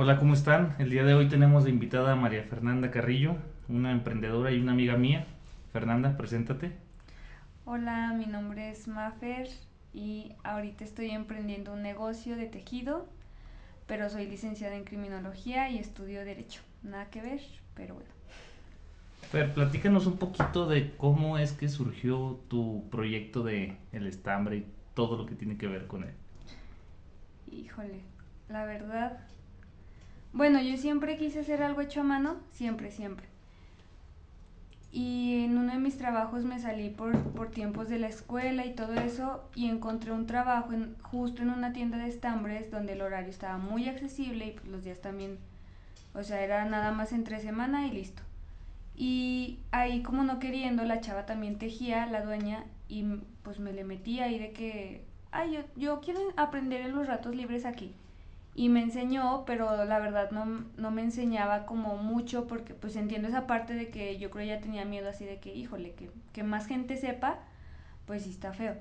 Hola, ¿cómo están? El día de hoy tenemos de invitada a María Fernanda Carrillo, una emprendedora y una amiga mía. Fernanda, preséntate. Hola, mi nombre es Mafer y ahorita estoy emprendiendo un negocio de tejido, pero soy licenciada en criminología y estudio derecho. Nada que ver, pero bueno. Fer, platícanos un poquito de cómo es que surgió tu proyecto de el estambre y todo lo que tiene que ver con él. Híjole, la verdad. Bueno, yo siempre quise hacer algo hecho a mano, siempre, siempre. Y en uno de mis trabajos me salí por, por tiempos de la escuela y todo eso y encontré un trabajo justo en una tienda de estambres donde el horario estaba muy accesible y pues los días también, o sea, era nada más entre semana y listo. Y ahí como no queriendo, la chava también tejía, la dueña, y pues me le metí ahí de que, ay, yo, yo quiero aprender en los ratos libres aquí y me enseñó, pero la verdad no, no, me enseñaba como mucho porque pues entiendo esa parte de que yo creo ya tenía miedo así de que, híjole, que, que más gente sepa, pues sí está feo.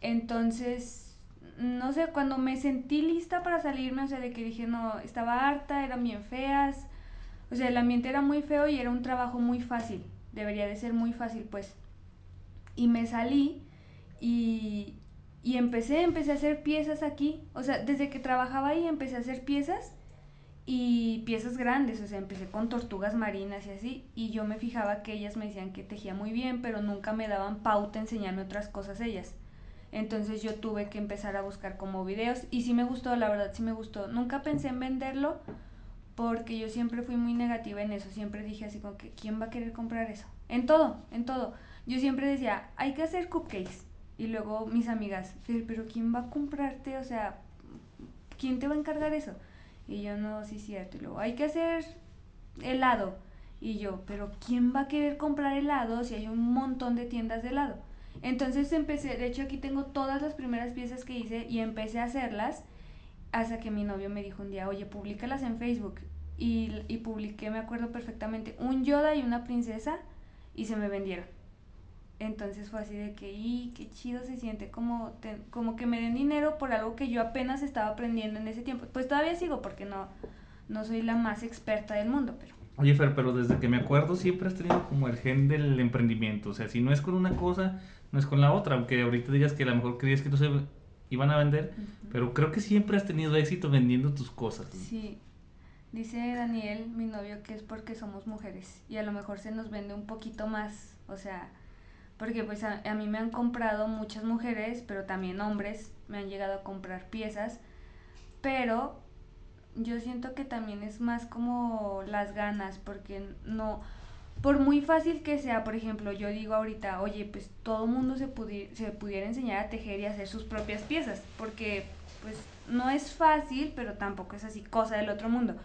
Entonces, no sé, cuando me sentí lista para salirme, o sea, de que dije, no, estaba harta, eran bien feas, o sea, el ambiente era muy feo y era un trabajo muy fácil, debería de ser muy fácil, pues. Y me salí y, y empecé, empecé a hacer piezas aquí. O sea, desde que trabajaba ahí empecé a hacer piezas y piezas grandes. O sea, empecé con tortugas marinas y así. Y yo me fijaba que ellas me decían que tejía muy bien, pero nunca me daban pauta enseñarme otras cosas ellas. Entonces yo tuve que empezar a buscar como videos y sí me gustó, la verdad sí me gustó. Nunca pensé en venderlo porque yo siempre fui muy negativa en eso. Siempre dije así como que, ¿quién va a querer comprar eso? En todo, en todo. Yo siempre decía, hay que hacer cupcakes y luego mis amigas, pero ¿quién va a comprarte? O sea, ¿quién te va a encargar eso? Y yo, no, sí, cierto. Y luego, hay que hacer helado. Y yo, pero ¿quién va a querer comprar helado si hay un montón de tiendas de helado? Entonces empecé, de hecho aquí tengo todas las primeras piezas que hice y empecé a hacerlas hasta que mi novio me dijo un día, oye, públicalas en Facebook. Y, y publiqué, me acuerdo perfectamente, un Yoda y una princesa y se me vendieron. Entonces fue así de que, y qué chido se siente como, como que me den dinero por algo que yo apenas estaba aprendiendo en ese tiempo. Pues todavía sigo porque no, no soy la más experta del mundo, pero... Oye, Fer, pero desde que me acuerdo siempre has tenido como el gen del emprendimiento. O sea, si no es con una cosa, no es con la otra. Aunque ahorita digas que a lo mejor creías que no se iban a vender, pero creo que siempre has tenido éxito vendiendo tus cosas. Sí. Dice Daniel, mi novio, que es porque somos mujeres y a lo mejor se nos vende un poquito más. O sea, porque pues a, mí me han comprado muchas mujeres, pero también hombres me han llegado a comprar piezas, pero yo siento que también es más como las ganas, porque no, por muy fácil que sea, por ejemplo, yo digo ahorita, oye, pues todo mundo se, se pudiera enseñar a tejer y hacer sus propias piezas, porque pues no es fácil, pero tampoco es así cosa del otro mundo.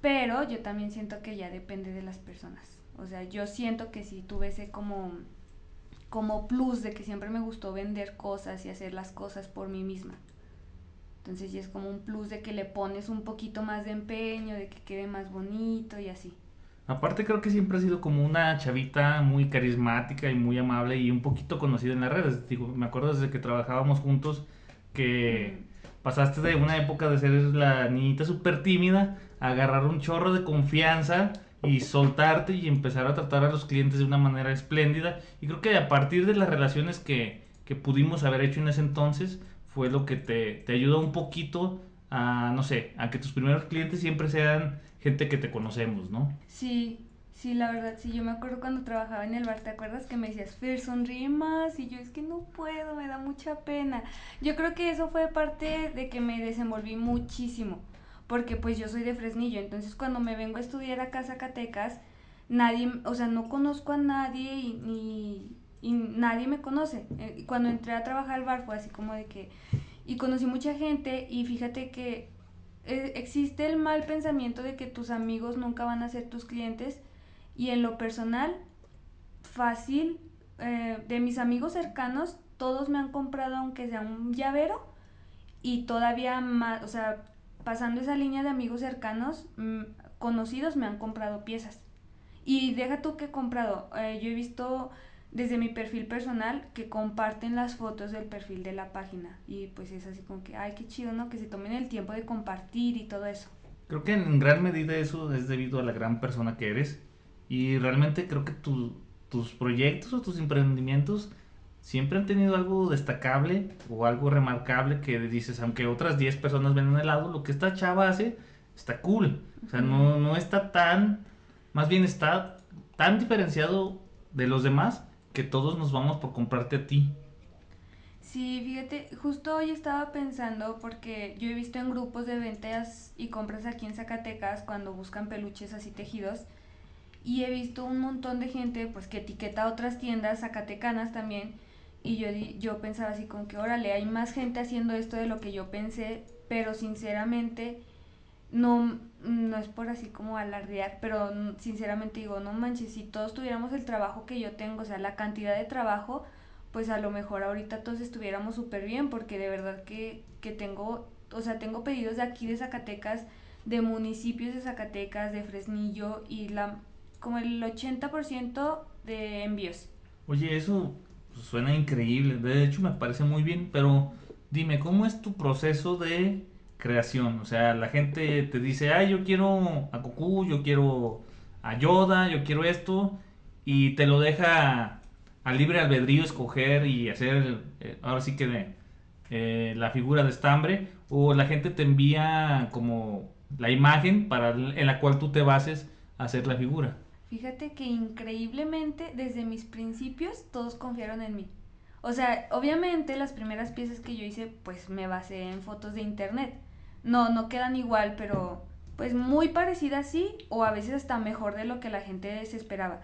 Pero yo también siento que ya depende de las personas. O sea, yo siento que si tuviese como como plus de que siempre me gustó vender cosas y hacer las cosas por mí misma. Entonces ya es como un plus de que le pones un poquito más de empeño, de que quede más bonito y así. Aparte creo que siempre ha sido como una chavita muy carismática y muy amable y un poquito conocida en las redes. Digo, me acuerdo desde que trabajábamos juntos que pasaste de una época de ser la niñita súper tímida a agarrar un chorro de confianza y soltarte y empezar a tratar a los clientes de una manera espléndida. Y creo que a partir de las relaciones que, que pudimos haber hecho en ese entonces, fue lo que te, te ayudó un poquito a, no sé, a que tus primeros clientes siempre sean gente que te conocemos, ¿no? Sí, sí, la verdad, sí, yo me acuerdo cuando trabajaba en el bar, ¿te acuerdas que me decías, Fer, sonríe más? Y yo es que no puedo, me da mucha pena. Yo creo que eso fue parte de que me desenvolví muchísimo porque pues yo soy de Fresnillo, entonces cuando me vengo a estudiar acá a Zacatecas, nadie, o sea, no conozco a nadie y, y, nadie me conoce. Eh, cuando entré a trabajar al bar fue así como de que, y conocí mucha gente y fíjate que eh, existe el mal pensamiento de que tus amigos nunca van a ser tus clientes y en lo personal, fácil, eh, de mis amigos cercanos, todos me han comprado aunque sea un llavero y todavía más, o sea, pasando esa línea de amigos cercanos, mm, conocidos me han comprado piezas. Y deja tú que he comprado, eh, yo he visto desde mi perfil personal que comparten las fotos del perfil de la página. Y pues es así como que, ay, qué chido, ¿no? Que se tomen el tiempo de compartir y todo eso. Creo que en gran medida eso es debido a la gran persona que eres y realmente creo que tus proyectos o tus emprendimientos siempre han tenido algo destacable o algo remarcable que dices, aunque otras 10 personas ven un helado, lo que esta chava hace está cool. O sea, no, no está tan, más bien está tan diferenciado de los demás que todos nos vamos por comprarte a ti. Sí, fíjate, justo hoy estaba pensando porque yo he visto en grupos de ventas y compras aquí en Zacatecas cuando buscan peluches así tejidos y he visto un montón de gente pues que etiqueta a otras tiendas zacatecanas también y yo, yo pensaba así como que órale, hay más gente haciendo esto de lo que yo pensé, pero sinceramente no, no es por así como alardear, pero sinceramente digo, no manches, si todos tuviéramos el trabajo que yo tengo, o sea, la cantidad de trabajo, pues a lo mejor ahorita todos estuviéramos súper bien, porque de verdad que, que tengo, o sea, tengo pedidos de aquí de Zacatecas, de municipios de Zacatecas, de Fresnillo, y la como el 80% de envíos. Oye, eso suena increíble, de hecho me parece muy bien, pero dime, ¿cómo es tu proceso de creación? O sea, la gente te dice, ay, yo quiero a Goku, yo quiero a Yoda, yo quiero esto, y te lo deja a libre albedrío escoger y hacer, eh, ahora sí que eh, la figura de estambre, o la gente te envía como la imagen para en la cual tú te bases a hacer la figura. Fíjate que increíblemente desde mis principios todos confiaron en mí. O sea, obviamente las primeras piezas que yo hice pues me basé en fotos de internet. No, no quedan igual, pero pues muy parecidas sí, o a veces hasta mejor de lo que la gente se esperaba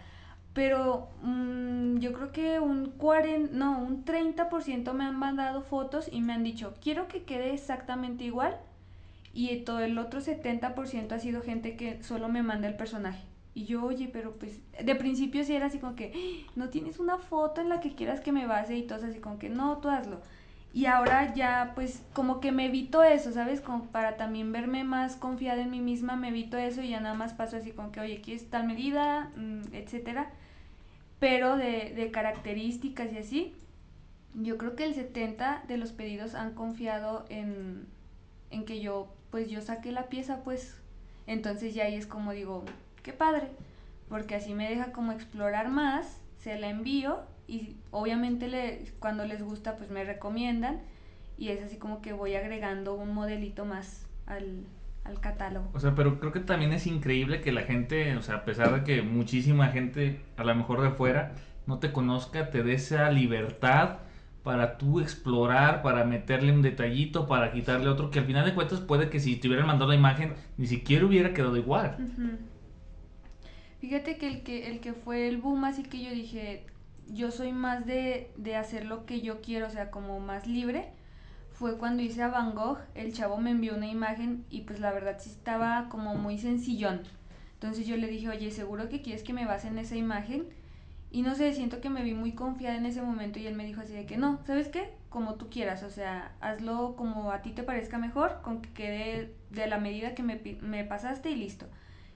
pero mm, yo creo que un 40, no, un 30% me han mandado fotos y me han dicho, quiero que quede exactamente igual. Y todo el otro 70% ha sido gente que solo me manda el personaje. Y yo, oye, pero pues de principio sí era así como que, no tienes una foto en la que quieras que me base y todo así como que, no, tú hazlo. Y ahora ya pues como que me evito eso, ¿sabes? Como para también verme más confiada en mí misma, me evito eso y ya nada más paso así como que, oye, ¿quieres tal medida? Mm, etcétera pero de, de características y así, yo creo que el 70 de los pedidos han confiado en, en que yo, pues yo saqué la pieza, pues entonces ya ahí es como digo, qué padre, porque así me deja como explorar más, se la envío y obviamente le, cuando les gusta pues me recomiendan y es así como que voy agregando un modelito más al, al catálogo. O sea, pero creo que también es increíble que la gente, o sea, a pesar de que muchísima gente, a lo mejor de fuera, no te conozca, te dé esa libertad para tú explorar, para meterle un detallito, para quitarle otro, que al final de cuentas puede que si te hubieran mandado la imagen, ni siquiera hubiera quedado igual. Fíjate que el que, el que fue el boom, así que yo dije, yo soy más de, de hacer lo que yo quiero, o sea, como más libre fue cuando hice a Van Gogh, el chavo me envió una imagen y pues la verdad sí estaba como muy sencillón. Entonces yo le dije, oye, ¿seguro que quieres que me base en esa imagen? Y no sé, siento que me vi muy confiada en ese momento y él me dijo así de que no, ¿sabes qué? Como tú quieras, o sea, hazlo como a ti te parezca mejor, con que quede de la medida que me, me pasaste y listo.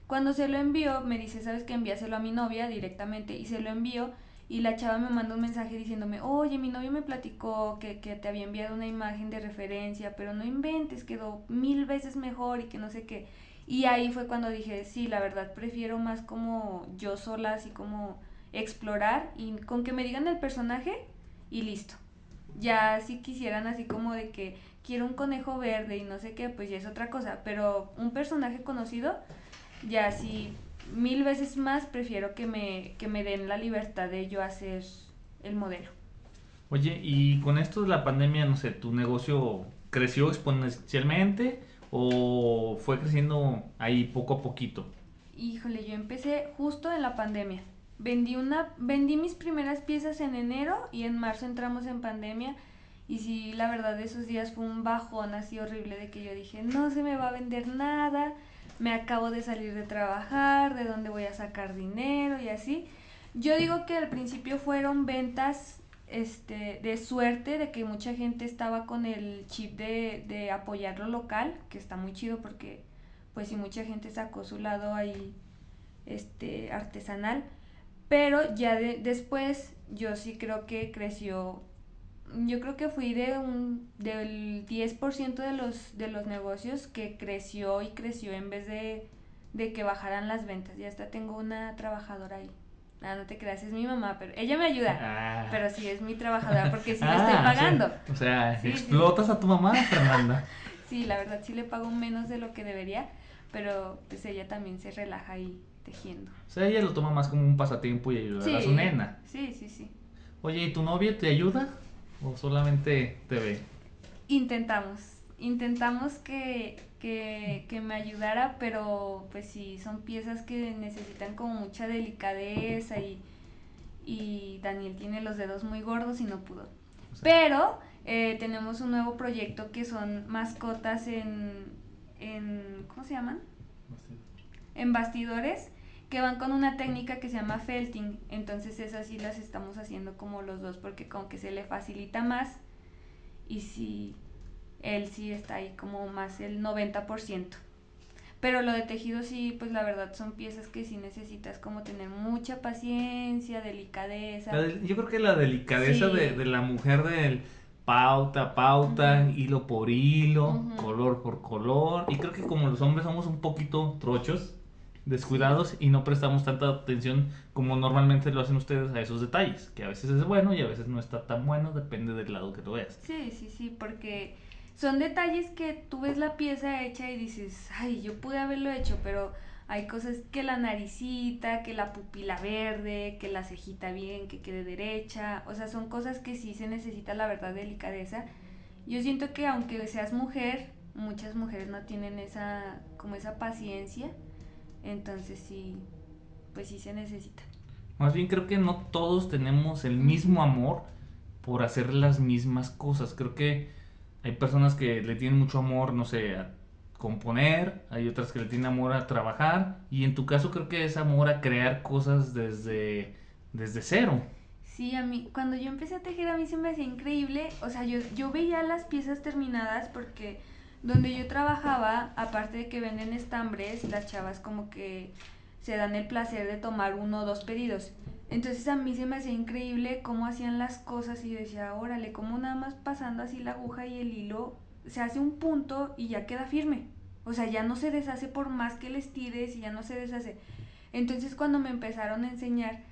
Cuando se lo envió, me dice, ¿sabes qué? Envíaselo a mi novia directamente y se lo envió y la chava me mandó un mensaje diciéndome, oye, mi novio me platicó que, que, te había enviado una imagen de referencia, pero no inventes, quedó mil veces mejor y que no sé qué. Y ahí fue cuando dije, sí, la verdad prefiero más como yo sola, así como explorar y con que me digan el personaje y listo. Ya si quisieran así como de que quiero un conejo verde y no sé qué, pues ya es otra cosa, pero un personaje conocido, ya sí mil veces más prefiero que me, que me den la libertad de yo hacer el modelo. Oye, y con esto de la pandemia, no sé, ¿tu negocio creció exponencialmente o fue creciendo ahí poco a poquito? Híjole, yo empecé justo en la pandemia. Vendí una, vendí mis primeras piezas en enero y en marzo entramos en pandemia. Y sí, la verdad, esos días fue un bajón así horrible de que yo dije, no se me va a vender nada me acabo de salir de trabajar, de dónde voy a sacar dinero y así. Yo digo que al principio fueron ventas este, de suerte, de que mucha gente estaba con el chip de, de apoyar lo local, que está muy chido porque pues sí mucha gente sacó su lado ahí este, artesanal, pero ya de, después yo sí creo que creció yo creo que fui de un del 10% de los de los negocios que creció y creció en vez de, de que bajaran las ventas. Ya hasta tengo una trabajadora ahí. Ah, no te creas, es mi mamá, pero ella me ayuda. Ah. Pero sí es mi trabajadora porque sí Ah, estoy pagando. O sea, Sí, sí, explotas a tu mamá, Fernanda. Sí, la verdad sí le pago menos de lo que debería, pero pues ella también se relaja ahí tejiendo. O sea, ella lo toma más como un pasatiempo y ayudar a su nena. Sí, sí, sí. Oye, ¿y tu novia te ayuda? ¿O solamente te ve? Intentamos, intentamos que, que, que me ayudara, pero pues sí, son piezas que necesitan como mucha delicadeza y, y Daniel tiene los dedos muy gordos y no pudo. O sea, Pero eh, tenemos un nuevo proyecto que son mascotas en, en ¿cómo se llaman? En bastidores que van con una técnica que se llama felting. Entonces esas sí las estamos haciendo como los dos porque como que se le facilita más y sí, él sí está ahí como más el 90%. Pero lo de tejido sí, pues la verdad son piezas que sí necesitas como tener mucha paciencia, delicadeza. Yo creo que la delicadeza Sí. de, de la mujer del pauta, pauta, hilo por hilo, color por color. Y creo que como los hombres somos un poquito trochos, descuidados y no prestamos tanta atención como normalmente lo hacen ustedes a esos detalles, que a veces es bueno y a veces no está tan bueno, depende del lado que lo veas. Sí, sí, sí, porque son detalles que tú ves la pieza hecha y dices, ay, yo pude haberlo hecho, pero hay cosas que la naricita, que la pupila verde, que la cejita bien, que quede derecha, o sea, son cosas que sí se necesita la verdad delicadeza. Yo siento que aunque seas mujer, muchas mujeres no tienen esa, como esa paciencia, entonces sí, pues sí se necesita. Más bien creo que no todos tenemos el mismo amor por hacer las mismas cosas. Creo que hay personas que le tienen mucho amor, no sé, a componer, hay otras que le tienen amor a trabajar y en tu caso creo que es amor a crear cosas desde, desde cero. Sí, a mí, cuando yo empecé a tejer a mí se me hacía increíble, o sea, yo, yo veía las piezas terminadas porque donde yo trabajaba, aparte de que venden estambres, las chavas como que se dan el placer de tomar uno o dos pedidos. Entonces a mí se me hacía increíble cómo hacían las cosas y yo decía, órale, cómo nada más pasando así la aguja y el hilo, se hace un punto y ya queda firme. O sea, ya no se deshace por más que le estires y ya no se deshace. Entonces cuando me empezaron a enseñar,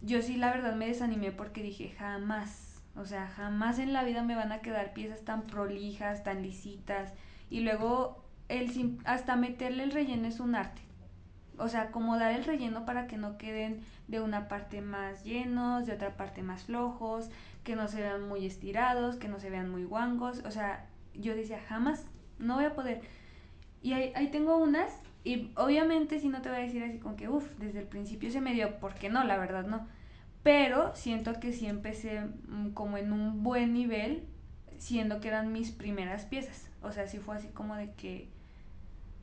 yo sí la verdad me desanimé porque dije, jamás, o sea, jamás en la vida me van a quedar piezas tan prolijas, tan lisitas. Y luego el hasta meterle el relleno es un arte. O sea, acomodar el relleno para que no queden de una parte más llenos, de otra parte más flojos, que no se vean muy estirados, que no se vean muy guangos. O sea, yo decía, jamás, no voy a poder. Y ahí, ahí tengo unas, y obviamente si no te voy a decir así como que, uff, desde el principio se me dio, porque no, la verdad no. Pero siento que sí empecé mm, como en un buen nivel, siendo que eran mis primeras piezas. O sea, sí fue así como de que,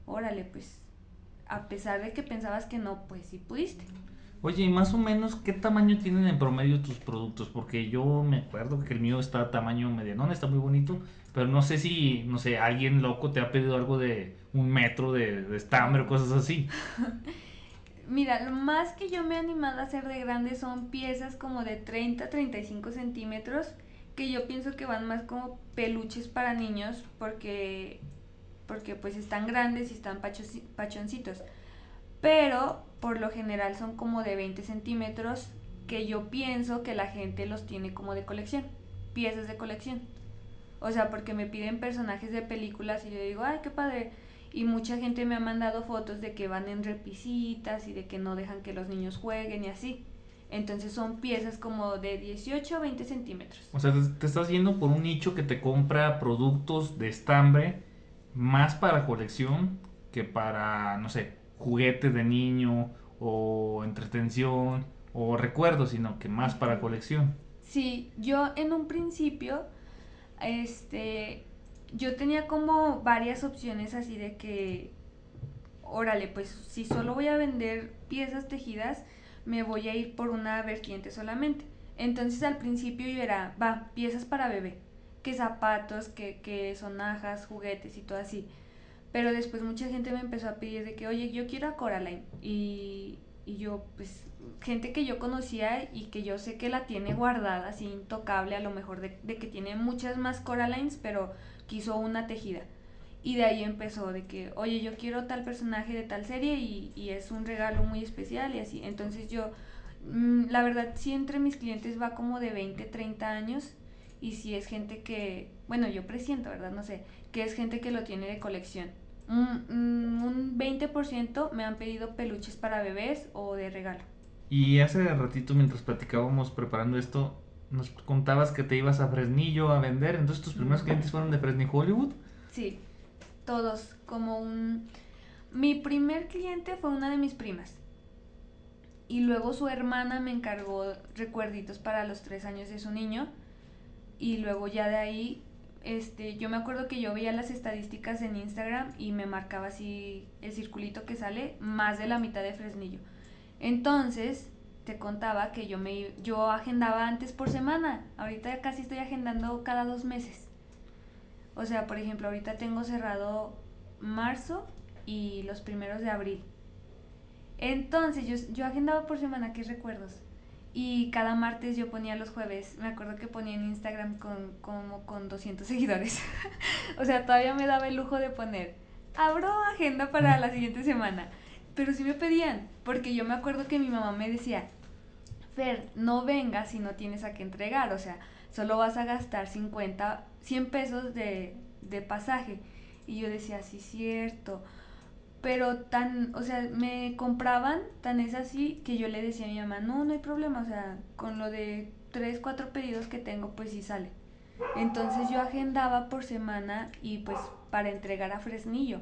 órale, pues, a pesar de que pensabas que no, pues sí pudiste. Oye, y más o menos, ¿qué tamaño tienen en promedio tus productos? Porque yo me acuerdo que el mío está a tamaño medianón, está muy bonito, pero no sé si, no sé, alguien loco te ha pedido algo de un metro de, de estambre o cosas así. Mira, lo más que yo me he animado a hacer de grande son piezas como de 30 a 35 centímetros, que yo pienso que van más como peluches para niños, porque, porque pues están grandes y están pachoncitos. Pero por lo general son como de 20 centímetros, que yo pienso que la gente los tiene como de colección, piezas de colección. O sea, porque me piden personajes de películas y yo digo, ay, qué padre. Y mucha gente me ha mandado fotos de que van en repisitas y de que no dejan que los niños jueguen y así. Entonces son piezas como de 18 a 20 centímetros. O sea, te, estás yendo por un nicho que te compra productos de estambre más para colección que para, no sé, juguete de niño o entretención o recuerdos, sino que más para colección. Sí, yo en un principio, este, yo tenía como varias opciones así de que, órale, pues si solo voy a vender piezas tejidas, me voy a ir por una vertiente solamente. Entonces al principio yo era, va, piezas para bebé, que zapatos, que, que sonajas, juguetes y todo así. Pero después mucha gente me empezó a pedir de que, oye, yo quiero a Coraline. Y, y yo, pues, gente que yo conocía y que yo sé que la tiene guardada, así intocable, a lo mejor de, de que tiene muchas más Coralines, pero quiso una tejida. Y de ahí empezó de que, oye, yo quiero tal personaje de tal serie y, y es un regalo muy especial y así. Entonces yo, mm, la verdad, sí entre mis clientes va como de 20, 30 años y si es gente que, bueno, yo presiento, ¿verdad? No sé, que es gente que lo tiene de colección. Un, mm, un 20% me han pedido peluches para bebés o de regalo. Y hace ratito mientras platicábamos preparando esto, nos contabas que te ibas a Fresnillo a vender, entonces tus primeros clientes fueron de Fresnillo Hollywood. Sí, todos como un... Mi primer cliente fue una de mis primas. Y luego su hermana me encargó recuerditos para los tres años de su niño. Y luego ya de ahí, este, yo me acuerdo que yo veía las estadísticas en Instagram y me marcaba así el circulito que sale, más de la mitad de Fresnillo. Entonces, te contaba que yo me yo agendaba antes por semana. Ahorita casi estoy agendando cada dos meses. O sea, por ejemplo, ahorita tengo cerrado marzo y los primeros de abril. Entonces, yo, yo agendaba por semana, ¿qué recuerdos? Y cada martes yo ponía los jueves. Me acuerdo que ponía en Instagram con, como con 200 seguidores. o sea, todavía me daba el lujo de poner, abro agenda para la siguiente semana. Pero sí me pedían, porque yo me acuerdo que mi mamá me decía, Fer, no vengas si no tienes a qué entregar. O sea, solo vas a gastar 50, 100 pesos de, de pasaje. Y yo decía, sí, cierto. Pero tan, o sea, me compraban, tan es así que yo le decía a mi mamá, no, no hay problema, o sea, con lo de 3, 4 pedidos que tengo, pues sí sale. Entonces yo agendaba por semana y pues para entregar a Fresnillo.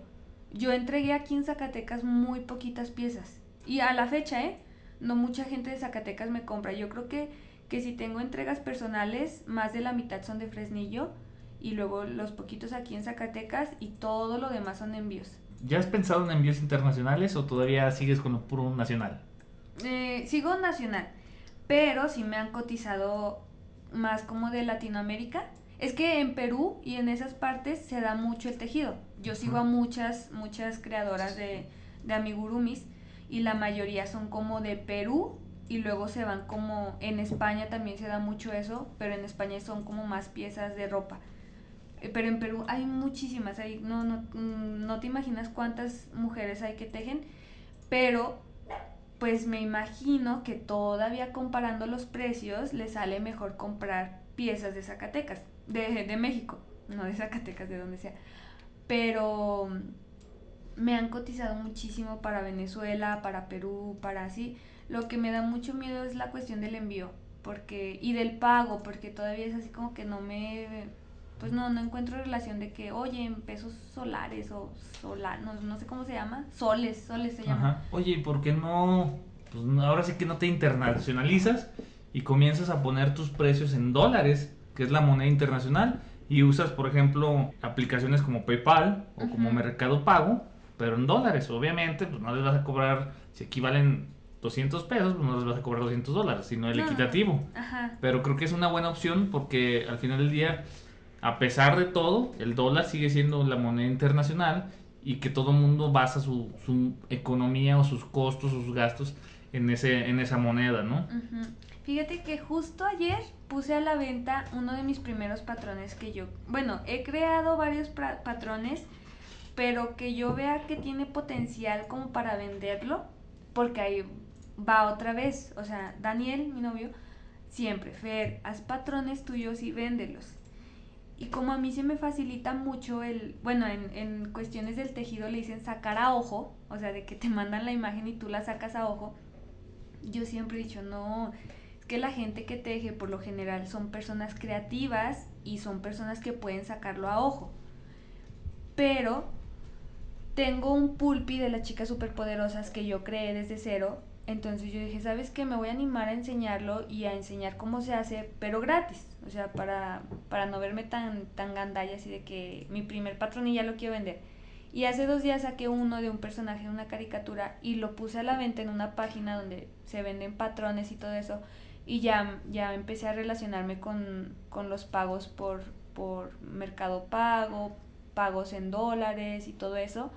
Yo entregué aquí en Zacatecas muy poquitas piezas. Y a la fecha, ¿eh? No mucha gente de Zacatecas me compra. Yo creo que que si tengo entregas personales, más de la mitad son de Fresnillo y luego los poquitos aquí en Zacatecas y todo lo demás son envíos. ¿Ya has pensado en envíos internacionales o todavía sigues con lo puro nacional? Eh, sigo nacional, pero sí me han cotizado más como de Latinoamérica. Es que en Perú y en esas partes se da mucho el tejido. Yo sigo a muchas, muchas creadoras de, de amigurumis y la mayoría son como de Perú y luego se van como en España también se da mucho eso, pero en España son como más piezas de ropa. Eh, pero en Perú hay muchísimas, hay, no, no, mm, no te imaginas cuántas mujeres hay que tejen, pero pues me imagino que todavía comparando los precios le sale mejor comprar piezas de Zacatecas, de, de México, no de Zacatecas, de donde sea. Pero me han cotizado muchísimo para Venezuela, para Perú, para así lo que me da mucho miedo es la cuestión del envío porque y del pago, porque todavía es así como que no me pues no no encuentro relación de que, oye, en pesos solares o solar, no, sé cómo se llama, soles, soles se llama. Oye, ¿y por qué no pues ahora sí que no te internacionalizas y comienzas a poner tus precios en dólares, que es la moneda internacional? y usas, por ejemplo, aplicaciones como PayPal o como Mercado Pago, pero en dólares, obviamente, pues no les vas a cobrar, si equivalen 200 pesos, pues no les vas a cobrar 200 dólares, sino el equitativo. Pero creo que es una buena opción porque al final del día, a pesar de todo, el dólar sigue siendo la moneda internacional y que todo el mundo basa su, su, economía o sus costos o sus gastos en, ese, en esa moneda, ¿no? Fíjate que justo ayer puse a la venta uno de mis primeros patrones que yo, bueno, he creado varios patrones, pero que yo vea que tiene potencial como para venderlo, porque hay va otra vez. O sea, Daniel, mi novio, siempre, Fer, haz patrones tuyos y véndelos. Y como a mí se me facilita mucho el, bueno, en, en cuestiones del tejido le dicen sacar a ojo, o sea, de que te mandan la imagen y tú la sacas a ojo, yo siempre he dicho, no, es que la gente que teje por lo general son personas creativas y son personas que pueden sacarlo a ojo. Pero tengo un pulpi de las chicas superpoderosas que yo creé desde cero entonces yo dije, ¿sabes qué? Me voy a animar a enseñarlo y a enseñar cómo se hace, pero gratis. O sea, para, para no verme tan, tan gandalla así de que mi primer patrón ya lo quiero vender. Y hace dos días saqué uno de un personaje de una caricatura y lo puse a la venta en una página donde se venden patrones y todo eso. Y ya, ya empecé a relacionarme con, con los pagos por, por mercado pago, pagos en dólares y todo eso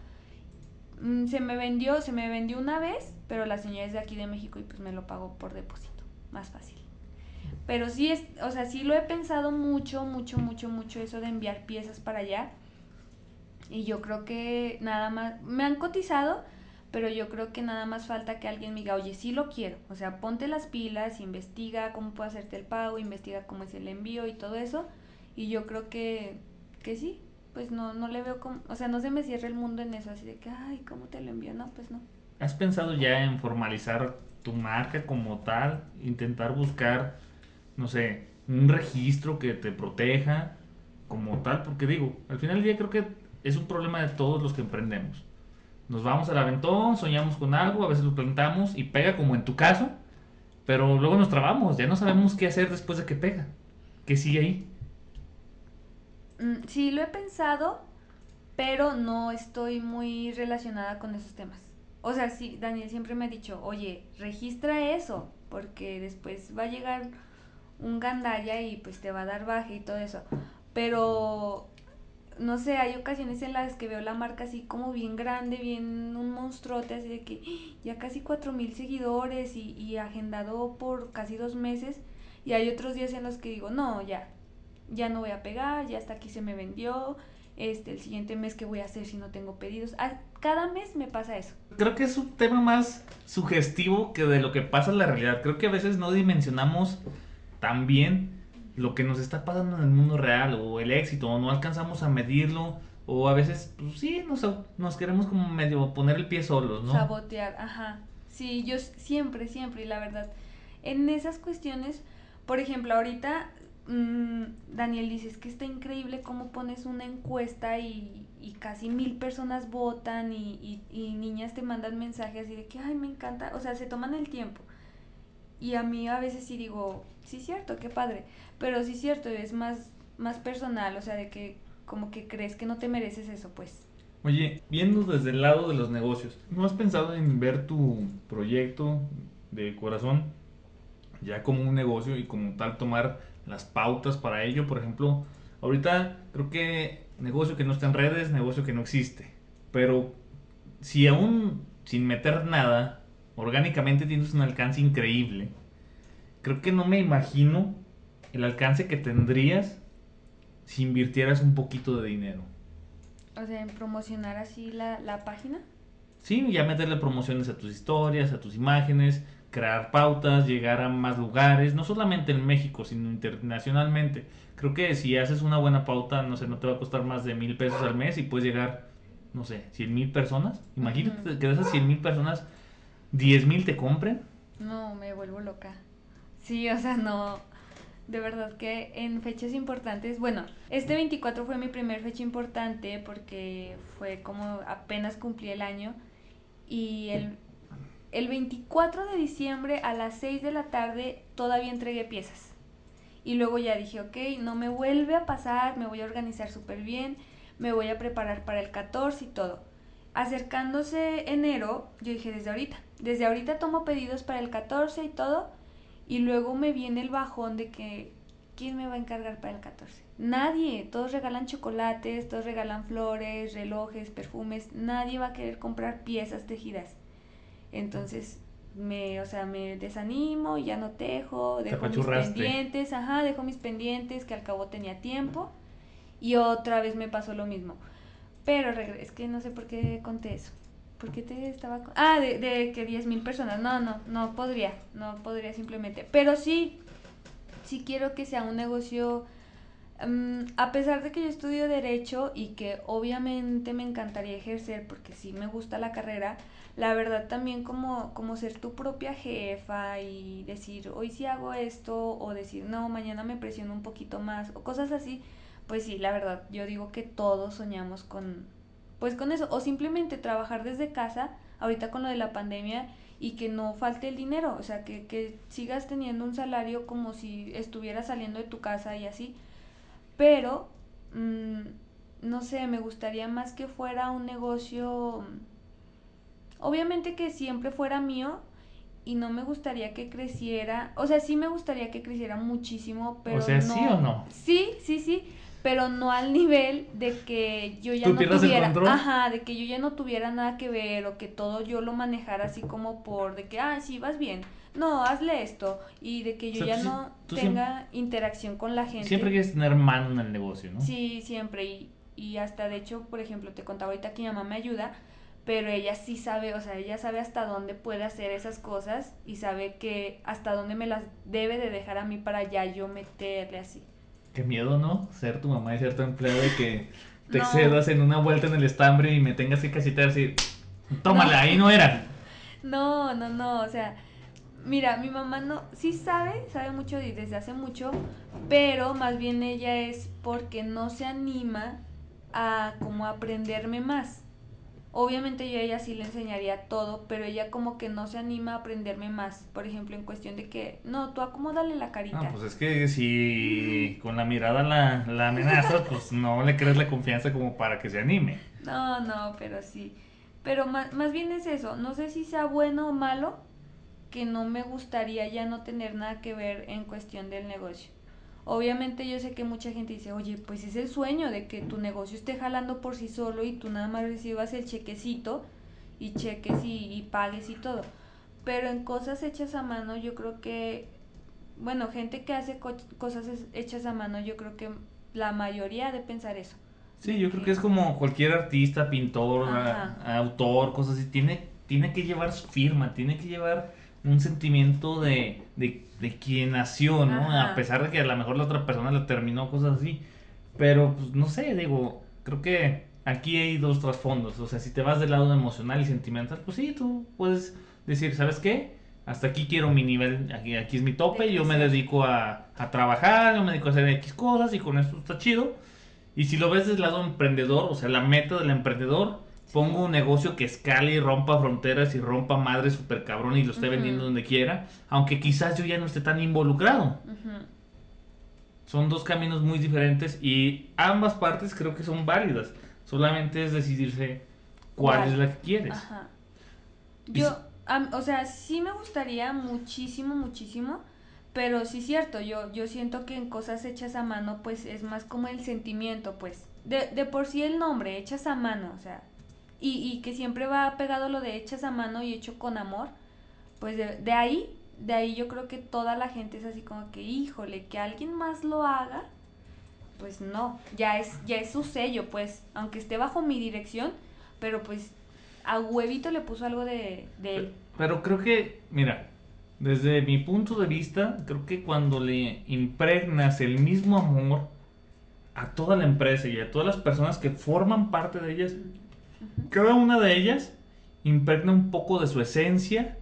mm, se me vendió, se me vendió una vez, pero la señora es de aquí de México y pues me lo pagó por depósito, más fácil. Pero sí es, o sea, sí lo he pensado mucho, mucho, mucho, mucho eso de enviar piezas para allá. Y yo creo que nada más, me han cotizado, pero yo creo que nada más falta que alguien me diga, oye, sí lo quiero. O sea, ponte las pilas, investiga cómo puedo hacerte el pago, investiga cómo es el envío y todo eso. Y yo creo que, que sí, pues no, no le veo como, o sea, no se me cierra el mundo en eso, así de que, ay, ¿cómo te lo envío? No, pues no. ¿Has pensado ya en formalizar tu marca como tal? Intentar buscar, no sé, un registro que te proteja como tal, porque digo, al final del día creo que es un problema de todos los que emprendemos. Nos vamos al aventón, soñamos con algo, a veces lo plantamos y pega como en tu caso, pero luego nos trabamos, ya no sabemos qué hacer después de que pega. ¿Qué sigue ahí? Mm, sí, lo he pensado, pero no estoy muy relacionada con esos temas. O sea, sí, Daniel siempre me ha dicho, oye, registra eso, porque después va a llegar un gandalla y pues te va a dar baje y todo eso. Pero, no sé, hay ocasiones en las que veo la marca así como bien grande, bien un monstruote, así de que ya casi cuatro mil seguidores y, y agendado por casi dos meses. Y hay otros días en los que digo, no, ya, ya no voy a pegar, ya hasta aquí se me vendió, este, el siguiente mes qué voy a hacer si no tengo pedidos. Cada mes me pasa eso. Creo que es un tema más sugestivo que de lo que pasa en la realidad. Creo que a veces no dimensionamos tan bien lo que nos está pasando en el mundo real o el éxito, o no alcanzamos a medirlo, o a veces, pues sí, nos, nos queremos como medio poner el pie solos, ¿no? Sabotear, ajá. Sí, yo siempre, siempre, y la verdad, en esas cuestiones, por ejemplo, ahorita Mm, Daniel dice, es que está increíble cómo pones una encuesta y, casi mil personas votan y, niñas te mandan mensajes así de que, ay, me encanta, o sea, se toman el tiempo. Y a mí a veces sí digo, sí, cierto, qué padre, pero sí, cierto, es más, más personal, o sea, de que como que crees que no te mereces eso, pues. Oye, viendo desde el lado de los negocios, ¿no has pensado en ver tu proyecto de corazón ya como un negocio y como tal tomar las pautas para ello. Por ejemplo, ahorita creo que negocio que no está en redes, negocio que no existe. Pero si aún sin meter nada, orgánicamente tienes un alcance increíble, creo que no me imagino el alcance que tendrías si invirtieras un poquito de dinero. O sea, en promocionar así la, la página. Sí, ya meterle promociones a tus historias, a tus imágenes, crear pautas, llegar a más lugares, no solamente en México, sino internacionalmente. Creo que si haces una buena pauta, no sé, no te va a costar más de mil pesos al mes y puedes llegar, no sé, cien mil personas. Imagínate que de esas cien mil personas, diez mil te compren. No, me vuelvo loca. Sí, o sea, no. De verdad que en fechas importantes, bueno, este 24 fue mi primer fecha importante porque fue como apenas cumplí el año y el el 24 de diciembre a las 6 de la tarde todavía entregué piezas. Y luego ya dije, ok, no me vuelve a pasar, me voy a organizar súper bien, me voy a preparar para el 14 y todo. Acercándose enero, yo dije desde ahorita, desde ahorita tomo pedidos para el 14 y todo, y luego me viene el bajón de que, ¿quién me va a encargar para el 14? Nadie, todos regalan chocolates, todos regalan flores, relojes, perfumes, nadie va a querer comprar piezas tejidas. Entonces, me, o sea, me desanimo, ya no tejo, dejo mis pendientes, ajá, dejo mis pendientes que al cabo tenía tiempo y otra vez me pasó lo mismo. Pero es que no sé por qué conté eso. ¿Por qué te estaba Ah, de, de que 10 mil personas. No, no, no podría, no podría simplemente. Pero sí, sí quiero que sea un negocio Mm, a pesar de que yo estudio derecho y que obviamente me encantaría ejercer porque sí me gusta la carrera, la verdad también como, como ser tu propia jefa y decir hoy sí hago esto o decir no, mañana me presiono un poquito más o cosas así, pues sí, la verdad yo digo que todos soñamos con pues con eso o simplemente trabajar desde casa ahorita con lo de la pandemia y que no falte el dinero, o sea, que, que sigas teniendo un salario como si estuvieras saliendo de tu casa y así pero, mm, no sé, me gustaría más que fuera un negocio, obviamente que siempre fuera mío y no me gustaría que creciera, o sea, sí me gustaría que creciera muchísimo, pero... O sea, sí o no. Sí, sí, sí, pero no al nivel de que yo ya ¿Tú no el tuviera, control? ajá, de que yo ya no tuviera nada que ver o que todo yo lo manejara así como por de que, ah, sí, vas bien. No, hazle esto y de que yo O sea, ya tú no tú tenga interacción con la gente. Siempre quieres tener mano en el negocio, ¿no? Sí, siempre. Y, y hasta de hecho, por ejemplo, te contaba ahorita que mi mamá me ayuda, pero ella sí sabe, o sea, ella sabe hasta dónde puede hacer esas cosas y sabe que hasta dónde me las debe de dejar a mí para ya yo meterle así. Qué miedo, ¿no? Ser tu mamá y ser tu empleada y que te No. excedas en una vuelta en el estambre y me tengas que cachetear así. Tómala, No. ahí no era. No, no, no, o sea, mira, mi mamá no, sí sabe, sabe mucho de- desde hace mucho, pero más bien ella es porque no se anima a como aprenderme más. Obviamente yo a ella sí le enseñaría todo, pero ella como que no se anima a aprenderme más. Por ejemplo, en cuestión de que, no, tú acomódale la carita. No, pues es que si con la mirada la, la amenazas, pues no le crees la confianza como para que se anime. No, no, pero sí. Pero más, más bien es eso. No sé si sea bueno o malo, que no me gustaría ya no tener nada que ver en cuestión del negocio. Obviamente yo sé que mucha gente dice, oye, pues es el sueño de que tu negocio esté jalando por sí solo y tú nada más recibas el chequecito y cheques y, y pagues y todo. Pero en cosas hechas a mano yo creo que, bueno, gente que hace co- cosas hechas a mano, yo creo que la mayoría ha de pensar eso. Sí, yo creo que es como cualquier artista, pintor, Ajá. autor, cosas así. Tiene, tiene que llevar su firma, tiene que llevar un sentimiento de, de, de quien nació, ¿no? Ajá. A pesar de que a lo mejor la otra persona lo terminó, cosas así. Pero, pues, no sé, digo, creo que aquí hay dos trasfondos. O sea, si te vas del lado emocional y sentimental, pues sí, tú puedes decir, ¿sabes qué? Hasta aquí quiero mi nivel, aquí, aquí es mi tope, yo me dedico a, a trabajar, yo me dedico a hacer X cosas y con esto está chido. Y si lo ves del lado emprendedor, o sea, la meta del emprendedor, pongo un negocio que escale y rompa fronteras y rompa madre super cabrón y lo esté vendiendo donde quiera, aunque quizás yo ya no esté tan involucrado. Son dos caminos muy diferentes y ambas partes creo que son válidas. Solamente es decidirse cuál, ¿Cuál? es la que quieres. Ajá. Yo, o sea, sí me gustaría muchísimo, muchísimo, pero sí es cierto, yo, yo siento que en cosas hechas a mano, pues es más como el sentimiento, pues. De, de por sí el nombre, hechas a mano, o sea, y, y que siempre va pegado lo de hechas a mano y hecho con amor, pues de, de ahí, de ahí yo creo que toda la gente es así como que, híjole, que alguien más lo haga, pues no, ya es, ya es su sello, pues, aunque esté bajo mi dirección, pero pues a huevito le puso algo de, de él. Pero creo que, mira, desde mi punto de vista, creo que cuando le impregnas el mismo amor a toda la empresa y a todas las personas que forman parte de ellas, cada una de ellas impregna un poco de su esencia,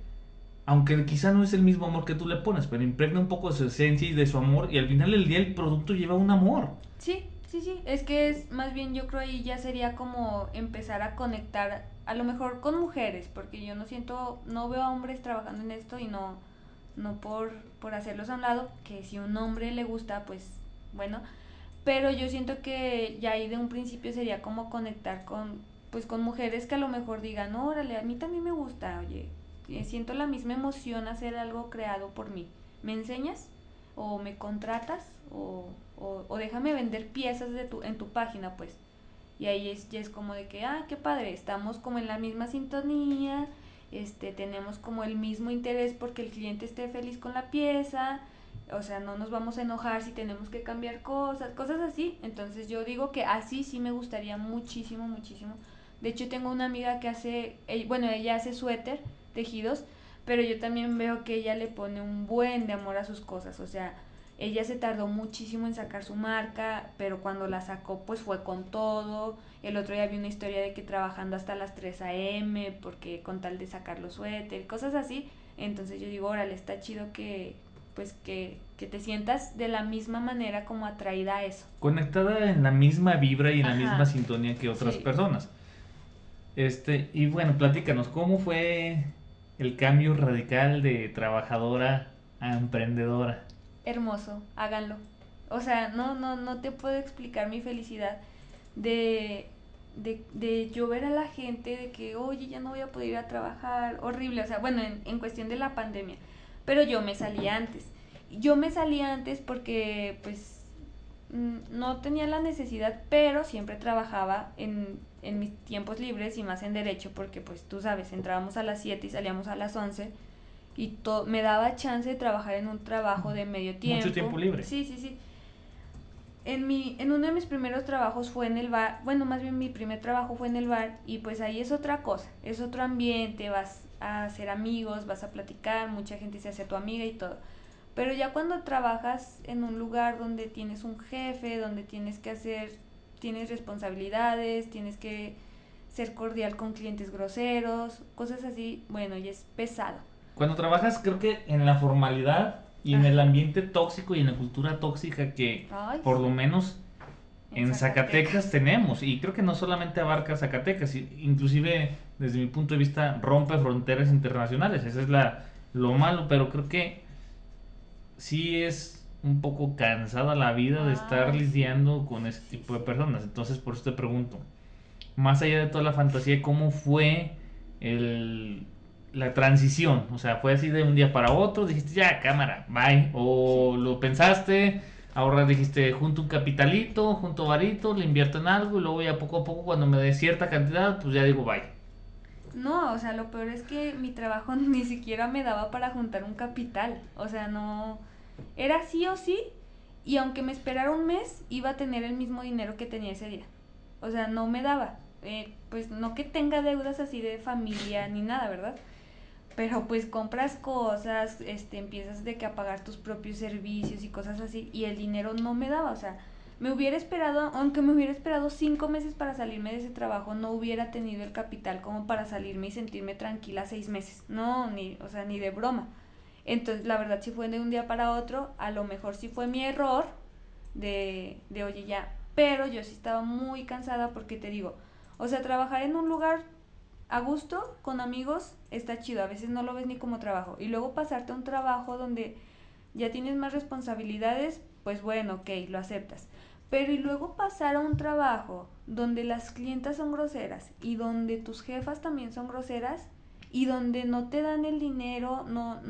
aunque quizá no es el mismo amor que tú le pones, pero impregna un poco de su esencia y de su amor y al final del día el producto lleva un amor. Sí, sí, sí, es que es más bien yo creo ahí ya sería como empezar a conectar a lo mejor con mujeres, porque yo no siento, no veo a hombres trabajando en esto y no, no por, por hacerlos a un lado, que si un hombre le gusta, pues bueno, pero yo siento que ya ahí de un principio sería como conectar con, pues con mujeres que a lo mejor digan, órale, a mí también me gusta, oye, eh, siento la misma emoción hacer algo creado por mí, ¿me enseñas? o me contratas o, o, o déjame vender piezas de tu, en tu página, pues. Y ahí es, ya es como de que, ah, qué padre, estamos como en la misma sintonía, este, tenemos como el mismo interés porque el cliente esté feliz con la pieza, o sea, no nos vamos a enojar si tenemos que cambiar cosas, cosas así. Entonces yo digo que así sí me gustaría muchísimo, muchísimo. De hecho, tengo una amiga que hace, bueno, ella hace suéter, tejidos, pero yo también veo que ella le pone un buen de amor a sus cosas, o sea, ella se tardó muchísimo en sacar su marca, pero cuando la sacó pues fue con todo. El otro día vi una historia de que trabajando hasta las 3 a.m. porque con tal de sacar los suéter, cosas así. Entonces yo digo, órale, está chido que pues que, que te sientas de la misma manera como atraída a eso. Conectada en la misma vibra y en la misma sintonía que otras Sí. personas. Este, y bueno, platícanos, ¿cómo fue el cambio radical de trabajadora a emprendedora? hermoso, háganlo. O sea, no, no, no te puedo explicar mi felicidad de, de, de yo ver a la gente de que, oye, ya no voy a poder ir a trabajar, horrible, o sea, bueno, en, en cuestión de la pandemia, pero yo me salí antes. Yo me salí antes porque, pues, mm, no tenía la necesidad, pero siempre trabajaba en, en mis tiempos libres y más en derecho, porque pues tú sabes, entrábamos a las 7 y salíamos a las 11 y me daba chance de trabajar en un trabajo de medio tiempo. Mucho tiempo libre. Sí, sí, sí. En, mi, en uno de mis primeros trabajos fue en el bar, bueno, más bien mi primer trabajo fue en el bar y pues ahí es otra cosa, es otro ambiente, vas a hacer amigos, vas a platicar, mucha gente se hace tu amiga y todo. Pero ya cuando trabajas en un lugar donde tienes un jefe, donde tienes que hacer, tienes responsabilidades, tienes que ser cordial con clientes groseros, cosas así, bueno, ya es pesado. Cuando trabajas, creo que en la formalidad y en el ambiente tóxico y en la cultura tóxica que por lo menos en Zacatecas. tenemos, y creo que no solamente abarca Zacatecas, inclusive desde mi punto de vista rompe fronteras internacionales, eso es la, lo malo, pero creo que sí es un poco cansada la vida de estar lidiando con ese tipo de personas, entonces por eso te pregunto, más allá de toda la fantasía, ¿cómo fue el la transición? O sea, fue así de un día para otro, dijiste ya, cámara, bye. O lo pensaste, ahora dijiste, junto un capitalito, junto varito, le invierto en algo y luego ya poco a poco cuando me dé cierta cantidad, pues ya digo bye. No, o sea, lo peor es que mi trabajo ni siquiera me daba para juntar un capital. O sea, no. Era sí o sí. Y aunque me esperara un mes, iba a tener el mismo dinero que tenía ese día. O sea, no me daba. Eh, pues no que tenga deudas así de familia ni nada, ¿verdad? pero pues compras cosas, este, empiezas de que a pagar tus propios servicios y cosas así, y el dinero no me daba, o sea, me hubiera esperado, aunque me hubiera esperado cinco meses para salirme de ese trabajo, no hubiera tenido el capital como para salirme y sentirme tranquila seis meses, no, ni, o sea, ni de broma. Entonces, la verdad, si fue de un día para otro, a lo mejor sí fue mi error de, de oye, ya, pero yo sí estaba muy cansada porque te digo, o sea, trabajar en un lugar a gusto, con amigos, está chido. A veces no lo ves ni como trabajo. Y luego pasarte a un trabajo donde ya tienes más responsabilidades, pues bueno, ok, lo aceptas. Pero y luego pasar a un trabajo donde las clientas son groseras y donde tus jefas también son groseras y donde no te dan el dinero, no,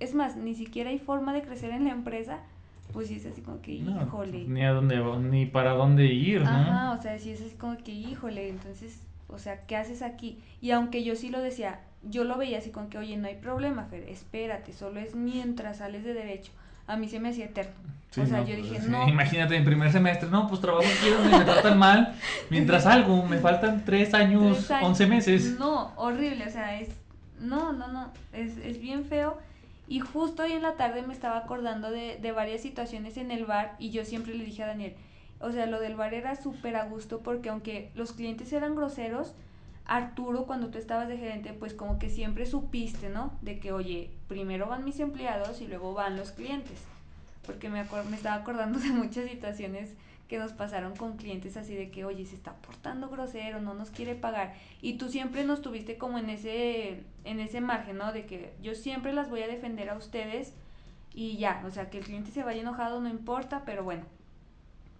es más, ni siquiera hay forma de crecer en la empresa, pues sí es así como que, híjole. ni a dónde, ni para dónde ir, ¿no? Ajá, o sea, sí es así como que, híjole, entonces o sea, ¿qué haces aquí? Y aunque yo sí lo decía, yo lo veía así con que, oye, no hay problema, Fer, espérate, solo es mientras sales de derecho. A mí se me hacía eterno. o sea, yo pues, dije, no. Imagínate en primer semestre, no, pues trabajo aquí donde me tratan mal, mientras algo, me faltan tres años, once meses. No, horrible, o sea, es, no, no, no, es, es bien feo. Y justo hoy en la tarde me estaba acordando de, de varias situaciones en el bar y yo siempre le dije a Daniel, o sea, lo del bar era súper a gusto porque aunque los clientes eran groseros, Arturo, cuando tú estabas de gerente, pues como que siempre supiste, ¿no? De que, oye, primero van mis empleados y luego van los clientes. Porque me, me estaba acordando de muchas situaciones que nos pasaron con clientes así de que, oye, se está portando grosero, no nos quiere pagar. Y tú siempre nos tuviste como en ese, en ese margen, ¿no? De que yo siempre las voy a defender a ustedes y ya, o sea, que el cliente se vaya enojado no importa, pero bueno,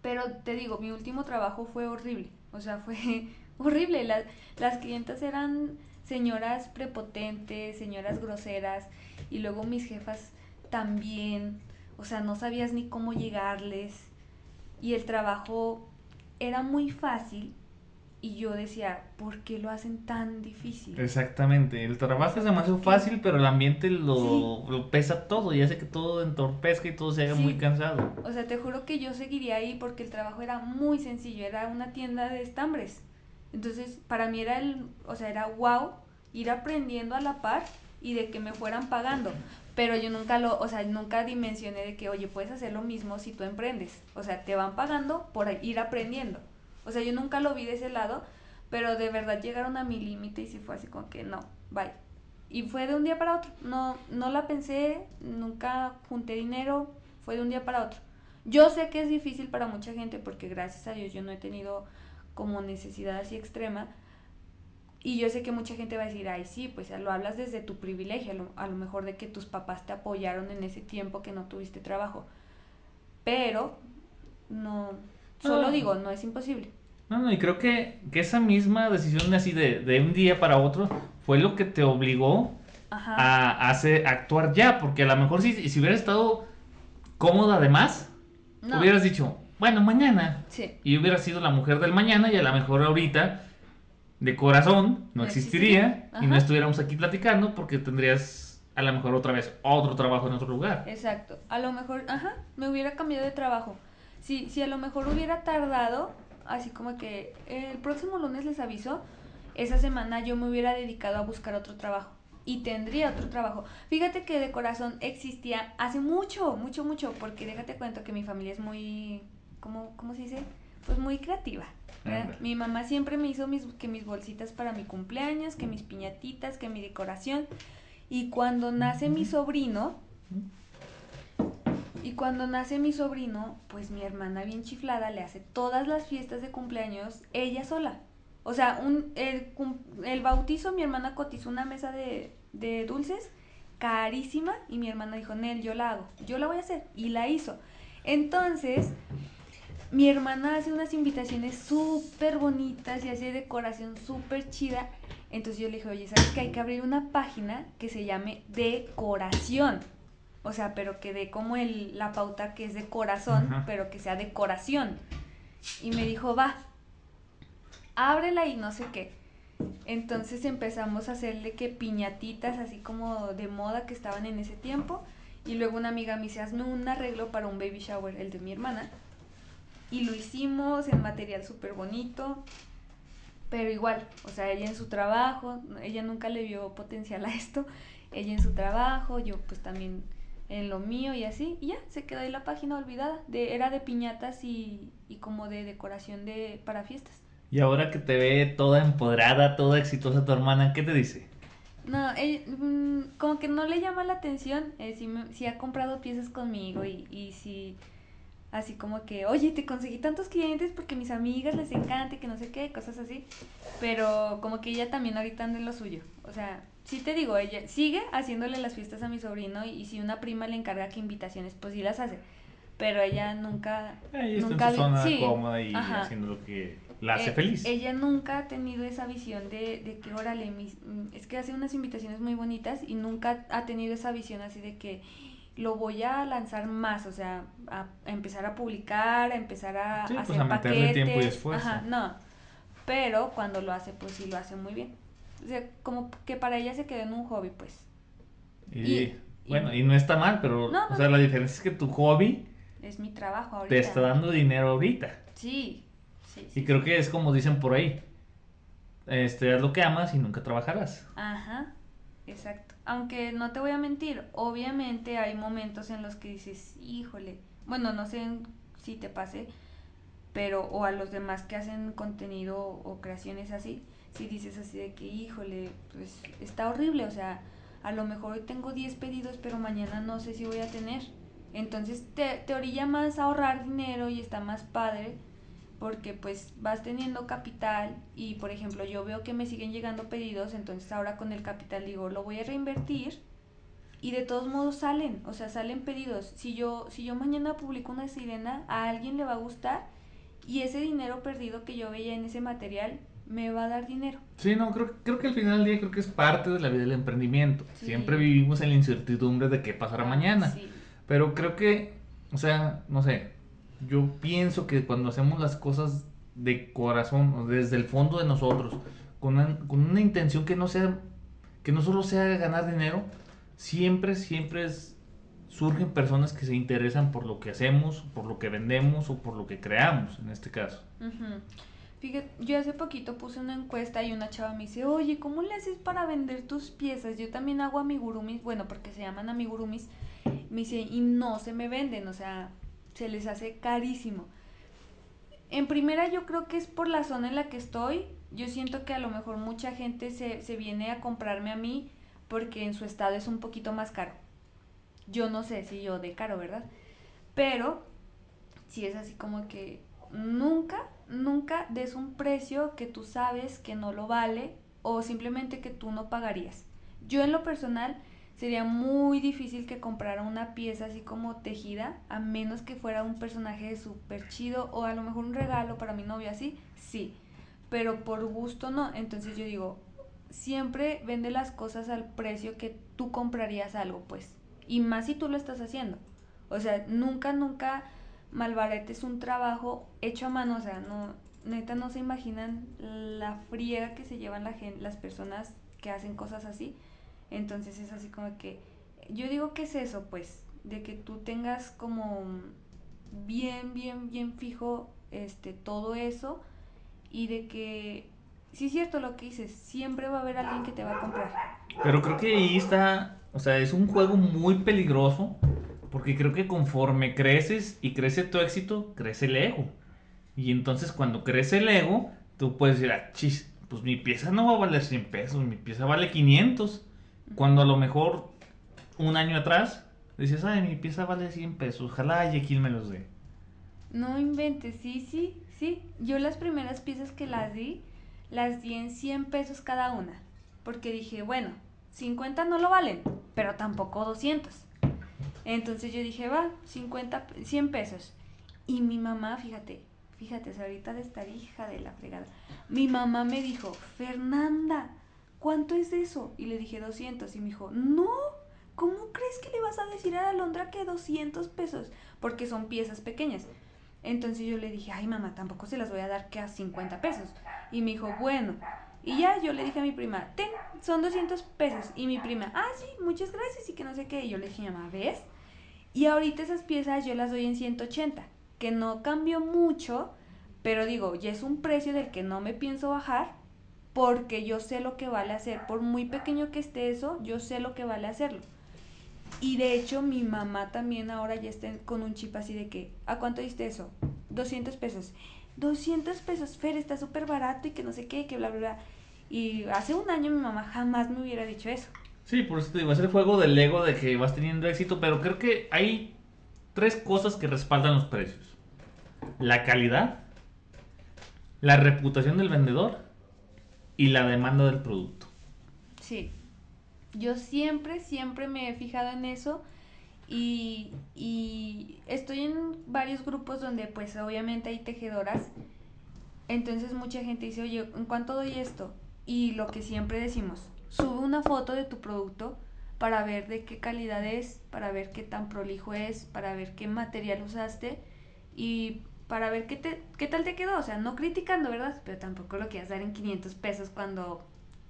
pero te digo, mi último trabajo fue horrible. O sea, fue horrible. Las, las clientas eran señoras prepotentes, señoras groseras. Y luego mis jefas también. O sea, no sabías ni cómo llegarles. Y el trabajo era muy fácil, y yo decía, ¿por qué lo hacen tan difícil? Exactamente, el trabajo es demasiado fácil, pero el ambiente lo, pesa todo y hace que todo entorpezca y todo se haga muy cansado. O sea, te juro que yo seguiría ahí porque el trabajo era muy sencillo, era una tienda de estambres. Entonces, para mí era el, o sea, era wow ir aprendiendo a la par y de que me fueran pagando. Pero yo nunca lo, o sea, nunca dimensioné de que, oye, puedes hacer lo mismo si tú emprendes. O sea, te van pagando por ir aprendiendo. O sea, yo nunca lo vi de ese lado, pero de verdad llegaron a mi límite y sí fue así como que no, bye. Y fue de un día para otro. No, no la pensé, nunca junté dinero, fue de un día para otro. Yo sé que es difícil para mucha gente porque gracias a Dios yo no he tenido como necesidad así extrema. Y yo sé que mucha gente va a decir, ay, sí, pues lo hablas desde tu privilegio, a lo, a lo mejor de que tus papás te apoyaron en ese tiempo que no tuviste trabajo. Pero no, Solo digo, no es imposible. No, no, y creo que, que esa misma decisión así de, de, un día para otro fue lo que te obligó a, hacer, actuar ya, porque a lo mejor si, si hubieras estado cómoda además, hubieras dicho, bueno, mañana. Sí. Y hubiera sido la mujer del mañana y a lo mejor ahorita, de corazón, no, No existiría, y no estuviéramos aquí platicando porque tendrías a lo mejor otra vez otro trabajo en otro lugar. Exacto. A lo mejor, ajá, me hubiera cambiado de trabajo. Si, si a lo mejor hubiera tardado, así como que el próximo lunes les aviso, esa semana yo me hubiera dedicado a buscar otro trabajo. Y tendría otro trabajo. Fíjate que de corazón existía hace mucho, mucho, mucho, porque déjate cuento que mi familia es muy, ¿cómo, cómo se dice? Pues muy creativa. Mi mamá siempre me hizo mis, que mis bolsitas para mi cumpleaños, que mis piñatitas, que mi decoración. Y cuando nace mi sobrino, y cuando nace mi sobrino, pues mi hermana bien chiflada le hace todas las fiestas de cumpleaños ella sola. O sea, un, el, el bautizo mi hermana cotizó una mesa de, de dulces carísima y mi hermana dijo, Nel, yo la hago, yo la voy a hacer. Y la hizo. Entonces, mi hermana hace unas invitaciones súper bonitas y hace decoración súper chida. Entonces yo le dije, oye, ¿sabes que hay que abrir una página que se llame Decoración? O sea, pero que dé como el, la pauta que es de corazón, Ajá. pero que sea decoración. Y me dijo, va, ábrela y no sé qué. Entonces empezamos a hacerle que piñatitas así como de moda que estaban en ese tiempo. Y luego una amiga me dice, hazme un arreglo para un baby shower, el de mi hermana. Y lo hicimos en material súper bonito. Pero igual, o sea, ella en su trabajo, ella nunca le vio potencial a esto. Ella en su trabajo, yo pues también en lo mío y así. Y ya, se quedó ahí la página olvidada. De, era de piñatas y, y como de decoración de, para fiestas. Y ahora que te ve toda empoderada, toda exitosa tu hermana, ¿qué te dice? No, ella, mm, como que no le llama la atención eh, si, me- si ha comprado piezas conmigo y, y si así como que, oye, te conseguí tantos clientes porque a mis amigas les encanta y que no sé qué, cosas así. Pero como que ella también ahorita anda en lo suyo. O sea, sí te digo, ella sigue haciéndole las fiestas a mi sobrino y, y si una prima le encarga que invitaciones, pues sí las hace. Pero ella nunca... Ahí está nunca en su zona sí, cómoda y ajá. haciendo lo que la hace Eh, feliz. Ella nunca ha tenido esa visión de, de que, órale, mis- mm, es que hace unas invitaciones muy bonitas y nunca ha tenido esa visión así de que lo voy a lanzar más, o sea, a, a empezar a publicar, a empezar a, Sí, pues, hacer a meterle paquetes. tiempo y esfuerzo. Ajá, no. Pero cuando lo hace, pues sí lo hace muy bien. O sea, como que para ella se quedó en un hobby, pues. y, y- bueno, y no está mal, pero No, o no, sea, la diferencia es que tu hobby Es mi trabajo ahorita. te está dando dinero ahorita. Sí, sí, sí. Y creo que es como dicen por ahí. Este, haz lo que amas y nunca trabajarás. Ajá, exacto. Aunque no te voy a mentir, obviamente hay momentos en los que dices, híjole, bueno, no sé si te pase, pero o a los demás que hacen contenido o creaciones así, si dices así de que, híjole, pues está horrible, o sea, a lo mejor hoy tengo 10 pedidos, pero mañana no sé si voy a tener. Entonces te, te orilla más a ahorrar dinero y está más padre porque pues vas teniendo capital y por ejemplo yo veo que me siguen llegando pedidos, entonces ahora con el capital digo, lo voy a reinvertir y de todos modos salen, o sea, salen pedidos. Si yo si yo mañana publico una sirena, a alguien le va a gustar y ese dinero perdido que yo veía en ese material me va a dar dinero. Sí, no, creo, creo que al final del día creo que es parte de la vida del emprendimiento. Sí. Siempre vivimos en la incertidumbre de qué pasará Ah, mañana. sí. Pero creo que, o sea, no sé, yo pienso que cuando hacemos las cosas de corazón, desde el fondo de nosotros, con una, con una intención que no sea, que no solo sea ganar dinero, siempre, siempre surgen personas que se interesan por lo que hacemos, por lo que vendemos o por lo que creamos, en este caso. Fíjate, yo hace poquito puse una encuesta y una chava me dice, oye, ¿cómo le haces para vender tus piezas? Yo también hago amigurumis, bueno, porque se llaman amigurumis. Me dice, y no se me venden, o sea, se les hace carísimo. En primera yo creo que es por la zona en la que estoy. Yo siento que a lo mejor mucha gente se, se viene a comprarme a mí porque en su estado es un poquito más caro. Yo no sé si yo de caro, ¿verdad? Pero si es así como que nunca, nunca des un precio que tú sabes que no lo vale o simplemente que tú no pagarías. Yo en lo personal sería muy difícil que comprara una pieza así como tejida, a menos que fuera un personaje súper chido o a lo mejor un regalo para mi novia así, sí, pero por gusto no. Entonces yo digo, siempre vende las cosas al precio que tú comprarías algo, pues, y más si tú lo estás haciendo. O sea, nunca, nunca malbarates un trabajo hecho a mano, o sea, no, neta no se imaginan la friega que se llevan las personas que hacen cosas así. Entonces es así como que, yo digo que es eso, pues, de que tú tengas como bien, bien, bien fijo este, todo eso y de que, sí es cierto lo que dices, siempre va a haber alguien que te va a comprar. Pero creo que ahí está, o sea, es un juego muy peligroso porque creo que conforme creces y crece tu éxito, crece el ego. Y entonces cuando crece el ego, tú puedes decir, ah, chis, pues mi pieza no va a valer 100 pesos, mi pieza vale 500. Cuando a lo mejor un año atrás dices, ay, mi pieza vale 100 pesos, ojalá y quien me los dé. No inventes, sí, sí, sí. Yo las primeras piezas que las di, las di en 100 pesos cada una. Porque dije, bueno, 50 no lo valen, pero tampoco 200. Entonces yo dije, va, 50, 100 pesos. Y mi mamá, fíjate, fíjate, ahorita de estar hija de la fregada. Mi mamá me dijo, Fernanda, ¿cuánto es eso? Y le dije 200 y me dijo, no, ¿cómo crees que le vas a decir a la Londra que 200 pesos? Porque son piezas pequeñas. Entonces yo le dije, ay mamá, tampoco se las voy a dar que a 50 pesos. Y me dijo, bueno. Y ya yo le dije a mi prima, ten, son 200 pesos. Y mi prima, ah, sí, muchas gracias y que no sé qué. Y yo le dije, mamá, ¿ves? Y ahorita esas piezas yo las doy en 180, que no cambió mucho, pero digo, ya es un precio del que no me pienso bajar porque yo sé lo que vale hacer. Por muy pequeño que esté eso, yo sé lo que vale hacerlo. Y de hecho mi mamá también ahora ya está con un chip así de que, ¿a cuánto diste eso? 200 pesos. 200 pesos, Fer, está súper barato y que no sé qué, que bla, bla, bla. Y hace un año mi mamá jamás me hubiera dicho eso. Sí, por eso te digo, es el juego del ego de que vas teniendo éxito, pero creo que hay tres cosas que respaldan los precios. La calidad, la reputación del vendedor y la demanda del producto. Sí. Yo siempre, siempre me he fijado en eso y, estoy en varios grupos donde pues obviamente hay tejedoras. Entonces mucha gente dice, oye, ¿en cuánto doy esto? Y lo que siempre decimos, sube una foto de tu producto para ver de qué calidad es, para ver qué tan prolijo es, para ver qué material usaste y para ver qué, te, qué tal te quedó. O sea, no criticando, ¿verdad? Pero tampoco lo quieras dar en 500 pesos cuando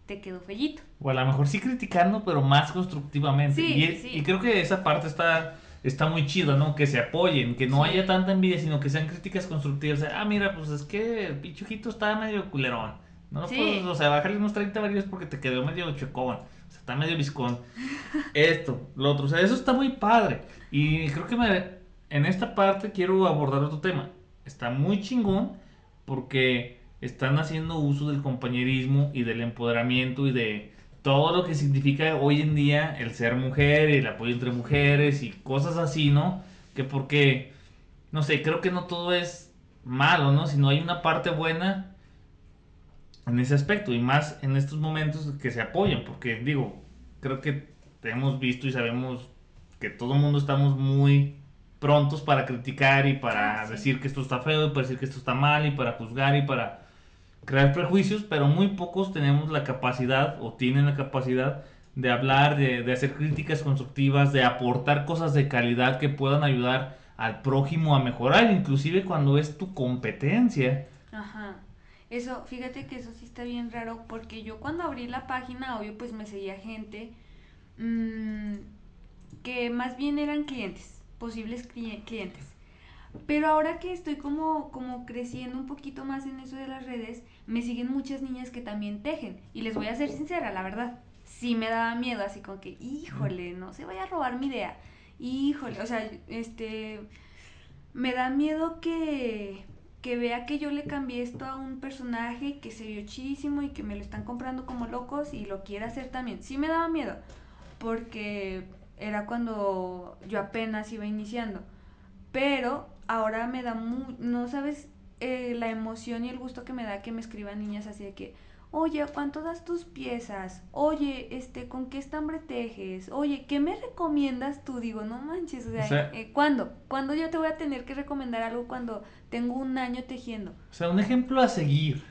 te quedó fellito. O a lo mejor sí criticando, pero más constructivamente. y, y creo que esa parte está, está muy chido, ¿no? Que se apoyen, que no haya tanta envidia, sino que sean críticas constructivas. ah, mira, pues es que el pichujito está medio culerón. No lo puedes, o sea, bajarle unos 30 varios porque te quedó medio chocón. O sea, está medio viscón. Esto, lo otro. O sea, eso está muy padre. Y creo que me, en esta parte quiero abordar otro tema. Está muy chingón porque están haciendo uso del compañerismo y del empoderamiento y de todo lo que significa hoy en día el ser mujer y el apoyo entre mujeres y cosas así, ¿no? Que porque, no sé, creo que no todo es malo, ¿no? Sino hay una parte buena en ese aspecto y más en estos momentos que se apoyan, porque digo, creo que hemos visto y sabemos que todo el mundo estamos muy prontos para criticar y para decir que esto está feo y para decir que esto está mal y para juzgar y para crear prejuicios, pero muy pocos tenemos la capacidad o tienen la capacidad de hablar, de, hacer críticas constructivas, de aportar cosas de calidad que puedan ayudar al prójimo a mejorar, inclusive cuando es tu competencia. Ajá. Eso, fíjate que eso sí está bien raro, porque yo cuando abrí la página, obvio, pues me seguía gente mmm, que más bien eran clientes, posibles clientes. Pero ahora que estoy como, como creciendo un poquito más en eso de las redes, me siguen muchas niñas que también tejen. Y les voy a ser sincera, la verdad, sí me daba miedo, así como que, híjole, no se vaya a robar mi idea. Híjole, o sea, este, me da miedo que, que vea que yo le cambié esto a un personaje que se vio chidísimo y que me lo están comprando como locos y lo quiera hacer también. Sí me daba miedo, porque era cuando yo apenas iba iniciando. Pero ahora me da muy, no sabes eh, la emoción y el gusto que me da que me escriban niñas así de que, oye, ¿cuánto das tus piezas? Oye, este, ¿con qué estambre tejes? Oye, ¿qué me recomiendas tú? Digo, no manches, o sea, eh, ¿cuándo? ¿Cuándo yo te voy a tener que recomendar algo cuando tengo un año tejiendo? O sea, un ejemplo a seguir.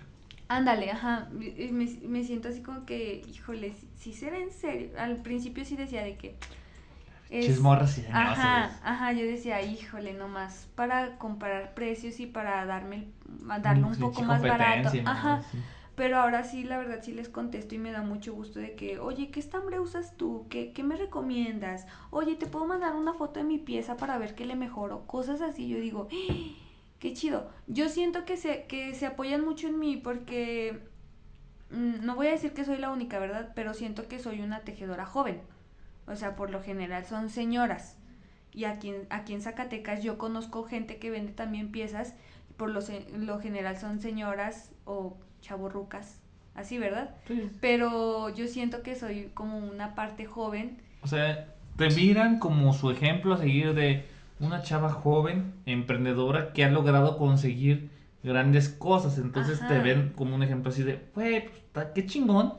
Ándale, ajá, me, me siento así como que, híjole, si, será en serio, al principio sí decía de que, es- Chismorras y dañosas. Ajá, ajá, yo decía, híjole, nomás para comparar precios y para darme a darlo un Sí, poco más barato. Ajá, Sí. pero ahora sí, la verdad sí les contesto y me da mucho gusto de que, oye, ¿qué estambre usas tú? ¿Qué, qué me recomiendas? Oye, ¿te puedo mandar una foto de mi pieza para ver qué le mejoro? Cosas así, yo digo, ¡Ah! qué chido. Yo siento que se, que se apoyan mucho en mí porque, mm, no voy a decir que soy la única, ¿verdad? Pero siento que soy una tejedora joven. O sea, por lo general son señoras. Y aquí en, aquí en Zacatecas yo conozco gente que vende también piezas. Por lo, se- lo general son señoras o chavorrucas. Así, ¿verdad? Sí. Pero yo siento que soy como una parte joven. O sea, te miran como su ejemplo a seguir de una chava joven, emprendedora, que ha logrado conseguir grandes cosas. Entonces te ven como un ejemplo así de, güey, pues, qué chingón,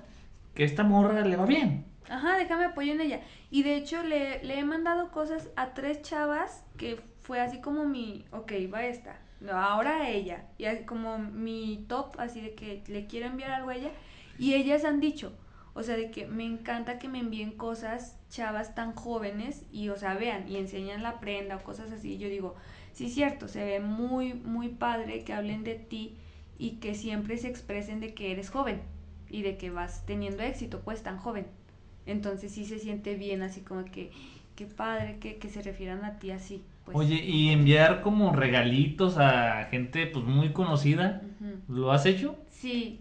que esta morra le va bien. Ajá, déjame apoyo en ella. Y de hecho le, le he mandado cosas a tres chavas que fue así como mi, ok, va esta, no, ahora ella. Y así como mi top, así de que le quiero enviar algo a ella. Y ellas han dicho, o sea, de que me encanta que me envíen cosas chavas tan jóvenes y, o sea, vean y enseñan la prenda o cosas así. Y yo digo, sí, cierto, se ve muy, muy padre que hablen de ti y que siempre se expresen de que eres joven y de que vas teniendo éxito, pues tan joven. Entonces sí se siente bien, así como que, qué padre que, que se refieran a ti así. Pues. Oye, y enviar como regalitos a gente pues muy conocida. ¿lo has hecho? Sí,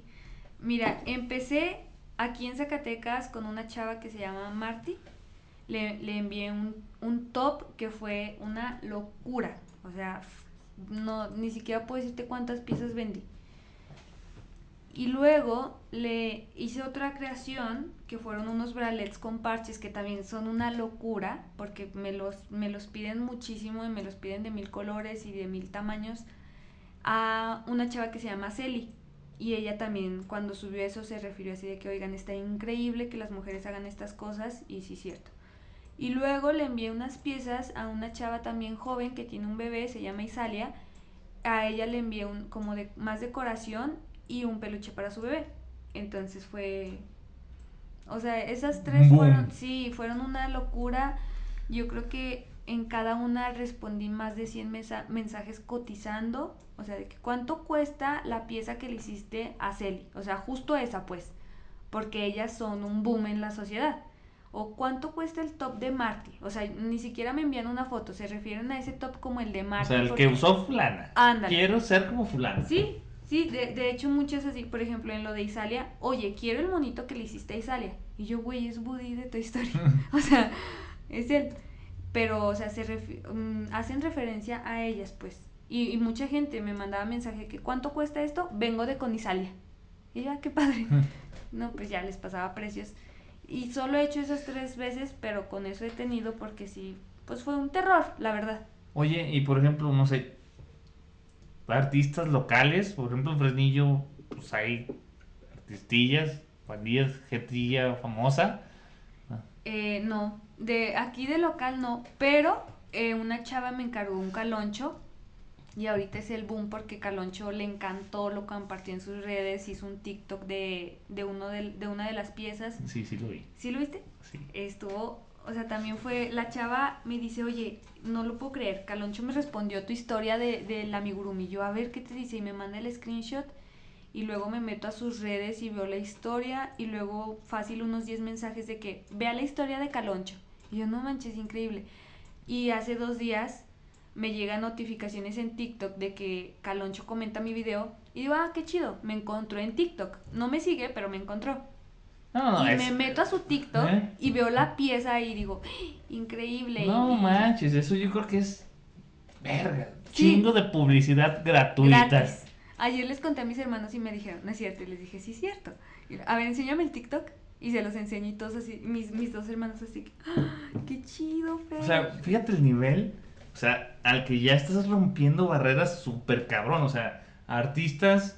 mira, empecé aquí en Zacatecas con una chava que se llama Marty. Le, le envié un, un top que fue una locura. O sea, no, ni siquiera puedo decirte cuántas piezas vendí. Y luego le hice otra creación que fueron unos bralets con parches que también son una locura porque me los, me los piden muchísimo y me los piden de mil colores y de mil tamaños a una chava que se llama Celi. Y ella también cuando subió eso se refirió así de que, oigan, está increíble que las mujeres hagan estas cosas y sí, cierto. Y luego le envié unas piezas a una chava también joven que tiene un bebé, se llama Isalia. A ella le envié un, como de más decoración y un peluche para su bebé. Entonces fue... O sea, esas tres Boom. fueron, sí, fueron una locura. Yo creo que en cada una respondí más de 100 mesa- mensajes cotizando. O sea, de que cuánto cuesta la pieza que le hiciste a Celi. O sea, justo esa pues. Porque ellas son un boom en la sociedad. O cuánto cuesta el top de Marty. O sea, ni siquiera me envían una foto. Se refieren a ese top como el de O Marty. sea, el porque- que usó fulana. Ándale. Quiero ser como fulana. Sí, sí, de, de hecho muchas así, por ejemplo en lo de Isalia, oye, quiero el monito que le hiciste a Isalia. Y yo, güey, es Woody de Toy Story. o sea, es él. Pero, o sea, se mm, hacen referencia a ellas, pues. Y, y mucha gente me mandaba mensaje que, ¿cuánto cuesta esto? Vengo de con Isalia. Y ya, qué padre. no, pues ya les pasaba precios. Y solo he hecho esas tres veces, pero con eso he tenido porque sí, pues fue un terror, la verdad. Oye, y por ejemplo, no sé, artistas locales, por ejemplo en Fresnillo, pues hay artistillas, pandillas, jetilla famosa. Eh, no, de aquí de local no, pero eh, una chava me encargó un caloncho y ahorita es el boom porque Caloncho le encantó, lo compartió en sus redes, hizo un TikTok de, de, uno de, de una de las piezas. Sí, sí lo vi. ¿Sí lo viste? Sí. Estuvo, o sea, también fue, la chava me dice, oye, no lo puedo creer, Caloncho me respondió tu historia de, del amigurumi, yo a ver qué te dice y me manda el screenshot y luego me meto a sus redes y veo la historia y luego fácil unos 10 mensajes de que vea la historia de Caloncho. Y yo no manches, increíble. Y hace dos días me llegan notificaciones en TikTok de que Caloncho comenta mi video y digo, ah, qué chido, me encontró en TikTok. No me sigue, pero me encontró. No, no, y es- me meto a su TikTok ¿Eh? y veo la pieza y digo, ¡Ah! increíble. No y- manches, eso yo creo que es. Verga. Sí. Chingo de publicidad gratuita. Gratis. Ayer les conté a mis hermanos y me dijeron, no es cierto. Y les dije, sí, es cierto. Y, a ver, enséñame el TikTok. Y se los enseñé y todos así, mis, mis dos hermanos así, que, ¡Ah! qué chido, Fer. O sea, fíjate el nivel. O sea, al que ya estás rompiendo barreras súper cabrón. O sea, artistas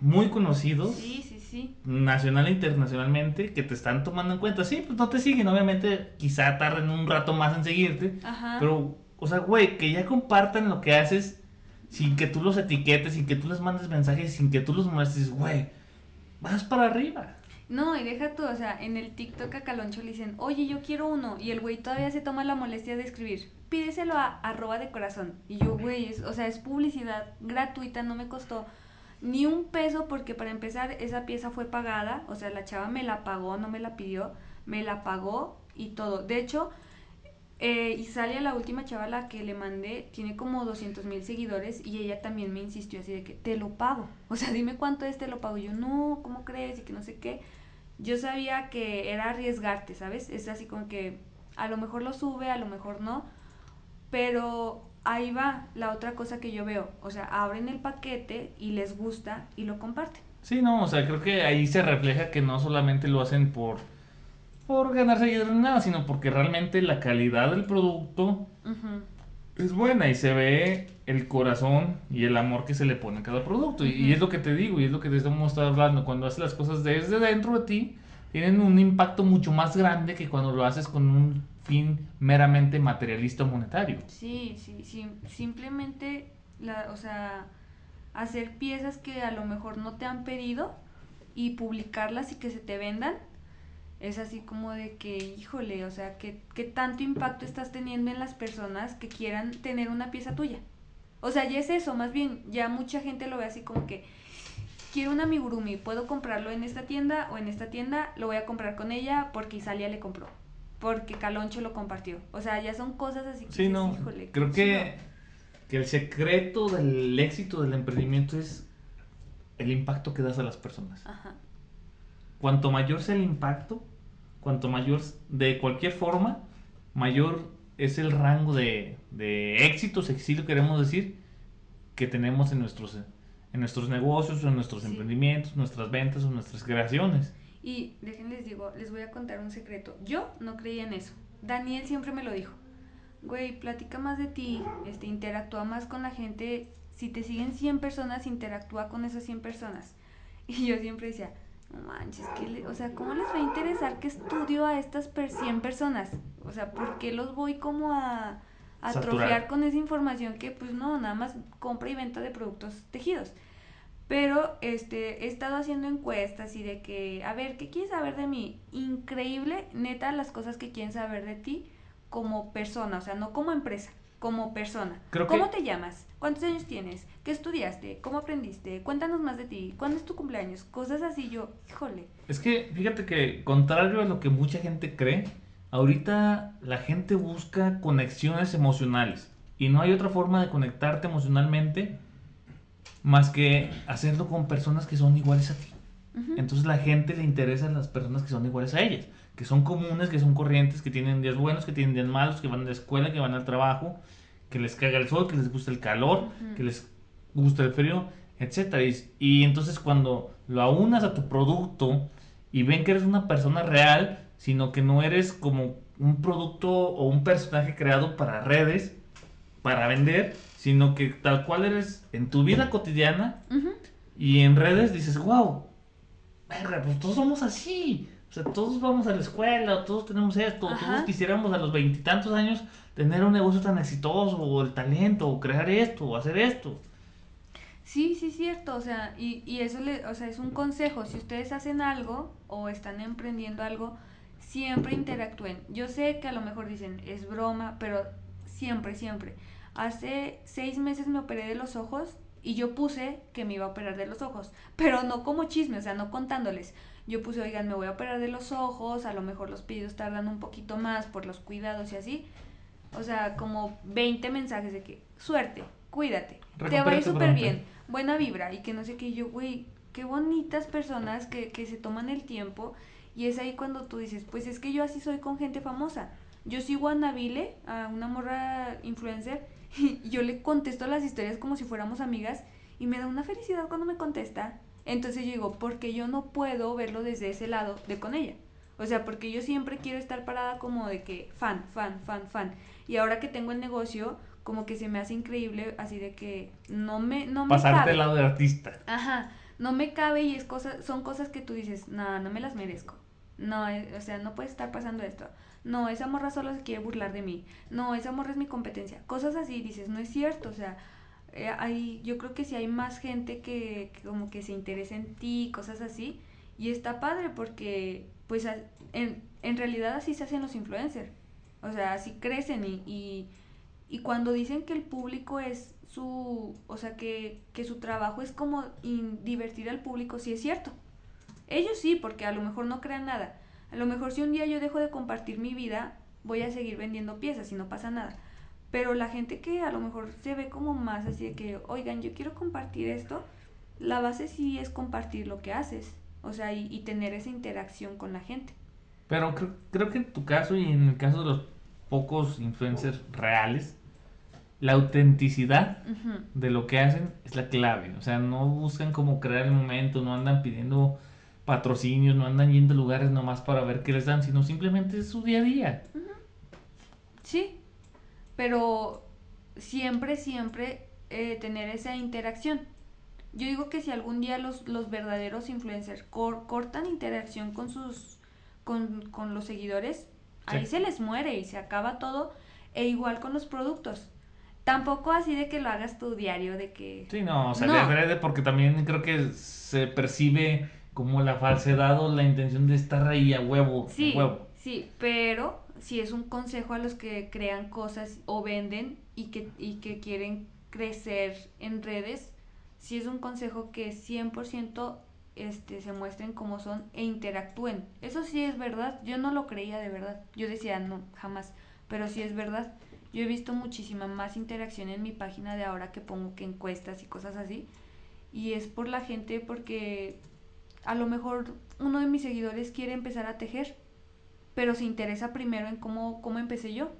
muy conocidos. sí, sí, sí. Nacional e internacionalmente que te están tomando en cuenta. Sí, pues no te siguen, obviamente quizá tarden un rato más en seguirte, Ajá. pero, o sea, güey, que ya compartan lo que haces sin que tú los etiquetes, sin que tú les mandes mensajes, sin que tú los muestres, güey, vas para arriba. No, y deja tú, o sea, en el TikTok a Caloncho le dicen, oye, yo quiero uno. Y el güey todavía se toma la molestia de escribir, pídeselo a arroba de corazón. Y yo, güey, o sea, es publicidad gratuita, no me costó ni un peso porque para empezar esa pieza fue pagada, o sea, la chava me la pagó, no me la pidió, me la pagó y todo. De hecho, eh, Isalia, la última chavala que le mandé, tiene como 200 mil seguidores y ella también me insistió así de que te lo pago. O sea, dime cuánto es, te lo pago. yo, no, ¿cómo crees? Y que no sé qué. Yo sabía que era arriesgarte, ¿sabes? Es así como que a lo mejor lo sube, a lo mejor no. Pero ahí va la otra cosa que yo veo. O sea, abren el paquete y les gusta y lo comparten. Sí, no, o sea, creo que ahí se refleja que no solamente lo hacen por por ganar seguidores nada, sino porque realmente la calidad del producto es buena y se ve el corazón y el amor que se le pone a cada producto. y, es lo que te digo, y es lo que te estamos hablando. Cuando haces las cosas desde dentro de ti, tienen un impacto mucho más grande que cuando lo haces con un fin meramente materialista monetario. Sí, sí, sí. Simplemente, la, o sea, hacer piezas que a lo mejor no te han pedido y publicarlas y que se te vendan es así como de que, híjole, o sea, ¿qué, ¿qué, tanto impacto estás teniendo en las personas que quieran tener una pieza tuya? O sea, ya es eso, más bien, ya mucha gente lo ve así como que, quiero un amigurumi, puedo comprarlo en esta tienda o en esta tienda, lo voy a comprar con ella porque Isalia le compró, porque Caloncho lo compartió. O sea, ya son cosas así que, sí, no, híjole. Creo que, que el secreto del éxito del emprendimiento es el impacto que das a las personas. Ajá. Cuanto mayor sea el impacto, cuanto mayor, de cualquier forma, mayor es el rango de, de éxito, si lo queremos decir, que tenemos en nuestros, en nuestros negocios, en nuestros emprendimientos, nuestras ventas o nuestras creaciones. Y déjenles digo, les voy a contar un secreto. Yo no creía en eso. Daniel siempre me lo dijo. Güey, platica más de ti, este, interactúa más con la gente. Si te siguen 100 personas, interactúa con esas 100 personas. Y yo siempre decía, no manches, que o sea, ¿cómo les va a interesar que estudio a estas 100 personas? O sea, ¿por qué los voy como a, atrofiar con esa información que pues no, nada más compra y venta de productos tejidos? Pero este, he estado haciendo encuestas y de que, a ver, ¿qué quieres saber de mí? Increíble, neta, las cosas que quieren saber de ti como persona, o sea, no como empresa, como persona. ¿Cómo te llamas? ¿Cuántos años tienes? ¿Qué estudiaste? ¿Cómo aprendiste? Cuéntanos más de ti. ¿Cuándo es tu cumpleaños? Cosas así, yo, híjole. Es que fíjate que, contrario a lo que mucha gente cree, ahorita la gente busca conexiones emocionales. Y no hay otra forma de conectarte emocionalmente más que hacerlo con personas que son iguales a ti. Entonces la gente le interesa a las personas que son iguales a ellas, que son comunes, que son corrientes, que tienen días buenos, que tienen días malos, que van a la escuela, que van al trabajo, que les caga el sol, que les gusta el calor, que les gusta el frío, etcétera. Y, entonces cuando lo aunas a tu producto y ven que eres una persona real, sino que no eres como un producto o un personaje creado para redes, para vender, sino que tal cual eres en tu vida cotidiana y en redes dices, wow, pues todos somos así. O sea, todos vamos a la escuela, todos tenemos esto, todos quisiéramos a los veintitantos años tener un negocio tan exitoso, o el talento, o crear esto, o hacer esto. Sí, sí, cierto, o sea, y, y eso le, o sea, es un consejo, si ustedes hacen algo o están emprendiendo algo, siempre interactúen. Yo sé que a lo mejor dicen, es broma, pero siempre, siempre. Hace seis meses me operé de los ojos y yo puse que me iba a operar de los ojos, pero no como chisme, o sea, no contándoles yo puse, oigan, me voy a operar de los ojos, a lo mejor los pedidos tardan un poquito más por los cuidados y así. O sea, como 20 mensajes de que, suerte, cuídate, te va a ir súper bien, buena vibra y que no sé qué, yo, güey, qué bonitas personas que, que se toman el tiempo y es ahí cuando tú dices, pues es que yo así soy con gente famosa. Yo sigo a Nabile, a una morra influencer, y yo le contesto las historias como si fuéramos amigas y me da una felicidad cuando me contesta. Entonces yo digo, porque yo no puedo verlo desde ese lado de con ella. O sea, porque yo siempre quiero estar parada como de que fan, fan, fan, fan. Y ahora que tengo el negocio, como que se me hace increíble, así de que no me, no me Pasarte al lado de artista. Ajá, no me cabe y es cosa, son cosas que tú dices, no, no me las merezco. No, eh, o sea, no puede estar pasando esto. No, esa morra solo se quiere burlar de mí. No, esa morra es mi competencia. Cosas así, dices, no es cierto. O sea, eh, hay, yo creo que si hay más gente que, como que se interesa en ti, cosas así, Y está padre porque, pues, en, en realidad así se hacen los influencers. O sea, así crecen y, y, cuando dicen que el público es su, o sea, que, que su trabajo es como divertir al público, sí es cierto. Ellos sí, porque a lo mejor no crean nada. A lo mejor si un día yo dejo de compartir mi vida, voy a seguir vendiendo piezas y no pasa nada. Pero la gente que a lo mejor se ve como más así de que, oigan, yo quiero compartir esto, la base sí es compartir lo que haces. O sea, y, tener esa interacción con la gente. Pero creo, creo que en tu caso y en el caso de los pocos influencers reales, la autenticidad de lo que hacen es la clave. O sea, no buscan como crear el momento, no andan pidiendo patrocinios, no andan yendo a lugares nomás para ver qué les dan, sino simplemente es su día a día. Sí, pero siempre, siempre eh, tener esa interacción. Yo digo que si algún día los, los verdaderos influencers cortan interacción con sus con, con los seguidores, Ahí se les muere y se acaba todo. E igual con los productos. Tampoco así de que lo hagas tu diario, de que... Sí, no, o sea, de adrede porque también creo que se percibe como la falsedad o la intención de estar ahí a huevo. Sí, sí, pero si es un consejo a los que crean cosas o venden y que, y que quieren crecer en redes, si es un consejo que 100% este, se muestren como son e interactúen. Eso sí es verdad, yo no lo creía de verdad, yo decía no, jamás, pero sí es verdad. Yo he visto muchísima más interacción en mi página de ahora que pongo que encuestas y cosas así. Y es por la gente porque a lo mejor uno de mis seguidores quiere empezar a tejer, pero se interesa primero en cómo, cómo empecé yo.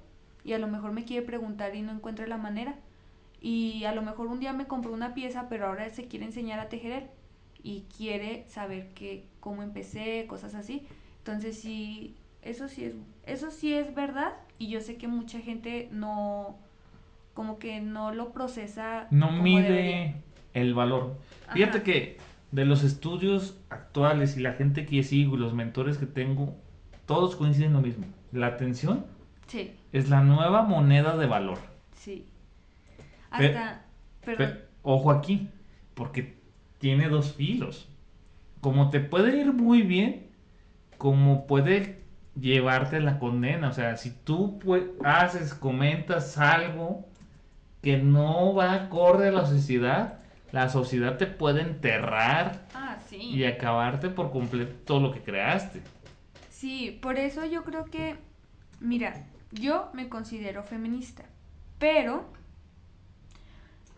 Y a lo mejor me quiere preguntar y no encuentra la manera. Y a lo mejor un día me compró una pieza, pero ahora se quiere enseñar a tejer él y quiere saber que, cómo empecé, cosas así. Entonces sí, eso sí es, eso sí es verdad y yo sé que mucha gente no, como que no lo procesa. No mide el valor. Fíjate que de los estudios actuales y la gente que sigo y los mentores que tengo, todos coinciden en lo mismo. La atención sí. es la nueva moneda de valor. Sí. Hasta, perdón. ojo aquí, porque tiene dos filos. Como te puede ir muy bien, como puede llevarte la condena. O sea, si tú haces, comentas algo que no va acorde a la sociedad, la sociedad te puede enterrar ah, y acabarte por completo todo lo que creaste. Sí, por eso yo creo que, mira, yo me considero feminista, pero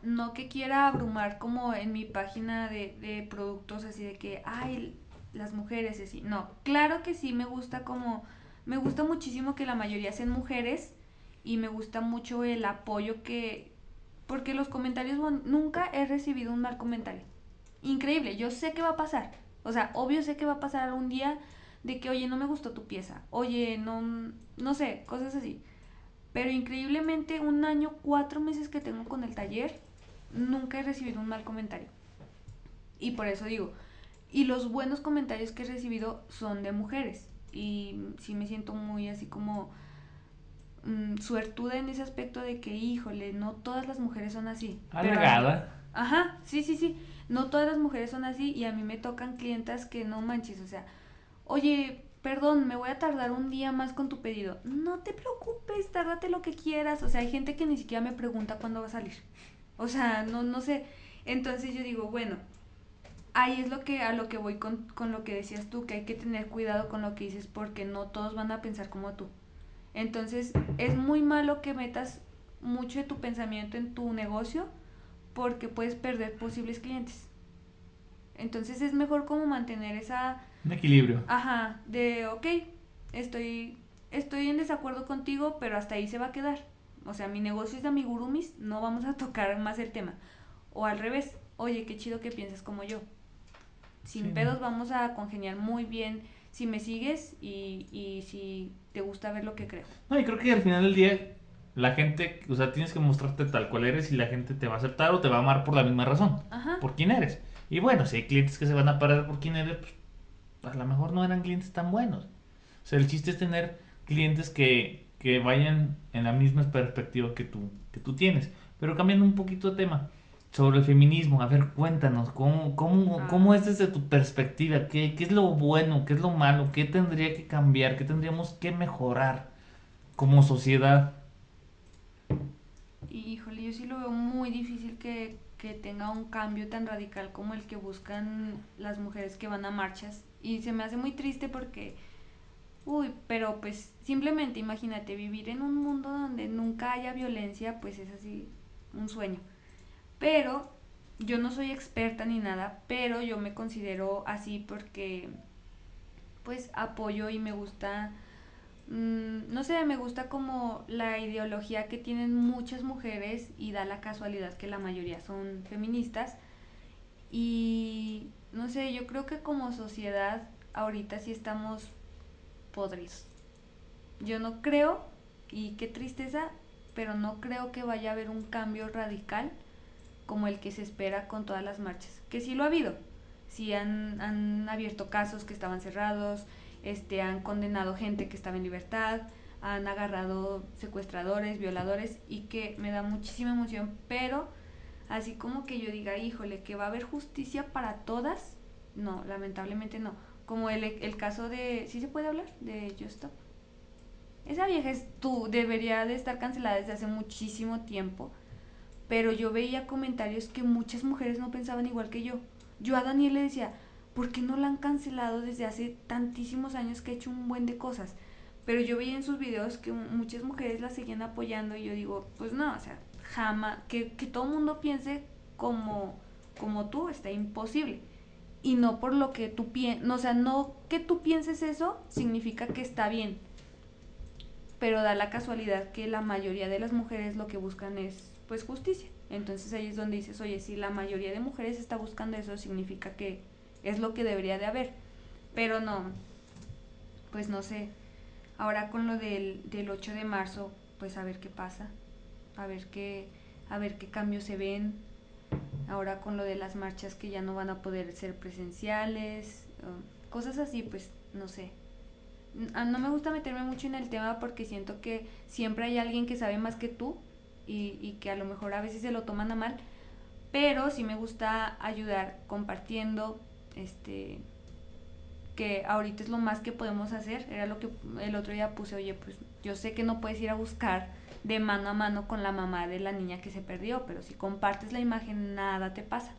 no que quiera abrumar como en mi página de, de productos así de que, ay, las mujeres así. No, claro que sí me gusta como, me gusta muchísimo que la mayoría sean mujeres y me gusta mucho el apoyo que, porque los comentarios, nunca he recibido un mal comentario. Increíble, yo sé que va a pasar. O sea, obvio sé que va a pasar algún día de que, oye, no me gustó tu pieza. Oye, no, no sé, cosas así. Pero increíblemente un año, cuatro meses que tengo con el taller, nunca he recibido un mal comentario. Y por eso digo, y los buenos comentarios que he recibido son de mujeres. Y sí me siento muy así como mm, suertuda en ese aspecto de que, híjole, no todas las mujeres son así. Alegada. Ajá, sí, sí, sí. No todas las mujeres son así y a mí me tocan clientas que no manches, o sea, oye, perdón, me voy a tardar un día más con tu pedido. No te preocupes, tárdate lo que quieras. O sea, hay gente que ni siquiera me pregunta cuándo va a salir. O sea, no, no sé. Entonces yo digo, bueno, ahí es lo que a lo que voy con, con lo que decías tú, que hay que tener cuidado con lo que dices porque no todos van a pensar como tú. Entonces es muy malo que metas mucho de tu pensamiento en tu negocio porque puedes perder posibles clientes. Entonces es mejor como mantener esa... Un equilibrio. Ajá, de, ok, estoy, estoy en desacuerdo contigo, pero hasta ahí se va a quedar o sea, mi negocio es de amigurumis, no vamos a tocar más el tema. O al revés, oye, qué chido que piensas como yo. Sin pedos vamos a congeniar muy bien si me sigues y, y si te gusta ver lo que creo. No, y creo que al final del día la gente, o sea, tienes que mostrarte tal cual eres y la gente te va a aceptar o te va a amar por la misma razón, Ajá. por quién eres. Y bueno, si hay clientes que se van a parar por quién eres, pues a lo mejor no eran clientes tan buenos. O sea, el chiste es tener clientes que, que vayan en la misma perspectiva que tú, que tú tienes. Pero cambiando un poquito de tema, sobre el feminismo. A ver, cuéntanos, ¿cómo, cómo, Ah. cómo es desde tu perspectiva? ¿Qué, ¿Qué es lo bueno? ¿Qué es lo malo? ¿Qué tendría que cambiar? ¿Qué tendríamos que mejorar como sociedad? Híjole, yo sí lo veo muy difícil que, que tenga un cambio tan radical como el que buscan las mujeres que van a marchas. Y se me hace muy triste porque, uy, pero pues simplemente imagínate vivir en un mundo donde nunca haya violencia, pues es así un sueño. Pero yo no soy experta ni nada, pero yo me considero así porque pues apoyo y me gusta mm, no sé, me gusta como la ideología que tienen muchas mujeres y da la casualidad que la mayoría son feministas. Y no sé, yo creo que como sociedad ahorita sí estamos podridos. Yo no creo, y qué tristeza, pero no creo que vaya a haber un cambio radical como el que se espera con todas las marchas. Que sí lo ha habido. Sí han, han abierto casos que estaban cerrados, este, han condenado gente que estaba en libertad, han agarrado secuestradores, violadores y que me da muchísima emoción, pero así como que yo diga, híjole, que va a haber justicia para todas, no, lamentablemente no. Como el, el caso de, ¿sí se puede hablar? De Just Stop. Esa vieja es tú, debería de estar cancelada desde hace muchísimo tiempo, pero yo veía comentarios que muchas mujeres no pensaban igual que yo. Yo a Daniel le decía, ¿por qué no la han cancelado desde hace tantísimos años que ha hecho un buen de cosas? Pero yo veía en sus videos que muchas mujeres la seguían apoyando y yo digo, pues no, o sea, jamás, que, que todo el mundo piense como, como tú, está imposible. Y no por lo que tú piensas, o sea, no que tú pienses eso significa que está bien. Pero da la casualidad que la mayoría de las mujeres lo que buscan es, pues, justicia. Entonces ahí es donde dices, oye, si la mayoría de mujeres está buscando eso, significa que es lo que debería de haber. Pero no, pues no sé. Ahora con lo del, del 8 de marzo, pues a ver qué pasa. A ver qué, a ver qué cambios se ven. Ahora con lo de las marchas que ya no van a poder ser presenciales. cosas así, pues no sé. Ah, No me gusta meterme mucho en el tema porque siento que siempre hay alguien que sabe más que tú y, y que a lo mejor a veces se lo toman a mal, pero sí me gusta ayudar compartiendo, este, que ahorita es lo más que podemos hacer, era lo que el otro día puse, oye, pues yo sé que no puedes ir a buscar de mano a mano con la mamá de la niña que se perdió, pero si compartes la imagen nada te pasa.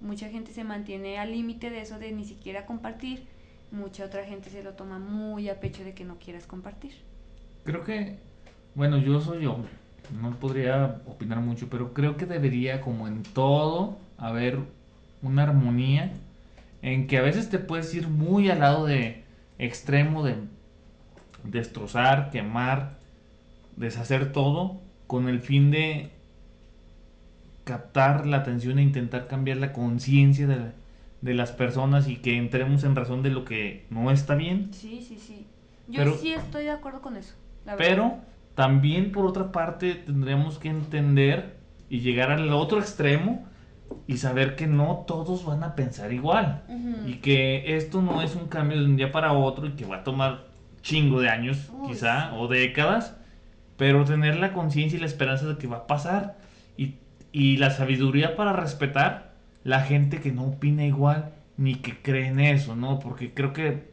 Mucha gente se mantiene al límite de eso de ni siquiera compartir, mucha otra gente se lo toma muy a pecho de que no quieras compartir. Creo que, bueno, yo soy hombre, no podría opinar mucho, pero creo que debería, como en todo, haber una armonía en que a veces te puedes ir muy al lado de extremo de destrozar, quemar, deshacer todo con el fin de captar la atención e intentar cambiar la conciencia de, de las personas y que entremos en razón de lo que no está bien. Sí, sí, sí. Yo Pero- sí estoy de acuerdo con eso. la verdad. También por otra parte tendremos que entender y llegar al otro extremo y saber que no todos van a pensar igual. Y que esto no es un cambio de un día para otro y que va a tomar chingo de años Uy, quizá o décadas. Pero tener la conciencia y la esperanza de que va a pasar. Y, y la sabiduría para respetar la gente que no opina igual ni que cree en eso, ¿no? Porque creo que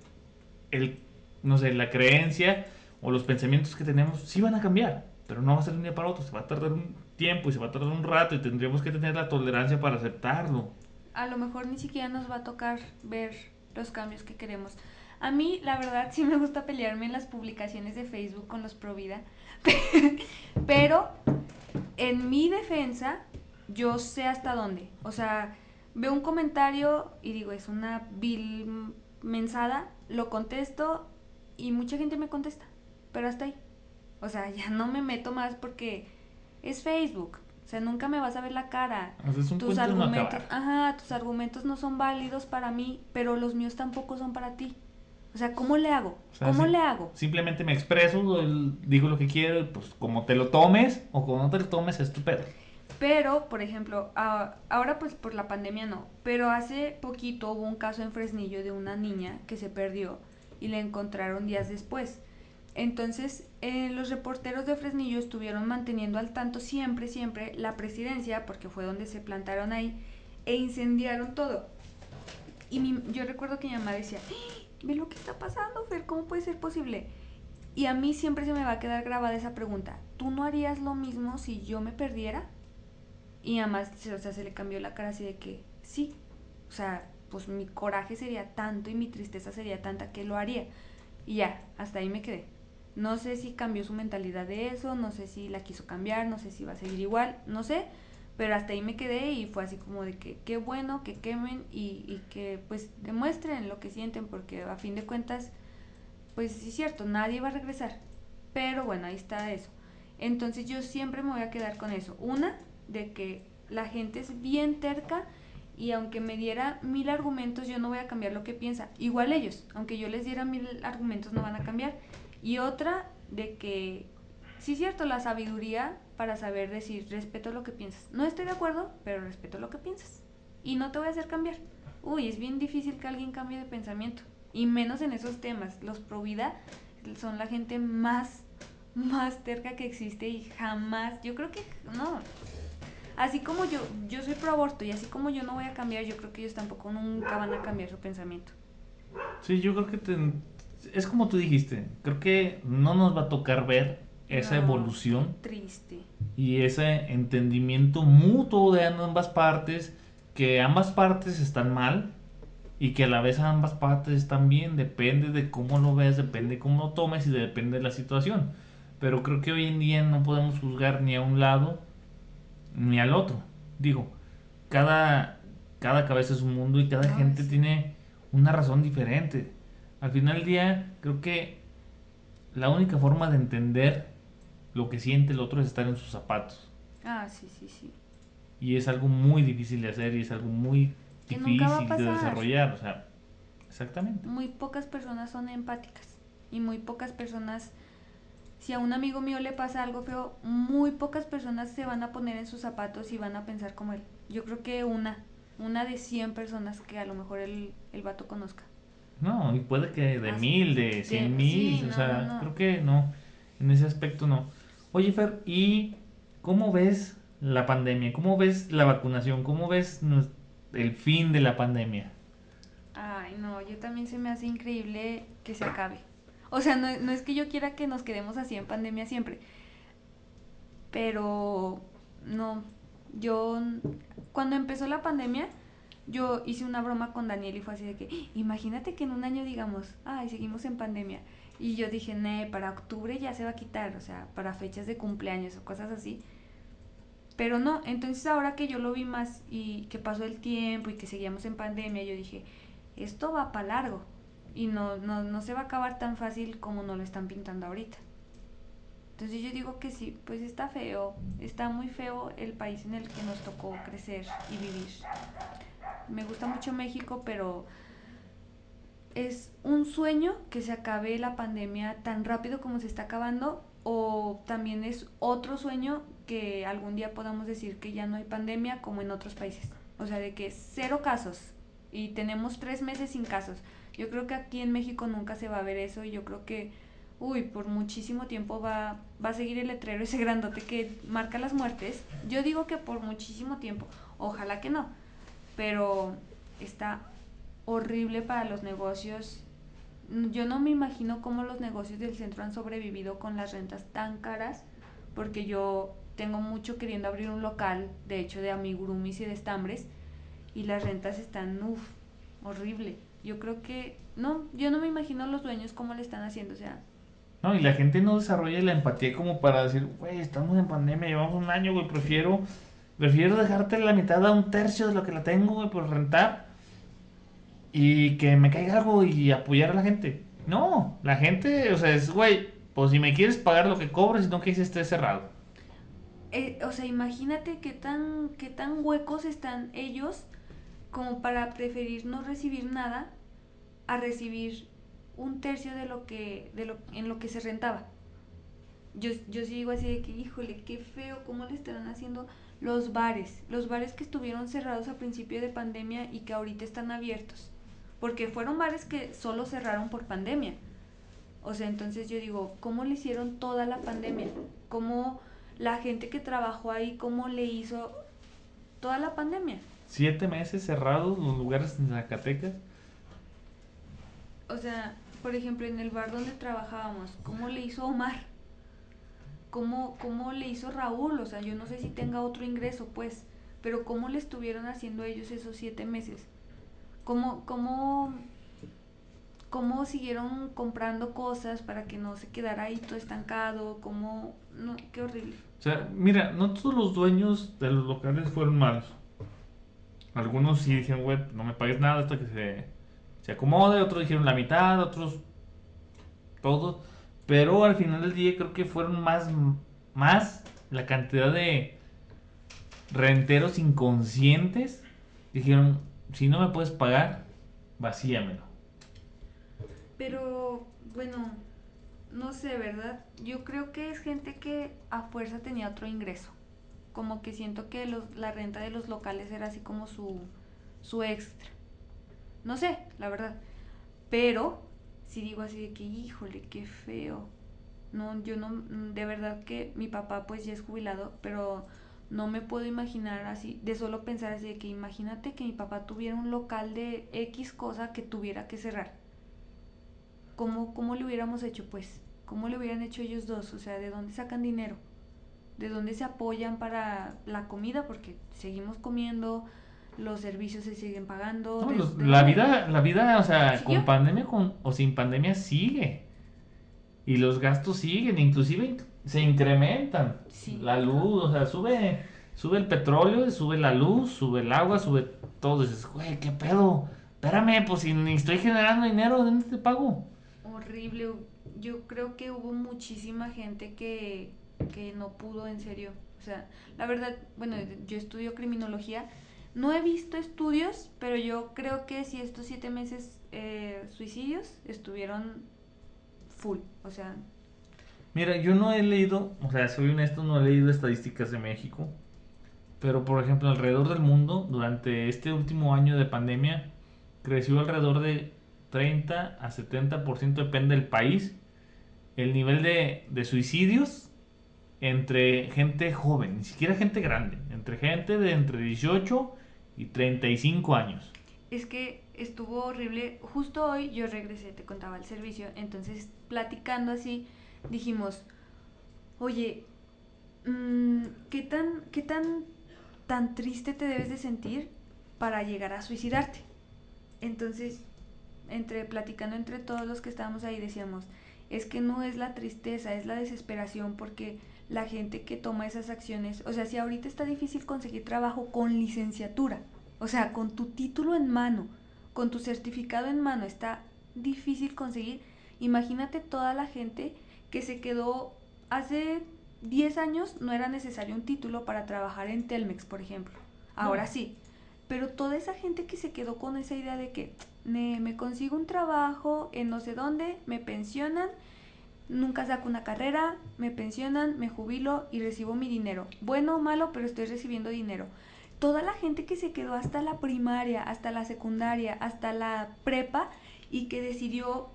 el, no sé, la creencia o los pensamientos que tenemos sí van a cambiar, pero no va a ser un día para otro, se va a tardar un tiempo y se va a tardar un rato y tendríamos que tener la tolerancia para aceptarlo. A lo mejor ni siquiera nos va a tocar ver los cambios que queremos. A mí, la verdad, sí me gusta pelearme en las publicaciones de Facebook con los pro vida. Pero, en mi defensa, yo sé hasta dónde. O sea, veo un comentario y digo, es una vil mensada, lo contesto y mucha gente me contesta. Pero hasta ahí. O sea, ya no me meto más porque es Facebook. O sea, nunca me vas a ver la cara Haces un tus no argumentos, acabar. ajá, tus argumentos no son válidos para mí, pero los míos tampoco son para ti. O sea, ¿cómo le hago? O sea, ¿Cómo le hago? Simplemente me expreso, digo lo que quiero, pues como te lo tomes o como no te lo tomes es tu pedo. Pero, por ejemplo, ahora pues por la pandemia no, pero hace poquito hubo un caso en Fresnillo de una niña que se perdió y la encontraron días después. Entonces, eh, los reporteros de Fresnillo estuvieron manteniendo al tanto siempre, siempre la presidencia, porque fue donde se plantaron ahí, e incendiaron todo. Y yo recuerdo que mi mamá decía, ¡Ah! ve lo que está pasando, Fer, ¿cómo puede ser posible? Y a mí siempre se me va a quedar grabada esa pregunta, ¿tú no harías lo mismo si yo me perdiera? Y además, o sea, se le cambió la cara así de que, sí, o sea, pues mi coraje sería tanto y mi tristeza sería tanta que lo haría. Y ya, hasta ahí me quedé. No sé si cambió su mentalidad de eso, no sé si la quiso cambiar, no sé si va a seguir igual, no sé, pero hasta ahí me quedé y fue así como de que qué bueno que quemen y, y que pues demuestren lo que sienten porque a fin de cuentas, pues sí es cierto, nadie va a regresar, pero bueno, ahí está eso. Entonces yo siempre me voy a quedar con eso. Una, de que la gente es bien terca y aunque me diera mil argumentos yo no voy a cambiar lo que piensa. Igual ellos, aunque yo les diera mil argumentos no van a cambiar. Y otra de que, sí es cierto, la sabiduría para saber decir respeto lo que piensas. No estoy de acuerdo, pero respeto lo que piensas. Y no te voy a hacer cambiar. Uy, es bien difícil que alguien cambie de pensamiento. Y menos en esos temas. Los pro vida son la gente más, más terca que existe y jamás, yo creo que no. Así como yo, yo soy pro aborto y así como yo no voy a cambiar, yo creo que ellos tampoco nunca van a cambiar su pensamiento. Sí, yo creo que te, es como tú dijiste, creo que no nos va a tocar ver esa evolución. Triste. Y ese entendimiento mutuo de ambas partes, que ambas partes están mal y que a la vez ambas partes están bien, depende de cómo lo ves, depende de cómo lo tomes y depende de la situación. Pero creo que hoy en día no podemos juzgar ni a un lado ni al otro. Digo, cada, cada cabeza es un mundo y cada gente tiene una razón diferente al final del día, creo que la única forma de entender lo que siente el otro es estar en sus zapatos. Ah, sí, sí, sí. Y es algo muy difícil de hacer y es algo muy difícil de desarrollar, o sea, exactamente. Muy pocas personas son empáticas y muy pocas personas, si a un amigo mío le pasa algo feo, muy pocas personas se van a poner en sus zapatos y van a pensar como él. Yo creo que una, una de 100 personas que a lo mejor el, el vato conozca. No, y puede que de mil, de cien mil, o sea, creo que no, en ese aspecto no. Oye, Fer, ¿y cómo ves la pandemia? ¿Cómo ves la vacunación? ¿Cómo ves el fin de la pandemia? Ay, no, yo también se me hace increíble que se acabe. O sea, no, no es que yo quiera que nos quedemos así en pandemia siempre, pero no, yo cuando empezó la pandemia, yo hice una broma con Daniel y fue así de que, imagínate que en un año digamos, ay, seguimos en pandemia. Y yo dije, nee, para octubre ya se va a quitar, o sea, para fechas de cumpleaños o cosas así. Pero no, entonces ahora que yo lo vi más y que pasó el tiempo y que seguíamos en pandemia, yo dije, esto va para largo y no, no, no se va a acabar tan fácil como nos lo están pintando ahorita. Entonces yo digo que sí, pues está feo, está muy feo el país en el que nos tocó crecer y vivir me gusta mucho México, pero es un sueño que se acabe la pandemia tan rápido como se está acabando o también es otro sueño que algún día podamos decir que ya no hay pandemia como en otros países. O sea, de que cero casos y tenemos tres meses sin casos. Yo creo que aquí en México nunca se va a ver eso y yo creo que, uy, por muchísimo tiempo va, va a seguir el letrero ese grandote que marca las muertes. Yo digo que por muchísimo tiempo. Ojalá que no pero está horrible para los negocios. Yo no me imagino cómo los negocios del centro han sobrevivido con las rentas tan caras, porque yo tengo mucho queriendo abrir un local, de hecho, de amigurumis y de estambres, y las rentas están, uff, horrible. Yo creo que, no, yo no me imagino los dueños cómo le están haciendo, o sea. No, y la gente no desarrolla la empatía como para decir, güey, estamos en pandemia, llevamos un año, güey, prefiero Prefiero dejarte la mitad a un tercio de lo que la tengo, por rentar. Y que me caiga algo y apoyar a la gente. No, la gente, o sea, es, güey, pues si me quieres pagar lo que cobres, no que esté cerrado. Eh, o sea, imagínate qué tan, qué tan huecos están ellos como para preferir no recibir nada a recibir un tercio de lo que, de lo, en lo que se rentaba. Yo, yo sí así de que, híjole, qué feo, cómo le estarán haciendo los bares, los bares que estuvieron cerrados a principio de pandemia y que ahorita están abiertos, porque fueron bares que solo cerraron por pandemia. O sea, entonces yo digo, ¿cómo le hicieron toda la pandemia? ¿Cómo la gente que trabajó ahí, cómo le hizo toda la pandemia? Siete meses cerrados los lugares en Zacatecas. O sea, por ejemplo, en el bar donde trabajábamos, ¿cómo le hizo Omar? ¿Cómo, ¿Cómo le hizo Raúl? O sea, yo no sé si tenga otro ingreso, pues, pero ¿cómo le estuvieron haciendo ellos esos siete meses? ¿Cómo, cómo cómo siguieron comprando cosas para que no se quedara ahí todo estancado, cómo, no, qué horrible. O sea, mira, no todos los dueños de los locales fueron malos. Algunos sí dijeron, güey, no me pagues nada hasta que se, se acomode, otros dijeron la mitad, otros todo. Pero al final del día creo que fueron más, más la cantidad de renteros inconscientes. Dijeron, si no me puedes pagar, vacíamelo. Pero bueno, no sé, ¿verdad? Yo creo que es gente que a fuerza tenía otro ingreso. Como que siento que los, la renta de los locales era así como su, su extra. No sé, la verdad. Pero si digo así de que, híjole, qué feo. No, yo no, de verdad que mi papá pues ya es jubilado, pero no me puedo imaginar así, de solo pensar así de que imagínate que mi papá tuviera un local de X cosa que tuviera que cerrar ¿cómo, ¿cómo le hubiéramos hecho pues? ¿Cómo le hubieran hecho ellos dos? O sea, ¿de dónde sacan dinero? ¿De dónde se apoyan para la comida? Porque seguimos comiendo, los servicios se siguen pagando. la vida, la vida, o sea, con pandemia con, o sin pandemia sigue. Y los gastos siguen, inclusive se incrementan. La luz, o sea, sube, sube el petróleo, sube la luz, sube el agua, sube todo. dices, güey, ¿qué pedo? Espérame, pues si ni estoy generando dinero, ¿de dónde te pago? horrible. Yo creo que hubo muchísima gente que, que no pudo, en serio. O sea, la verdad, bueno, yo estudio criminología. No he visto estudios, pero yo creo que si estos siete meses eh, suicidios estuvieron full. O sea. Mira, yo no he leído, o sea, soy honesto, no he leído estadísticas de México. Pero, por ejemplo, alrededor del mundo, durante este último año de pandemia, creció alrededor de 30 a 70%, depende del país, el nivel de, de suicidios entre gente joven, ni siquiera gente grande, entre gente de entre 18 y 35 años. Es que estuvo horrible. Justo hoy yo regresé, te contaba el servicio, entonces platicando así, dijimos, oye, mm, ¿qué tan, qué tan, tan triste te debes de sentir para llegar a suicidarte? Entonces entre platicando entre todos los que estábamos ahí decíamos, es que no es la tristeza, es la desesperación porque la gente que toma esas acciones, o sea, si ahorita está difícil conseguir trabajo con licenciatura, o sea, con tu título en mano, con tu certificado en mano, está difícil conseguir, imagínate toda la gente que se quedó hace 10 años, no era necesario un título para trabajar en Telmex, por ejemplo. Ahora sí, pero toda esa gente que se quedó con esa idea de que me, consigo un trabajo en no sé dónde, me pensionan, nunca saco una carrera, me pensionan, me jubilo y recibo mi dinero. Bueno o malo, pero estoy recibiendo dinero. Toda la gente que se quedó hasta la primaria, hasta la secundaria, hasta la prepa y que decidió,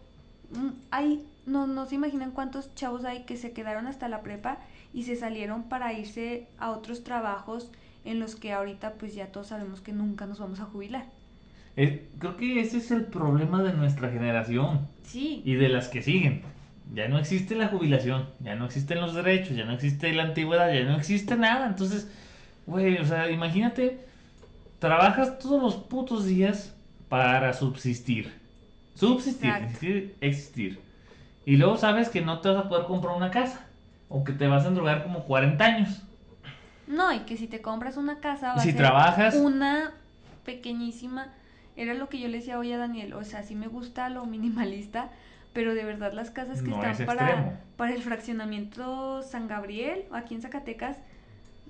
mm, hay, no, no se imaginan cuántos chavos hay que se quedaron hasta la prepa y se salieron para irse a otros trabajos en los que ahorita pues ya todos sabemos que nunca nos vamos a jubilar creo que ese es el problema de nuestra generación. Sí. Y de las que siguen. Ya no existe la jubilación, ya no existen los derechos, ya no existe la antigüedad, ya no existe nada. Entonces, güey, o sea, imagínate, trabajas todos los putos días para subsistir. Subsistir, existir, existir. Y luego sabes que no te vas a poder comprar una casa. O que te vas a endrogar como 40 años. No, y que si te compras una casa va si a ser trabajas, una pequeñísima era lo que yo le decía hoy a Daniel, o sea, sí me gusta lo minimalista, pero de verdad las casas que están para, para el fraccionamiento San Gabriel, aquí en Zacatecas,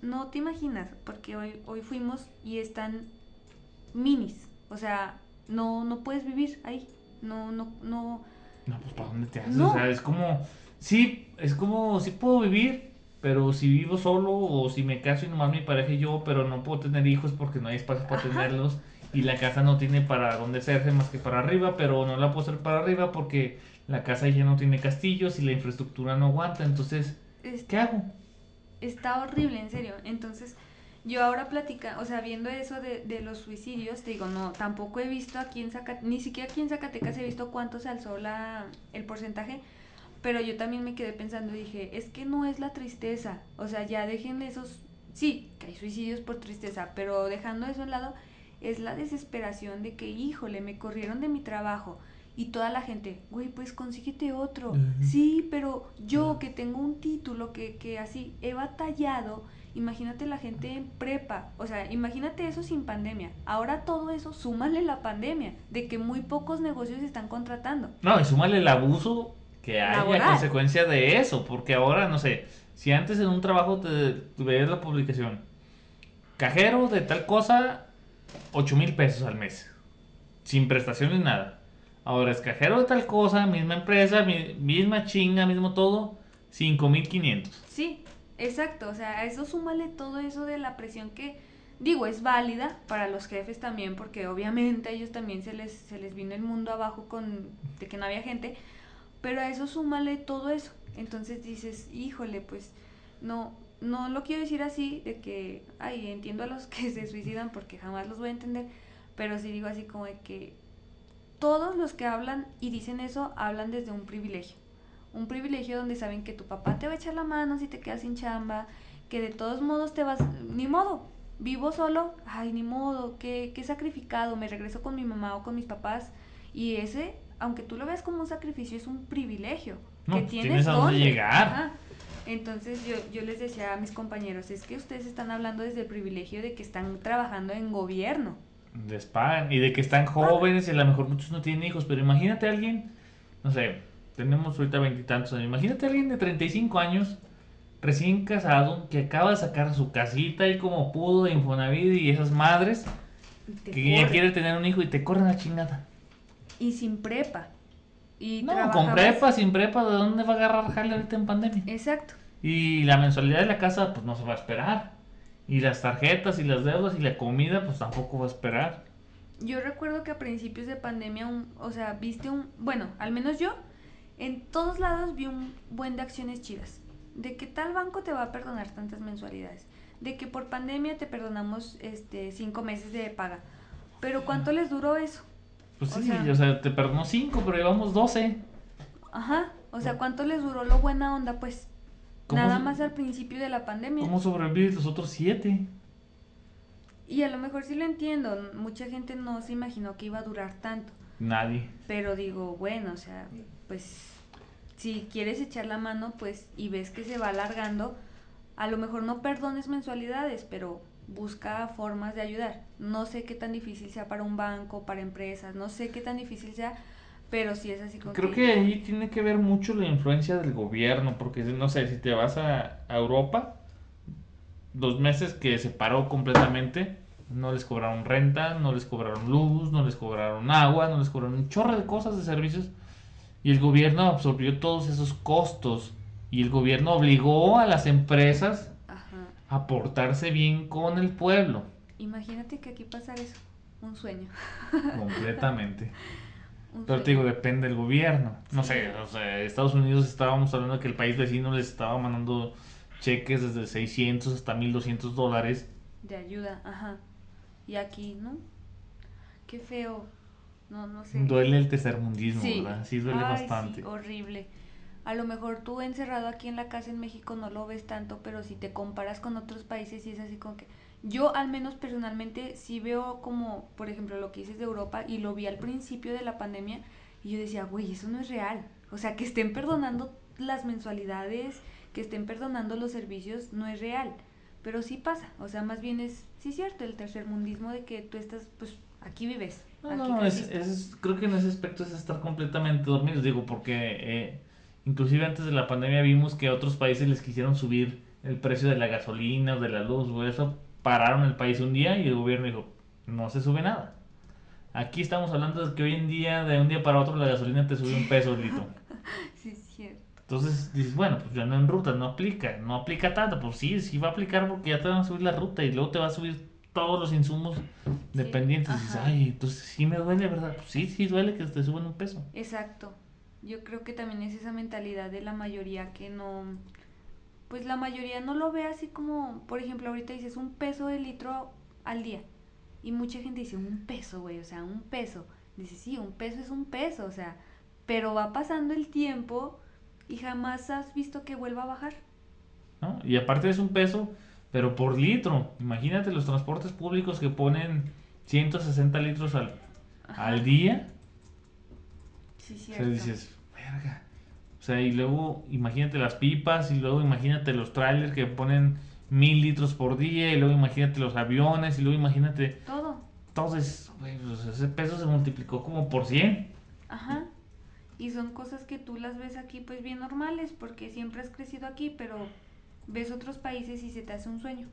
no te imaginas, porque hoy, hoy fuimos y están minis, o sea, no, no puedes vivir ahí, no, no, no. No, pues ¿para dónde te haces? O sea, es como, sí, es como, sí puedo vivir, pero si vivo solo o si me caso y nomás mi pareja y yo, pero no puedo tener hijos porque no hay espacio para tenerlos y la casa no tiene para dónde hacerse más que para arriba, pero no la puedo hacer para arriba porque la casa ya no tiene castillos y la infraestructura no aguanta, entonces, ¿qué hago? Está horrible, en serio. Entonces, yo ahora platica, o sea, viendo eso de, de los suicidios, te digo, no, tampoco he visto aquí en Zacatecas, ni siquiera aquí en Zacatecas he visto cuánto se alzó la, el porcentaje, pero yo también me quedé pensando, dije, es que no es la tristeza, o sea, ya dejen esos, sí, que hay suicidios por tristeza, pero dejando eso a un lado, es la desesperación de que, híjole, me corrieron de mi trabajo, y toda la gente, güey, pues consíguete otro. Sí, pero yo que tengo un título que, que así he batallado, imagínate la gente en prepa, o sea, imagínate eso sin pandemia. Ahora todo eso, súmale la pandemia, de que muy pocos negocios están contratando. No, y súmale el abuso que hay a consecuencia de eso, porque ahora, no sé, si antes en un trabajo te, te veías la publicación, cajero de tal cosa, 8 mil pesos al mes, sin prestación ni nada Ahora es cajero de tal cosa, misma empresa, misma chinga, mismo todo, 5500. Sí, exacto. O sea, a eso súmale todo eso de la presión que, digo, es válida para los jefes también, porque obviamente a ellos también se les, se les vino el mundo abajo con, de que no había gente, pero a eso súmale todo eso. Entonces dices, híjole, pues no, no lo quiero decir así, de que, ay, entiendo a los que se suicidan porque jamás los voy a entender, pero sí digo así como de que todos los que hablan y dicen eso hablan desde un privilegio. Un privilegio donde saben que tu papá te va a echar la mano si te quedas sin chamba, que de todos modos te vas, ni modo, vivo solo, ay, ni modo, qué, qué sacrificado, me regreso con mi mamá o con mis papás. Y ese, aunque tú lo veas como un sacrificio, es un privilegio. que pues tienes, a dónde llegar. Entonces yo, yo les decía a mis compañeros, es que ustedes están hablando desde el privilegio de que están trabajando en gobierno les pagan y de que están jóvenes y a lo mejor muchos no tienen hijos, pero imagínate a alguien, no sé, tenemos ahorita veintitantos años, imagínate a alguien de 35 años, recién casado, que acaba de sacar su casita y como pudo de Infonavit y esas madres, que ya quiere tener un hijo y te corren la chingada. Y sin prepa. Y no, con prepa, sin prepa, ¿de dónde va a agarrar jale ahorita en pandemia? Exacto. Y la mensualidad de la casa, pues no se va a esperar. Y las tarjetas y las deudas y la comida, pues tampoco va a esperar. Yo recuerdo que a principios de pandemia, un, o sea, viste un, bueno, al menos yo, en todos lados vi un buen de acciones chidas. De que tal banco te va a perdonar tantas mensualidades. De que por pandemia te perdonamos este cinco meses de paga. Pero ¿cuánto les duró eso? Pues sí, o sea, te perdonó cinco, pero llevamos doce. Ajá, o sea, ¿cuánto les duró lo buena onda? Pues Nada más al principio de la pandemia. ¿Cómo sobrevives los otros siete? Y a lo mejor sí lo entiendo. Mucha gente no se imaginó que iba a durar tanto. Nadie. Pero digo, bueno, o sea, pues si quieres echar la mano, pues y ves que se va alargando, a lo mejor no perdones mensualidades, pero busca formas de ayudar. No sé qué tan difícil sea para un banco, para empresas, no sé qué tan difícil sea, pero sí es así como Creo que... ahí tiene que ver mucho la influencia del gobierno, porque no sé, si te vas a, Europa, dos meses que se paró completamente, no les cobraron renta, no les cobraron luz, no les cobraron agua, no les cobraron un chorro de cosas de servicios, y el gobierno absorbió todos esos costos, y el gobierno obligó a las empresas a portarse bien con el pueblo. Imagínate que aquí pasa eso, un sueño. Completamente. Pero te digo, depende del gobierno. No sé, o sea, Estados Unidos estábamos hablando de que el país vecino les estaba mandando cheques desde 600 hasta 1200 dólares. De ayuda, ajá. Y aquí, ¿no? Qué feo. No, no sé. Duele el tercermundismo, ¿verdad? Sí, duele bastante. Sí, horrible. A lo mejor tú encerrado aquí en la casa en México no lo ves tanto, pero si te comparas con otros países y es así con que yo al menos personalmente sí veo como, por ejemplo, lo que dices de Europa y lo vi al principio de la pandemia y yo decía, güey, eso no es real. O sea, que estén perdonando las mensualidades, que estén perdonando los servicios, no es real. Pero sí pasa, o sea, más bien es, sí cierto, el tercermundismo de que tú estás, pues, aquí vives. No, no, es, es, creo que en ese aspecto es estar completamente dormidos, digo, porque eh, inclusive antes de la pandemia vimos que a otros países les quisieron subir el precio de la gasolina o de la luz o eso pararon el país un día y el gobierno dijo, no se sube nada. Aquí estamos hablando de que hoy en día, de un día para otro, la gasolina te sube un peso, Lito. Sí, es cierto. Entonces dices, bueno, pues ya no en ruta, no aplica, no aplica tanto. Pues sí, sí va a aplicar porque ya te van a subir la ruta y luego te va a subir todos los insumos dependientes. dices, ay, entonces sí me duele, ¿verdad? Pues sí, sí duele que te suban un peso. Exacto. Yo creo que también es esa mentalidad de la mayoría que no, pues la mayoría no lo ve así como, por ejemplo, ahorita dices un peso de litro al día. Y mucha gente dice, un peso, güey, o sea, un peso. Dice, sí, un peso es un peso, o sea, pero va pasando el tiempo y jamás has visto que vuelva a bajar. ¿No? Y aparte es un peso, pero por litro. Imagínate los transportes públicos que ponen 160 litros al, al día. Sí, O cierto. sea, dices, verga. O sea, y luego imagínate las pipas, y luego imagínate los trailers que ponen mil litros por día, y luego imagínate los aviones, y luego imagínate. Todo. Entonces, pues ese peso se multiplicó como por 100. Ajá. Y son cosas que tú las ves aquí pues bien normales porque siempre has crecido aquí, pero ves otros países y se te hace un sueño.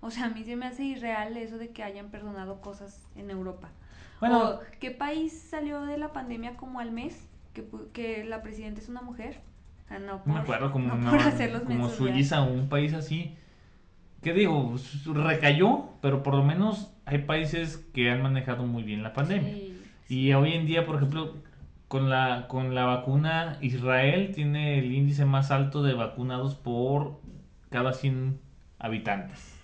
O sea, a mí se me hace irreal eso de que hayan perdonado cosas en Europa. Bueno, O, ¿qué país salió de la pandemia como al mes? Que, que la presidenta es una mujer. Ah, no, por, me acuerdo como, no por como. Suiza o un país así. ¿Qué digo? Recayó, pero por lo menos hay países que han manejado muy bien la pandemia. Sí, Y hoy en día, por ejemplo, con la, con la vacuna, Israel tiene el índice más alto de vacunados por cada 100 habitantes.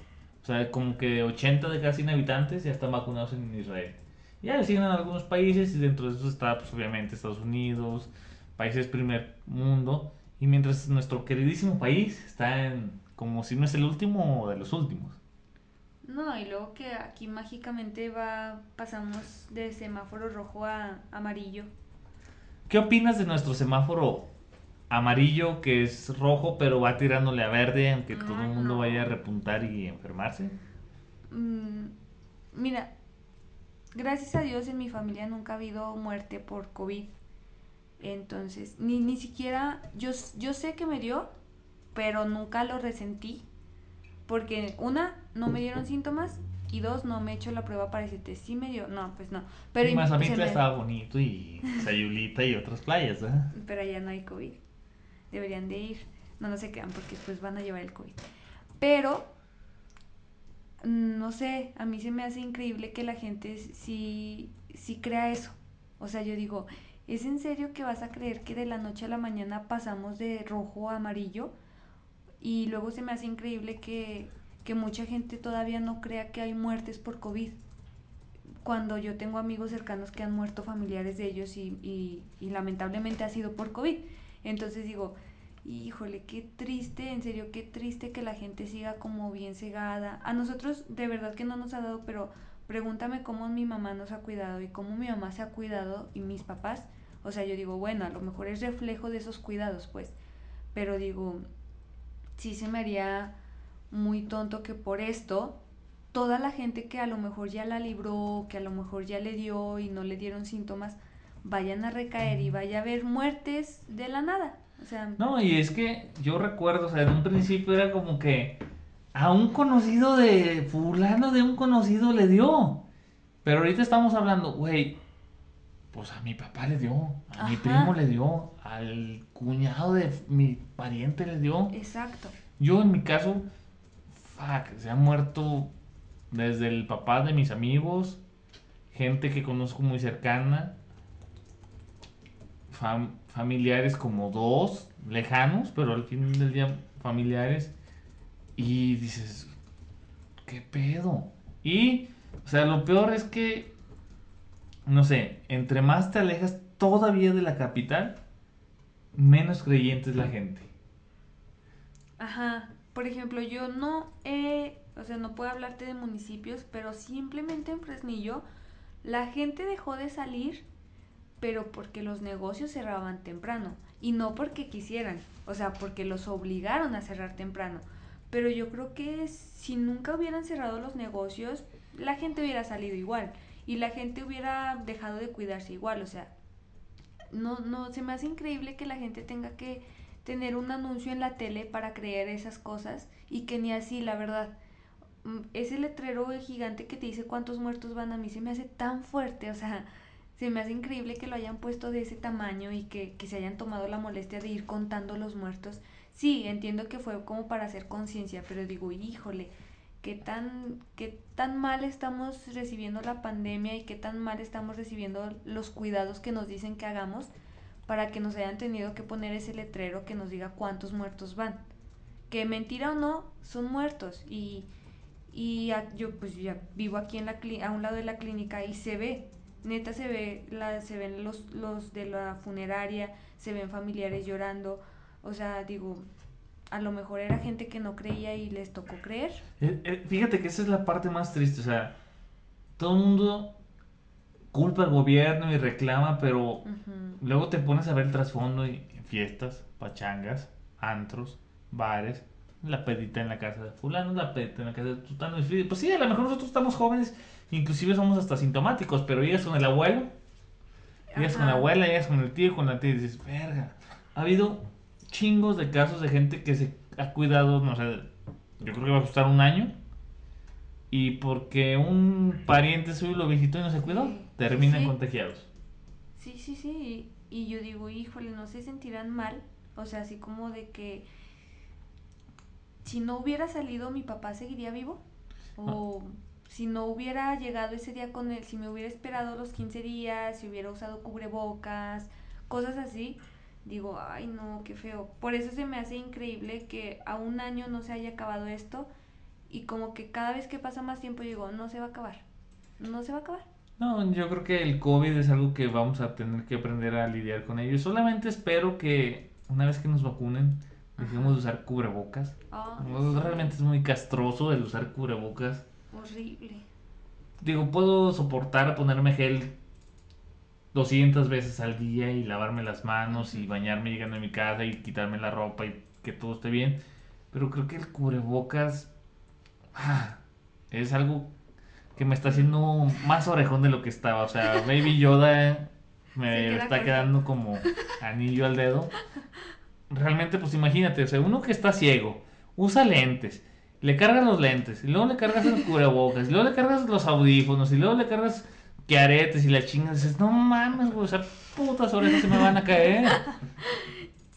O sea, como que 80 de cada 100 habitantes ya están vacunados en Israel. Ya le siguen en algunos países y dentro de eso está, pues obviamente, Estados Unidos, países primer mundo. Y mientras nuestro queridísimo país está en, como si no es el último de los últimos. No, y luego que aquí mágicamente va, pasamos de semáforo rojo a amarillo. ¿Qué opinas de nuestro semáforo amarillo que es rojo pero va tirándole a verde aunque todo el mundo no. vaya a repuntar y enfermarse? Mm, mira, gracias a Dios en mi familia nunca ha habido muerte por COVID. Entonces, ni, ni siquiera, yo, yo sé que me dio, pero nunca lo resentí. Porque una, no me dieron síntomas y dos, no me he hecho la prueba para decirte si me dio. No, pues no. Pero y im- se Mazamitla me- estaba bonito y Sayulita y otras playas, ¿eh? pero allá no hay COVID. Deberían de ir. No, no se quedan porque después van a llevar el COVID. Pero, no sé, a mí se me hace increíble que la gente sí, sí crea eso. O sea, yo digo, ¿es en serio que vas a creer que de la noche a la mañana pasamos de rojo a amarillo? Y luego se me hace increíble que, que mucha gente todavía no crea que hay muertes por COVID cuando yo tengo amigos cercanos que han muerto familiares de ellos y, y- y lamentablemente ha sido por COVID. Entonces digo, híjole, qué triste, en serio, qué triste que la gente siga como bien cegada. A nosotros de verdad que no nos ha dado, pero pregúntame cómo mi mamá nos ha cuidado y cómo mi mamá se ha cuidado y mis papás. O sea, yo digo, bueno, a lo mejor es reflejo de esos cuidados, pues. Pero digo, sí se me haría muy tonto que por esto toda la gente que a lo mejor ya la libró, que a lo mejor ya le dio y no le dieron síntomas, vayan a recaer y vaya a haber muertes de la nada. O sea, No, y es que yo recuerdo, o sea, en un principio era como que a un conocido de fulano de un conocido le dio. Pero ahorita estamos hablando, güey, pues a mi papá le dio, a mi primo le dio, al cuñado de mi pariente le dio. exacto. Yo en mi caso, fuck, se ha muerto desde el papá de mis amigos, gente que conozco muy cercana, fam- familiares como dos, lejanos, pero al fin del día familiares. Y dices, ¿qué pedo? Y, o sea, lo peor es que, no sé, entre más te alejas todavía de la capital, menos creyente es la gente. Ajá. Por ejemplo, yo no he, o sea, no puedo hablarte de municipios, pero simplemente en Fresnillo la gente dejó de salir, pero porque los negocios cerraban temprano y no porque quisieran, o sea, porque los obligaron a cerrar temprano. Pero yo creo que si nunca hubieran cerrado los negocios, la gente hubiera salido igual y la gente hubiera dejado de cuidarse igual, o sea, no, no, se me hace increíble que la gente tenga que tener un anuncio en la tele para creer esas cosas y que ni así, la verdad. Mm, Ese letrero gigante que te dice cuántos muertos van a mí se me hace tan fuerte, o sea, se me hace increíble que lo hayan puesto de ese tamaño y que, que se hayan tomado la molestia de ir contando los muertos. Sí, entiendo que fue como para hacer conciencia, pero digo, híjole, qué tan, qué tan mal estamos recibiendo la pandemia y qué tan mal estamos recibiendo los cuidados que nos dicen que hagamos para que nos hayan tenido que poner ese letrero que nos diga cuántos muertos van. Que mentira o no, son muertos. Y, y yo pues ya vivo aquí en la a un lado de la clínica y se ve, neta se ve, la, se ven los, los de la funeraria, se ven familiares llorando. O sea, digo, a lo mejor era gente que no creía y les tocó creer. Eh, eh, fíjate que esa es la parte más triste, o sea, todo el mundo culpa al gobierno y reclama, pero luego te pones a ver el trasfondo y fiestas, pachangas, antros, bares, la pedita en la casa de fulano, la pedita en la casa de tutano. Pues sí, a lo mejor nosotros estamos jóvenes, inclusive somos hasta sintomáticos, pero llegas con el abuelo, llegas con la abuela, llegas con el tío, con la tía y dices, verga, ha habido chingos de casos de gente que se ha cuidado, no sé, yo creo que va a costar un año y porque un pariente suyo lo visitó y no se cuidó, terminan contagiados. Sí, sí, sí. Y yo digo, híjole, no se sentirán mal. O sea, así como de que si no hubiera salido, mi papá seguiría vivo. O ah. si no hubiera llegado ese día con él, si me hubiera esperado los 15 días, si hubiera usado cubrebocas, cosas así. Digo, ay no, qué feo. Por eso se me hace increíble que a un año no se haya acabado esto y como que cada vez que pasa más tiempo digo, no se va a acabar, no se va a acabar. No, yo creo que el COVID es algo que vamos a tener que aprender a lidiar con ello. Solamente espero que una vez que nos vacunen, dejemos de usar cubrebocas. Realmente es muy castroso el usar cubrebocas. Horrible. Digo, puedo soportar ponerme gel 200 veces al día y lavarme las manos y bañarme llegando a mi casa y quitarme la ropa y que todo esté bien. Pero creo que el cubrebocas Ah, es algo que me está haciendo más orejón de lo que estaba. O sea, Baby Yoda me está quedando como anillo al dedo. Realmente, pues imagínate, o sea, uno que está ciego, usa lentes, le cargas los lentes, y luego le cargas el cubrebocas, y luego le cargas los audífonos, y luego le cargas que aretes y la chingas, dices, no mames, güey, o sea, putas orejas se me van a caer.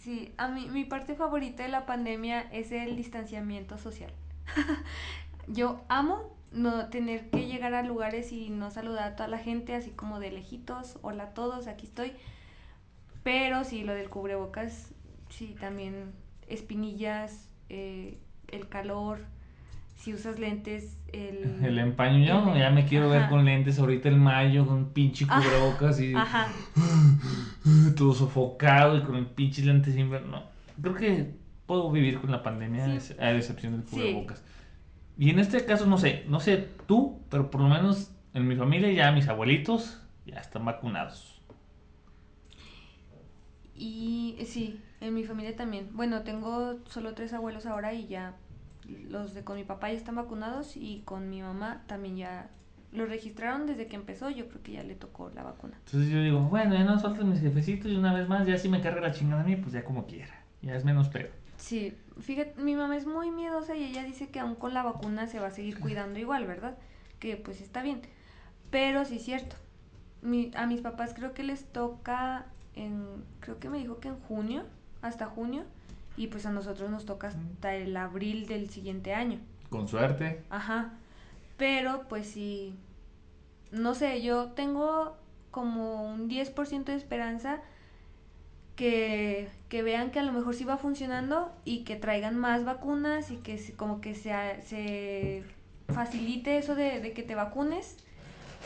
Sí, a mí mi parte favorita de la pandemia es el distanciamiento social. yo amo no tener que llegar a lugares y no saludar a toda la gente así como de lejitos, hola a todos, aquí estoy. Pero sí, lo del cubrebocas, sí, también espinillas, eh, el calor, si usas lentes, el... El empaño, yo ya me quiero ver con lentes ahorita el mayo, con un pinche cubrebocas y... Ajá. Todo sofocado y con el pinche lentes invierno. Creo que puedo vivir con la pandemia a excepción del cubrebocas. Y en este caso, no sé, no sé tú, pero por lo menos en mi familia ya mis abuelitos ya están vacunados. Y sí, en mi familia también. Bueno, tengo solo tres abuelos ahora y ya los de con mi papá ya están vacunados y con mi mamá también ya lo registraron desde que empezó, yo creo que ya le tocó la vacuna. Entonces yo digo, bueno, ya no suelten mis jefecitos y una vez más, ya si me carga la chingada a mí, pues ya como quiera. Ya es menos peor. Sí, fíjate, mi mamá es muy miedosa y ella dice que aún con la vacuna se va a seguir cuidando igual, ¿verdad? Que pues está bien. Pero sí es cierto. Mi, a mis papás creo que les toca en, creo que me dijo que en junio, hasta junio, y pues a nosotros nos toca hasta el abril del siguiente año. Con suerte. Ajá. Pero pues sí, no sé, yo tengo como un 10% de esperanza que, que, vean que a lo mejor sí va funcionando y que traigan más vacunas y que como que se, se facilite eso de, de, que te vacunes.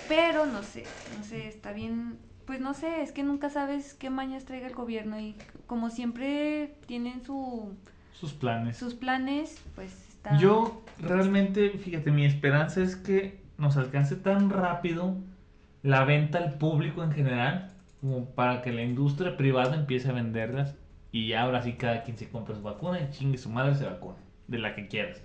Pero no sé, no sé, está bien, pues no sé, es que nunca sabes qué mañas traiga el gobierno y como siempre tienen su... Sus planes. Sus planes, pues está... Yo realmente, fíjate, mi esperanza es que nos alcance tan rápido la venta al público en general como para que la industria privada empiece a venderlas y ahora sí cada quien se compra su vacuna y chingue su madre se vacuna, de la que quieras.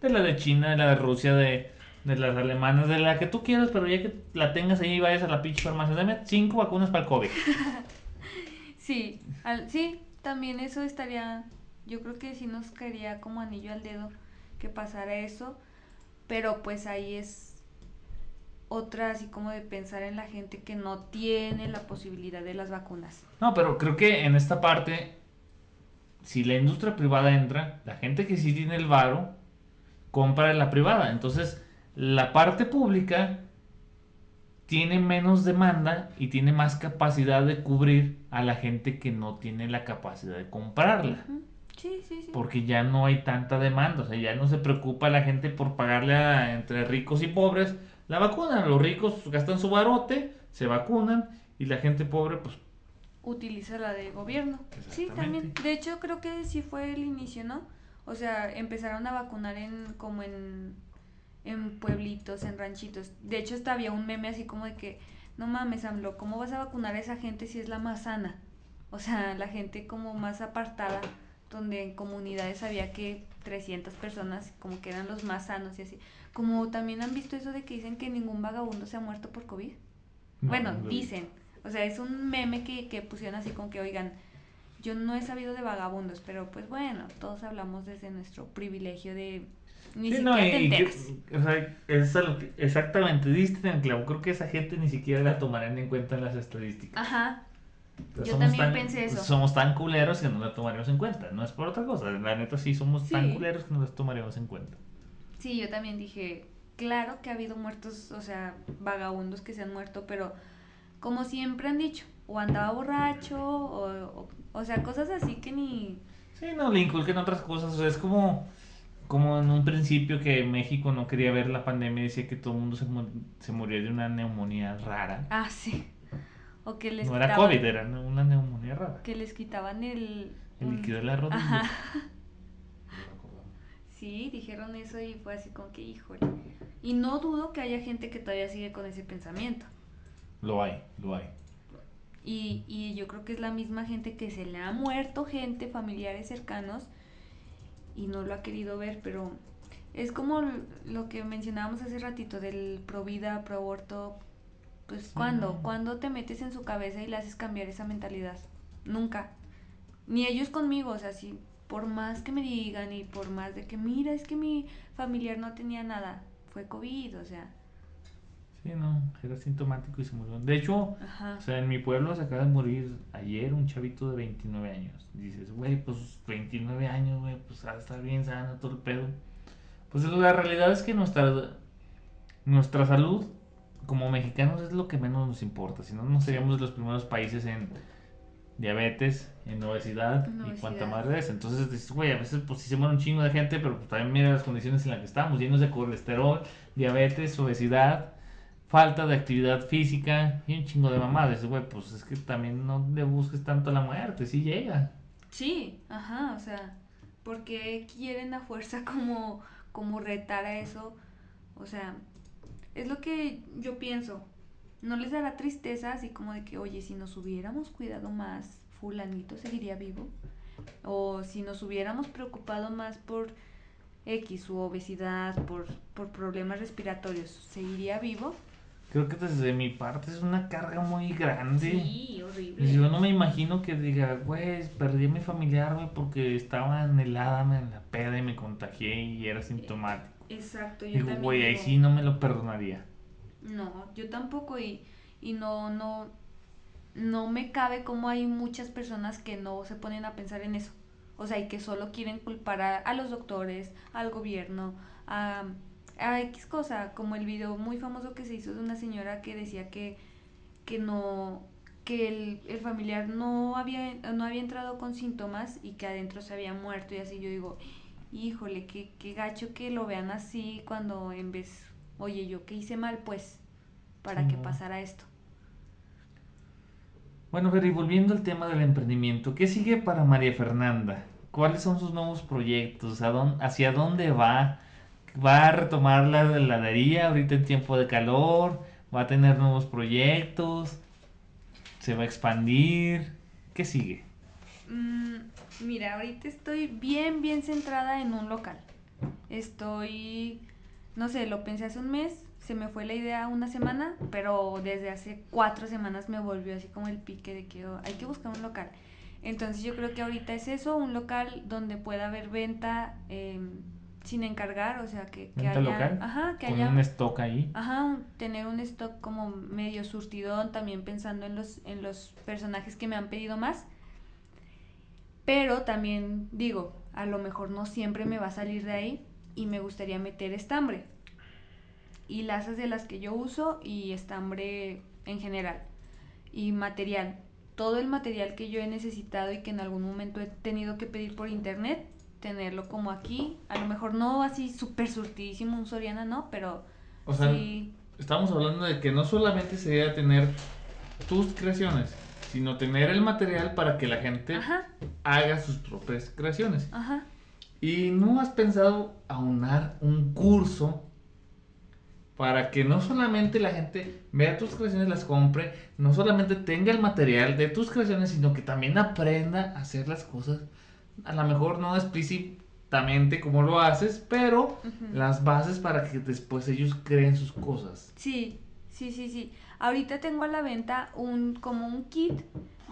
De la de China, de la de Rusia, de, las alemanas, de la que tú quieras, pero ya que la tengas ahí y vayas a la pinche farmacia, dame cinco vacunas para el COVID. sí, sí, también eso estaría, yo creo que sí nos quería como anillo al dedo que pasara eso, pero pues ahí es otra así como de pensar en la gente que no tiene la posibilidad de las vacunas. No, pero creo que en esta parte, si la industria privada entra, la gente que sí tiene el varo, compra en la privada. Entonces, la parte pública tiene menos demanda y tiene más capacidad de cubrir a la gente que no tiene la capacidad de comprarla. Sí, sí, sí. Porque ya no hay tanta demanda, o sea, ya no se preocupa la gente por pagarle a, entre ricos y pobres la vacuna. Los ricos gastan su barote, se vacunan y la gente pobre pues utiliza la de gobierno. Sí, también. De hecho, creo que sí fue el inicio, ¿no? O sea, empezaron a vacunar en como en en pueblitos, en ranchitos. De hecho, hasta había un meme así como de que, no mames, AMLO, ¿cómo vas a vacunar a esa gente si es la más sana? O sea, la gente como más apartada, donde en comunidades había que 300 personas como que eran los más sanos y así. Como también han visto eso de que dicen que ningún vagabundo se ha muerto por COVID. bueno, dicen. O sea, es un meme que, que pusieron así como que, oigan, yo no he sabido de vagabundos, pero pues bueno, todos hablamos desde nuestro privilegio de ni sí, no, o sea, es exactamente, diste en clavo. Creo que esa gente ni siquiera la tomarán en cuenta en las estadísticas. Ajá. Yo también pensé eso. Somos tan culeros que no la tomaremos en cuenta. No es por otra cosa. La neta, sí, somos tan culeros que no las tomaremos en cuenta. Sí, yo también dije, claro que ha habido muertos, o sea, vagabundos que se han muerto, pero como siempre han dicho, o andaba borracho, o, o, sea, cosas así que ni... Sí, no, le inculquen otras cosas. O sea, es como como en un principio que México no quería ver la pandemia y decía que todo el mundo se, se moría de una neumonía rara. Ah, sí. O que les no era COVID, era una neumonía rara. Que les quitaban el... El líquido de la rodilla. Sí, dijeron eso y fue así como que, híjole. Y no dudo que haya gente que todavía sigue con ese pensamiento. Lo hay, lo hay. Y, y yo creo que es la misma gente que se le ha muerto gente, familiares cercanos, y no lo ha querido ver, pero es como lo que mencionábamos hace ratito del pro vida, pro aborto. Pues ¿cuándo? ¿Cuándo te metes en su cabeza y le haces cambiar esa mentalidad? Nunca. Ni ellos conmigo, o sea, si por más que me digan y por más de que mira, es que mi familiar no tenía nada, fue COVID, o sea, Sí, no, era sintomático y se murió. De hecho, o sea, en mi pueblo se acaba de morir ayer un chavito de 29 años. dices, güey, pues 29 años, güey, pues a estar bien sano todo el pedo. Pues la realidad es que nuestra, nuestra salud como mexicanos es lo que menos nos importa. Si no, no seríamos los primeros países en diabetes, en obesidad, y cuánta madre es. Entonces dices, güey, a veces pues sí se muere un chingo de gente, pero pues también mira las condiciones en las que estamos, llenos de colesterol, diabetes, obesidad falta de actividad física y un chingo de mamadas. Güey, pues es que también no le busques tanto la muerte, sí llega. Sí, ajá, o sea, porque quieren a fuerza como, como retar a eso? O sea, es lo que yo pienso. ¿No les dará tristeza así como de que, oye, si nos hubiéramos cuidado más, fulanito seguiría vivo? O si nos hubiéramos preocupado más por X, su obesidad, por, por problemas respiratorios, ¿seguiría vivo? Creo que desde mi parte es una carga muy grande. Sí, horrible. Yo no me imagino que diga, güey, perdí a mi familiar, güey, porque estaba en el Adame, en la peda y me contagié y era sintomático. Exacto, yo digo, también. güey, ahí sí no me lo perdonaría. No, yo tampoco y, y no, no, no me cabe como hay muchas personas que no se ponen a pensar en eso. O sea, y que solo quieren culpar a, a los doctores, al gobierno, a a X cosa, como el video muy famoso que se hizo de una señora que decía que, que no que el, el, familiar no había, no había entrado con síntomas y que adentro se había muerto y así yo digo, híjole, qué, qué gacho que lo vean así cuando en vez, oye, yo qué hice mal pues para que pasara esto. Bueno, pero y volviendo al tema del emprendimiento, ¿qué sigue para María Fernanda? ¿Cuáles son sus nuevos proyectos? ¿A dónde, ¿Hacia dónde va? Va a retomar la heladería ahorita en tiempo de calor, va a tener nuevos proyectos, se va a expandir. ¿Qué sigue? Mm, mira, ahorita estoy bien, bien centrada en un local. Estoy, no sé, lo pensé hace un mes, se me fue la idea una semana, pero desde hace cuatro semanas me volvió así como el pique de que oh, hay que buscar un local. Entonces yo creo que ahorita es eso, un local donde pueda haber venta. Eh, sin encargar, o sea, que, que haya... Local? Ajá, que haya... un stock ahí. Ajá, tener un stock como medio surtidón, también pensando en los, en los personajes que me han pedido más. Pero también digo, a lo mejor no siempre me va a salir de ahí y me gustaría meter estambre. y lasas de las que yo uso y estambre en general y material. Todo el material que yo he necesitado y que en algún momento he tenido que pedir por internet, tenerlo como aquí. A lo mejor no así súper surtidísimo un Soriana, no, pero o sea, estamos hablando de que no solamente sería tener tus creaciones, sino tener el material para que la gente haga sus propias creaciones. Ajá. ¿Y no has pensado aunar un curso para que no solamente la gente vea tus creaciones, las compre, no solamente tenga el material de tus creaciones, sino que también aprenda a hacer las cosas, a lo mejor no explícitamente como lo haces, pero las bases para que después ellos creen sus cosas. Sí, sí, sí, sí. Ahorita tengo a la venta un como un kit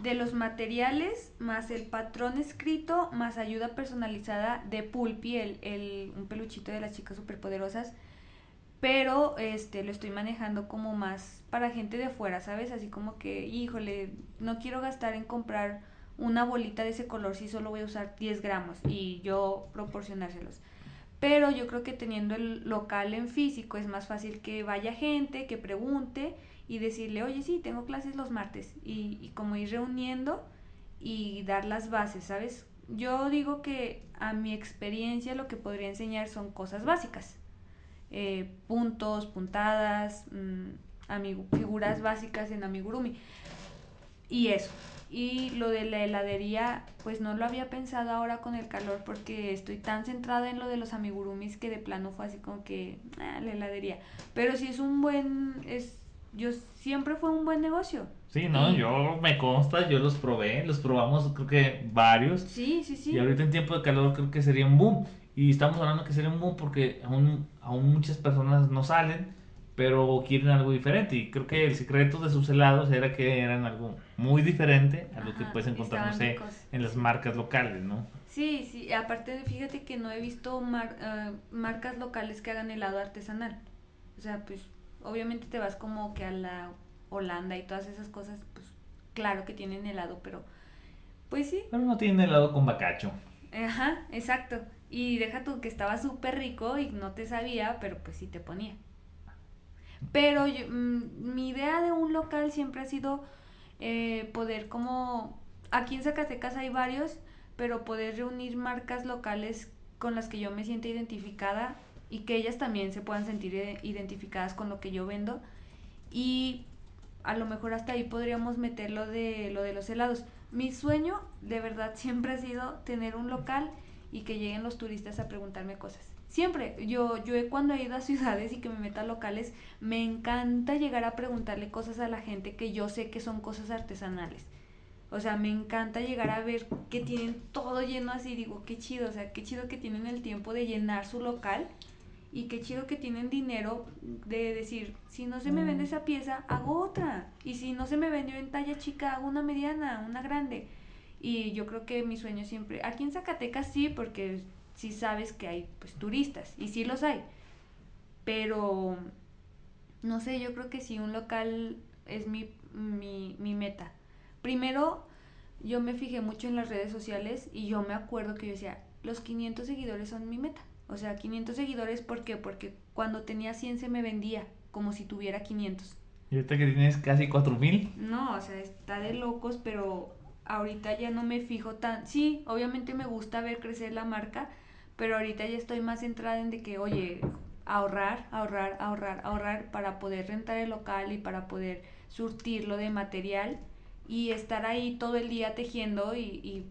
de los materiales más el patrón escrito más ayuda personalizada de Pulpi, el, el, un peluchito de las chicas superpoderosas. Pero este lo estoy manejando como más para gente de fuera, ¿sabes? Así como que, híjole, no quiero gastar en comprar una bolita de ese color si solo voy a usar 10 gramos y yo proporcionárselos. Pero yo creo que teniendo el local en físico es más fácil que vaya gente, que pregunte y decirle, oye, sí, tengo clases los martes y, y como ir reuniendo y dar las bases, ¿sabes? Yo digo que a mi experiencia lo que podría enseñar son cosas básicas, eh, puntos, puntadas, mmm, figuras básicas en amigurumi. Y eso. Y lo de la heladería, pues no lo había pensado ahora con el calor porque estoy tan centrada en lo de los amigurumis que de plano fue así como que, ah, la heladería. Pero sí es un buen, es yo siempre fue un buen negocio. Sí, no, yo me consta, yo los probé, los probamos creo que varios. Sí, sí, sí. Y ahorita en tiempo de calor creo que sería un boom. Y estamos hablando que sería un boom porque aún, aún muchas personas no salen, pero quieren algo diferente. Y creo que el secreto de sus helados era que eran algo muy diferente a lo que puedes encontrar, no sé, en las marcas locales, ¿no? Sí, sí, aparte fíjate que no he visto eh, marcas locales que hagan helado artesanal. O sea, pues obviamente te vas como que a la Holanda y todas esas cosas, pues claro que tienen helado, pero pues sí. Pero no tienen helado con bacacho. Ajá, exacto. Y deja tú que estaba súper rico y no te sabía, pero pues sí te ponía. Pero mm, mi idea de un local siempre ha sido eh, poder como... Aquí en Zacatecas hay varios, pero poder reunir marcas locales con las que yo me siento identificada y que ellas también se puedan sentir eh, identificadas con lo que yo vendo y a lo mejor hasta ahí podríamos meter lo de, lo de los helados. Mi sueño de verdad siempre ha sido tener un local y que lleguen los turistas a preguntarme cosas. Siempre, yo, yo cuando he ido a ciudades y que me meta a locales, me encanta llegar a preguntarle cosas a la gente que yo sé que son cosas artesanales. O sea, me encanta llegar a ver que tienen todo lleno así, digo, qué chido, o sea, qué chido que tienen el tiempo de llenar su local y qué chido que tienen dinero de decir, si no se me vende mm. esa pieza, hago otra. Y si no se me vendió en talla chica, hago una mediana, una grande. Y yo creo que mi sueño siempre, aquí en Zacatecas sí, porque sí sabes que hay pues turistas, y sí los hay. Pero, no sé, yo creo que sí, un local es mi, mi, mi meta. Primero, yo me fijé mucho en las redes sociales y yo me acuerdo que yo decía, los 500 seguidores son mi meta. O sea, 500 seguidores, ¿por qué? Porque cuando tenía 100 se me vendía como si tuviera 500. ¿Y ahorita que tienes casi 4000? No, o sea, está de locos, pero ahorita ya no me fijo tan... Sí, obviamente me gusta ver crecer la marca, pero ahorita ya estoy más centrada en de que, oye, ahorrar, ahorrar, ahorrar, ahorrar para poder rentar el local y para poder surtirlo de material y estar ahí todo el día tejiendo y... y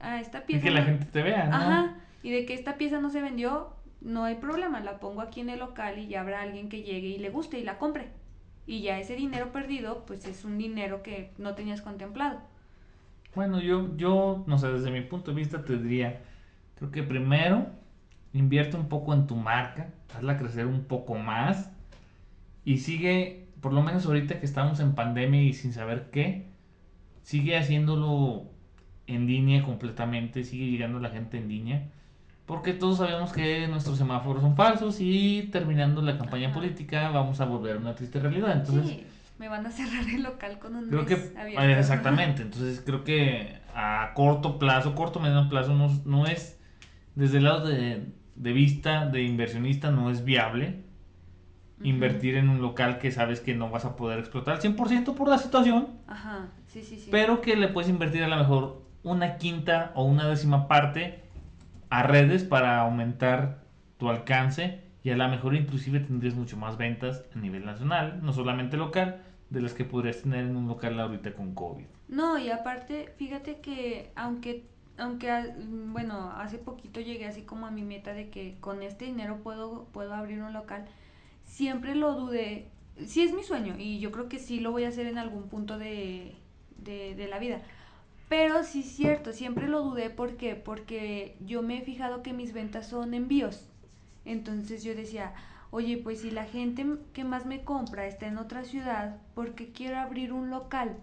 ah, esta pieza... Y que la gente te vea, ¿no? Ajá y de que esta pieza no se vendió, no hay problema, la pongo aquí en el local y ya habrá alguien que llegue y le guste y la compre. Y ya ese dinero perdido, pues es un dinero que no tenías contemplado. Bueno, yo, yo, no sé, desde mi punto de vista te diría, creo que primero invierte un poco en tu marca, hazla crecer un poco más y sigue, por lo menos ahorita que estamos en pandemia y sin saber qué, sigue haciéndolo en línea completamente, sigue llegando la gente en línea porque todos sabemos que nuestros semáforos son falsos y terminando la campaña política vamos a volver a una triste realidad. Entonces, sí, me van a cerrar el local con un creo que, Exactamente, entonces creo que a corto plazo, corto mediano plazo no, no es, desde el lado de, de, vista de inversionista no es viable. invertir en un local que sabes que no vas a poder explotar al 100% por la situación. Ajá, sí, sí, sí. Pero que le puedes invertir a lo mejor una quinta o una décima parte a redes para aumentar tu alcance y a lo mejor inclusive tendrías mucho más ventas a nivel nacional, no solamente local, de las que podrías tener en un local ahorita con COVID. No, y aparte, fíjate que aunque aunque ah, bueno, hace poquito llegué así como a mi meta de que con este dinero puedo puedo abrir un local, siempre lo dudé. Sí es mi sueño y yo creo que sí lo voy a hacer en algún punto de, de, de la vida. Pero sí es cierto, siempre lo dudé ¿por qué? porque yo me he fijado que mis ventas son envíos. Entonces yo decía, oye, pues si la gente que más me compra está en otra ciudad, ¿por qué quiero abrir un local?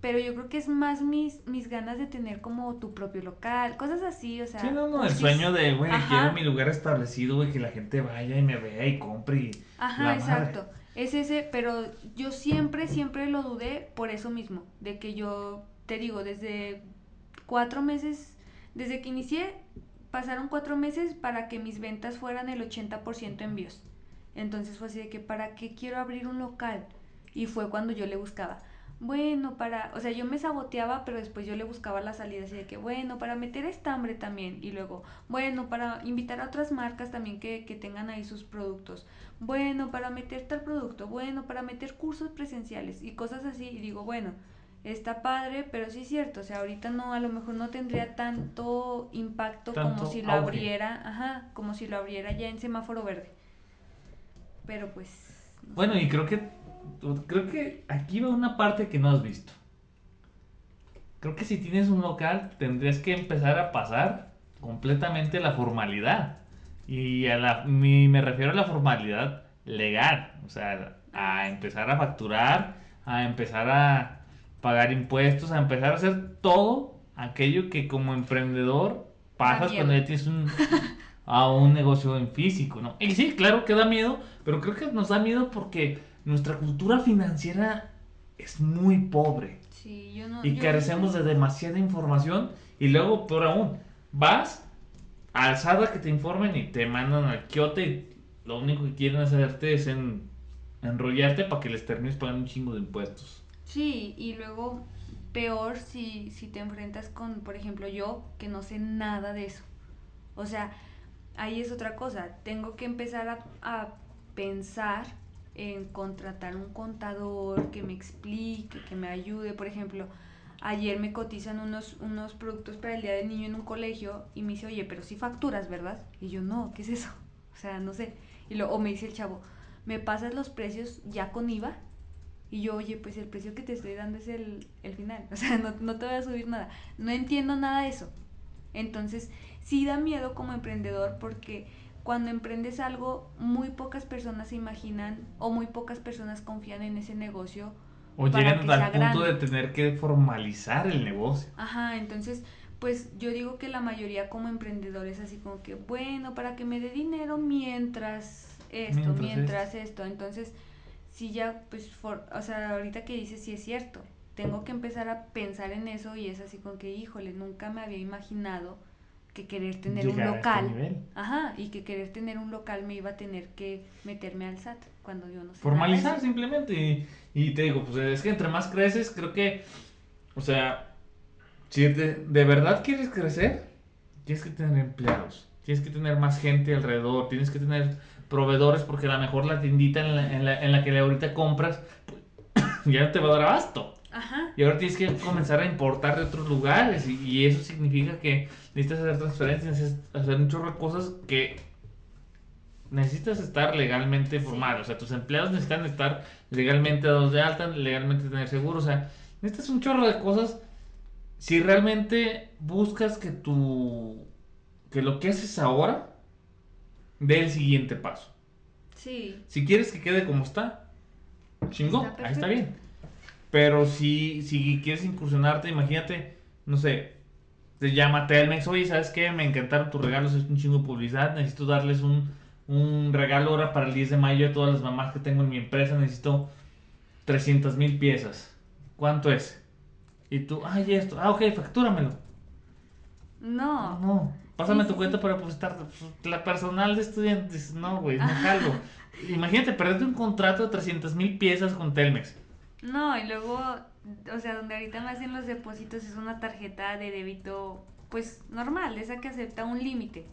Pero yo creo que es más mis, mis ganas de tener como tu propio local, cosas así, o sea. Sí, no, no, el sueño de, güey, quiero mi lugar establecido, güey, que la gente vaya y me vea y compre y. Ajá, exacto. Es ese, pero yo siempre, siempre lo dudé por eso mismo, de que yo, te digo, desde cuatro meses, desde que inicié, pasaron cuatro meses para que mis ventas fueran el 80% envíos. Entonces fue así de que, ¿para qué quiero abrir un local? Y fue cuando yo le buscaba, bueno, para, o sea, yo me saboteaba, pero después yo le buscaba la salida así de que, bueno, para meter estambre también. Y luego, bueno, para invitar a otras marcas también que, que tengan ahí sus productos. Bueno, para meter tal producto. Bueno, para meter cursos presenciales y cosas así. Y digo, bueno, está padre, pero sí es cierto, o sea, ahorita no, a lo mejor no tendría tanto impacto como si lo abriera, ajá, como si lo abriera ya en semáforo verde. Pero pues... bueno, y creo que, creo que aquí va una parte que no has visto. Creo que si tienes un local tendrías que empezar a pasar completamente la formalidad. Y a la, me refiero a la formalidad legal, o sea, a empezar a facturar, a empezar a pagar impuestos, a empezar a hacer todo aquello que como emprendedor pasas cuando ya tienes un, a un negocio en físico, ¿no? Y sí, claro que da miedo, pero creo que nos da miedo porque nuestra cultura financiera es muy pobre. Sí, yo no, y carecemos de demasiada información y luego, peor aún, vas a alzada que te informen y te mandan al quiote y lo único que quieren hacerte es en, enrollarte para que les termines pagando un chingo de impuestos. Sí, y luego peor si, si te enfrentas con, por ejemplo, yo que no sé nada de eso. O sea, ahí es otra cosa. Tengo que empezar a, a pensar en contratar un contador que me explique, que me ayude. Por ejemplo, ayer me cotizan unos, unos productos para el Día del Niño en un colegio y me dice, oye, pero si facturas, ¿verdad? Y yo, no, ¿qué es eso? O sea, no sé. Y lo, o me dice el chavo, ¿me pasas los precios ya con IVA? Y yo, oye, pues el precio que te estoy dando es el, final, o sea, no, no te voy a subir nada. No entiendo nada de eso. Entonces, sí da miedo como emprendedor porque cuando emprendes algo, muy pocas personas se imaginan o muy pocas personas confían en ese negocio. O llegan al punto de tener que formalizar el negocio. Ajá, entonces, pues yo digo que la mayoría como emprendedores así como que, bueno, para que me dé dinero mientras esto, mientras, esto. Entonces, sí ya, pues, o sea, ahorita que dices, sí es cierto, tengo que empezar a pensar en eso y es así con que, híjole, nunca me había imaginado que querer tener un este local, ajá, y que querer tener un local me iba a tener que meterme al SAT cuando yo no sé. Formalizar simplemente y, te digo, pues es que entre más creces, creo que, o sea, si de, de verdad quieres crecer, tienes que tener empleados, tienes que tener más gente alrededor, tienes que tener proveedores porque a lo mejor la tiendita en la, en la, en la que ahorita compras ya no te va a dar abasto. Ajá. Y ahora tienes que comenzar a importar de otros lugares y, eso significa que necesitas hacer transferencias, necesitas hacer un chorro de cosas que necesitas estar legalmente formado. O sea, tus empleados necesitan estar legalmente dados de alta, legalmente tener seguro. O sea, necesitas un chorro de cosas si realmente buscas que tu que lo que haces ahora dé el siguiente paso. Sí. Si quieres que quede como está, chingón, ahí está bien. Pero si, si quieres incursionarte, imagínate, no sé, te llama Telmex, oye, ¿sabes qué? Me encantaron tus regalos, es un chingo de publicidad, necesito darles un, un regalo ahora para el 10 de mayo a todas las mamás que tengo en mi empresa, necesito 300 mil piezas. ¿Cuánto es? Y tú, ay, esto, ah, ok, factúramelo. No. No. Pásame Sí, tu sí, cuenta sí. para depositar. La personal de estudiantes, no, güey, no jalo. Imagínate, perderte un contrato de 300 mil piezas con Telmex. No, y luego, o sea, donde ahorita me hacen los depósitos es una tarjeta de débito, pues normal, esa que acepta un límite.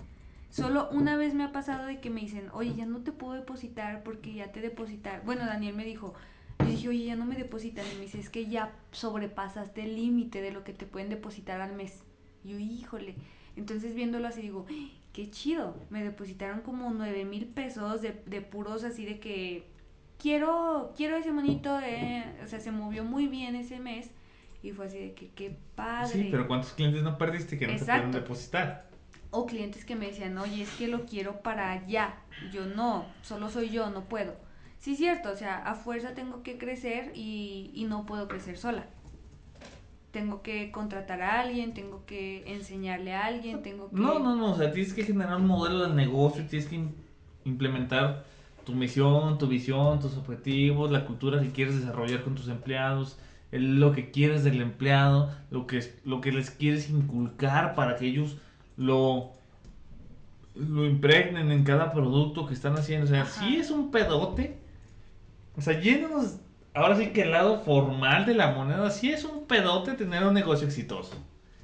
Solo una vez me ha pasado de que me dicen, oye, ya no te puedo depositar porque ya te depositar. Bueno, Daniel me dijo, yo dije, oye, ya no me depositan. Y me dice, es que ya sobrepasaste el límite de lo que te pueden depositar al mes. Y yo, híjole. Entonces viéndolo así digo, "Ay, qué chido. Me depositaron como nueve mil pesos de, de puros así de que quiero, quiero ese monito, eh. o sea, se movió muy bien ese mes y fue así de que qué padre. Sí, pero ¿cuántos clientes no perdiste que no te pueden Exacto. depositar? O clientes que me decían, oye, es que lo quiero para allá. Yo no, solo soy yo, no puedo. Sí, cierto, o sea, a fuerza tengo que crecer y, y no puedo crecer sola. Tengo que contratar a alguien, tengo que enseñarle a alguien, tengo que... No, no, no, o sea, tienes que generar un modelo de negocio, tienes que im- implementar tu misión, tu visión, tus objetivos, la cultura que quieres desarrollar con tus empleados, lo que quieres del empleado, lo que, es- lo que les quieres inculcar para que ellos lo, lo impregnen en cada producto que están haciendo. O sea, Ajá. sí es un pedote. O sea, yéndonos ahora sí que el lado formal de la moneda, sí es un pedote tener un negocio exitoso.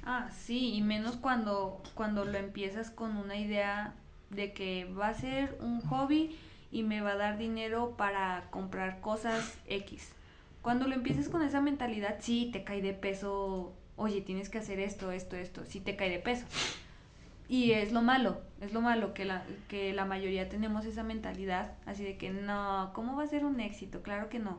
Ah, sí, y menos cuando, cuando lo empiezas con una idea de que va a ser un hobby y me va a dar dinero para comprar cosas X. Cuando lo empiezas con esa mentalidad, sí, te cae de peso, oye, tienes que hacer esto, esto, esto, sí te cae de peso. Y es lo malo, es lo malo que la, que la mayoría tenemos esa mentalidad, así de que no, ¿cómo va a ser un éxito? Claro que no.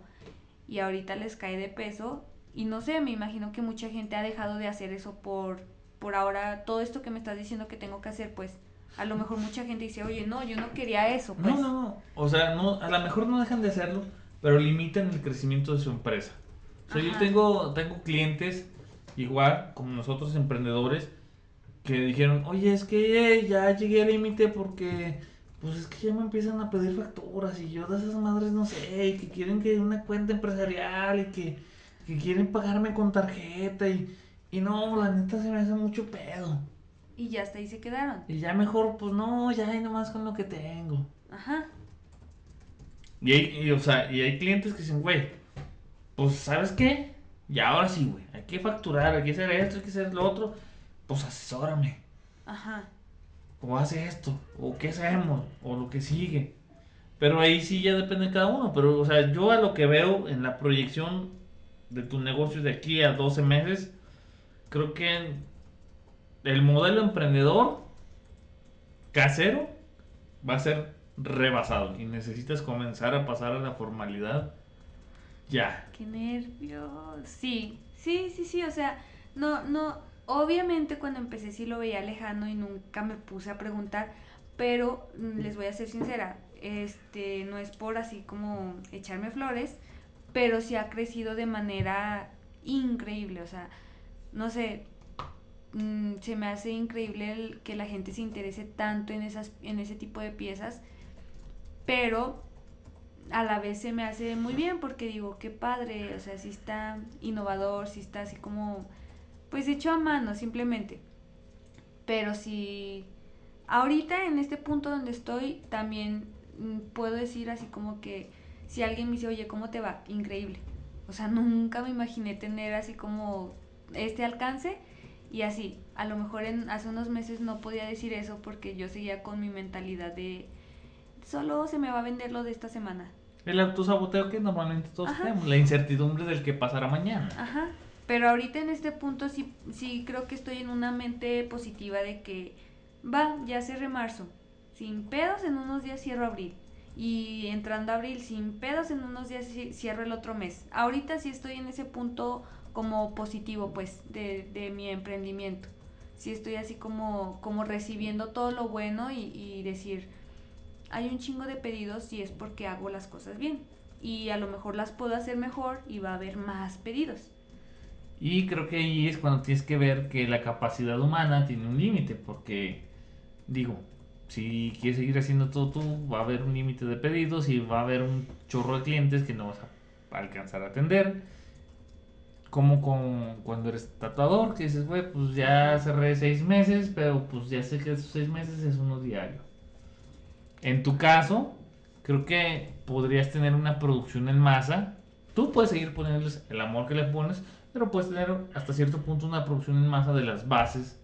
Y ahorita les cae de peso y no sé, me imagino que mucha gente ha dejado de hacer eso por, por ahora, todo esto que me estás diciendo que tengo que hacer, pues a lo mejor mucha gente dice, oye, no, yo no quería eso, pues. No, no, no. O sea, no, a lo mejor no dejan de hacerlo, pero limitan el crecimiento de su empresa. O sea, yo tengo, tengo clientes, igual, como nosotros emprendedores, que dijeron, oye, es que ya llegué al límite porque, pues es que ya me empiezan a pedir facturas y yo de esas madres no sé, y que quieren que una cuenta empresarial y que, que quieren pagarme con tarjeta y, y no, la neta se me hace mucho pedo. Y ya hasta ahí se quedaron. Y ya mejor, pues no, ya hay nomás con lo que tengo. Ajá. Y hay, y, o sea, y hay clientes que dicen, güey, pues ¿sabes qué? Y ahora sí, güey, hay que facturar, hay que hacer esto, hay que hacer lo otro. Pues asesórame, Ajá. o haz esto, o qué hacemos, o lo que sigue. Pero ahí sí ya depende de cada uno. Pero, o sea, yo a lo que veo en la proyección de tu negocio de aquí a 12 meses, creo que el modelo emprendedor casero va a ser rebasado y necesitas comenzar a pasar a la formalidad ya. Qué nervios. Sí, sí, sí, sí, o sea, no, no, obviamente cuando empecé sí lo veía lejano y nunca me puse a preguntar, pero mm, les voy a ser sincera, este, no es por así como echarme flores, pero sí ha crecido de manera increíble, o sea, no sé, mm, se me hace increíble el que la gente se interese tanto en esas, en ese tipo de piezas, pero a la vez se me hace muy bien porque digo, qué padre, o sea, sí está innovador, sí está así como, pues hecho a mano simplemente. Pero si ahorita en este punto donde estoy, también mm, puedo decir así como que si alguien me dice, oye, ¿cómo te va? Increíble. O sea, nunca me imaginé tener así como este alcance y así. A lo mejor en, hace unos meses no podía decir eso porque yo seguía con mi mentalidad de solo se me va a vender lo de esta semana. El autosaboteo que normalmente todos Ajá. tenemos, la incertidumbre del que pasará mañana. Ajá. Pero ahorita en este punto sí, sí creo que estoy en una mente positiva de que va, ya cerré marzo. Sin pedos en unos días cierro abril. Y entrando a abril, sin pedos en unos días ci- cierro el otro mes. Ahorita sí estoy en ese punto como positivo, pues, de, de mi emprendimiento. Sí estoy así como, como recibiendo todo lo bueno y, y decir, hay un chingo de pedidos y es porque hago las cosas bien. Y a lo mejor las puedo hacer mejor y va a haber más pedidos. Y creo que ahí es cuando tienes que ver que la capacidad humana tiene un límite, porque digo, si quieres seguir haciendo todo tú, va a haber un límite de pedidos y va a haber un chorro de clientes que no vas a alcanzar a atender. Como con cuando eres tatuador, que dices, güey, pues ya cerré seis meses, pero pues ya sé que esos seis meses es uno diario. En tu caso, creo que podrías tener una producción en masa. Tú puedes seguir poniéndoles el amor que le pones, pero puedes tener hasta cierto punto una producción en masa de las bases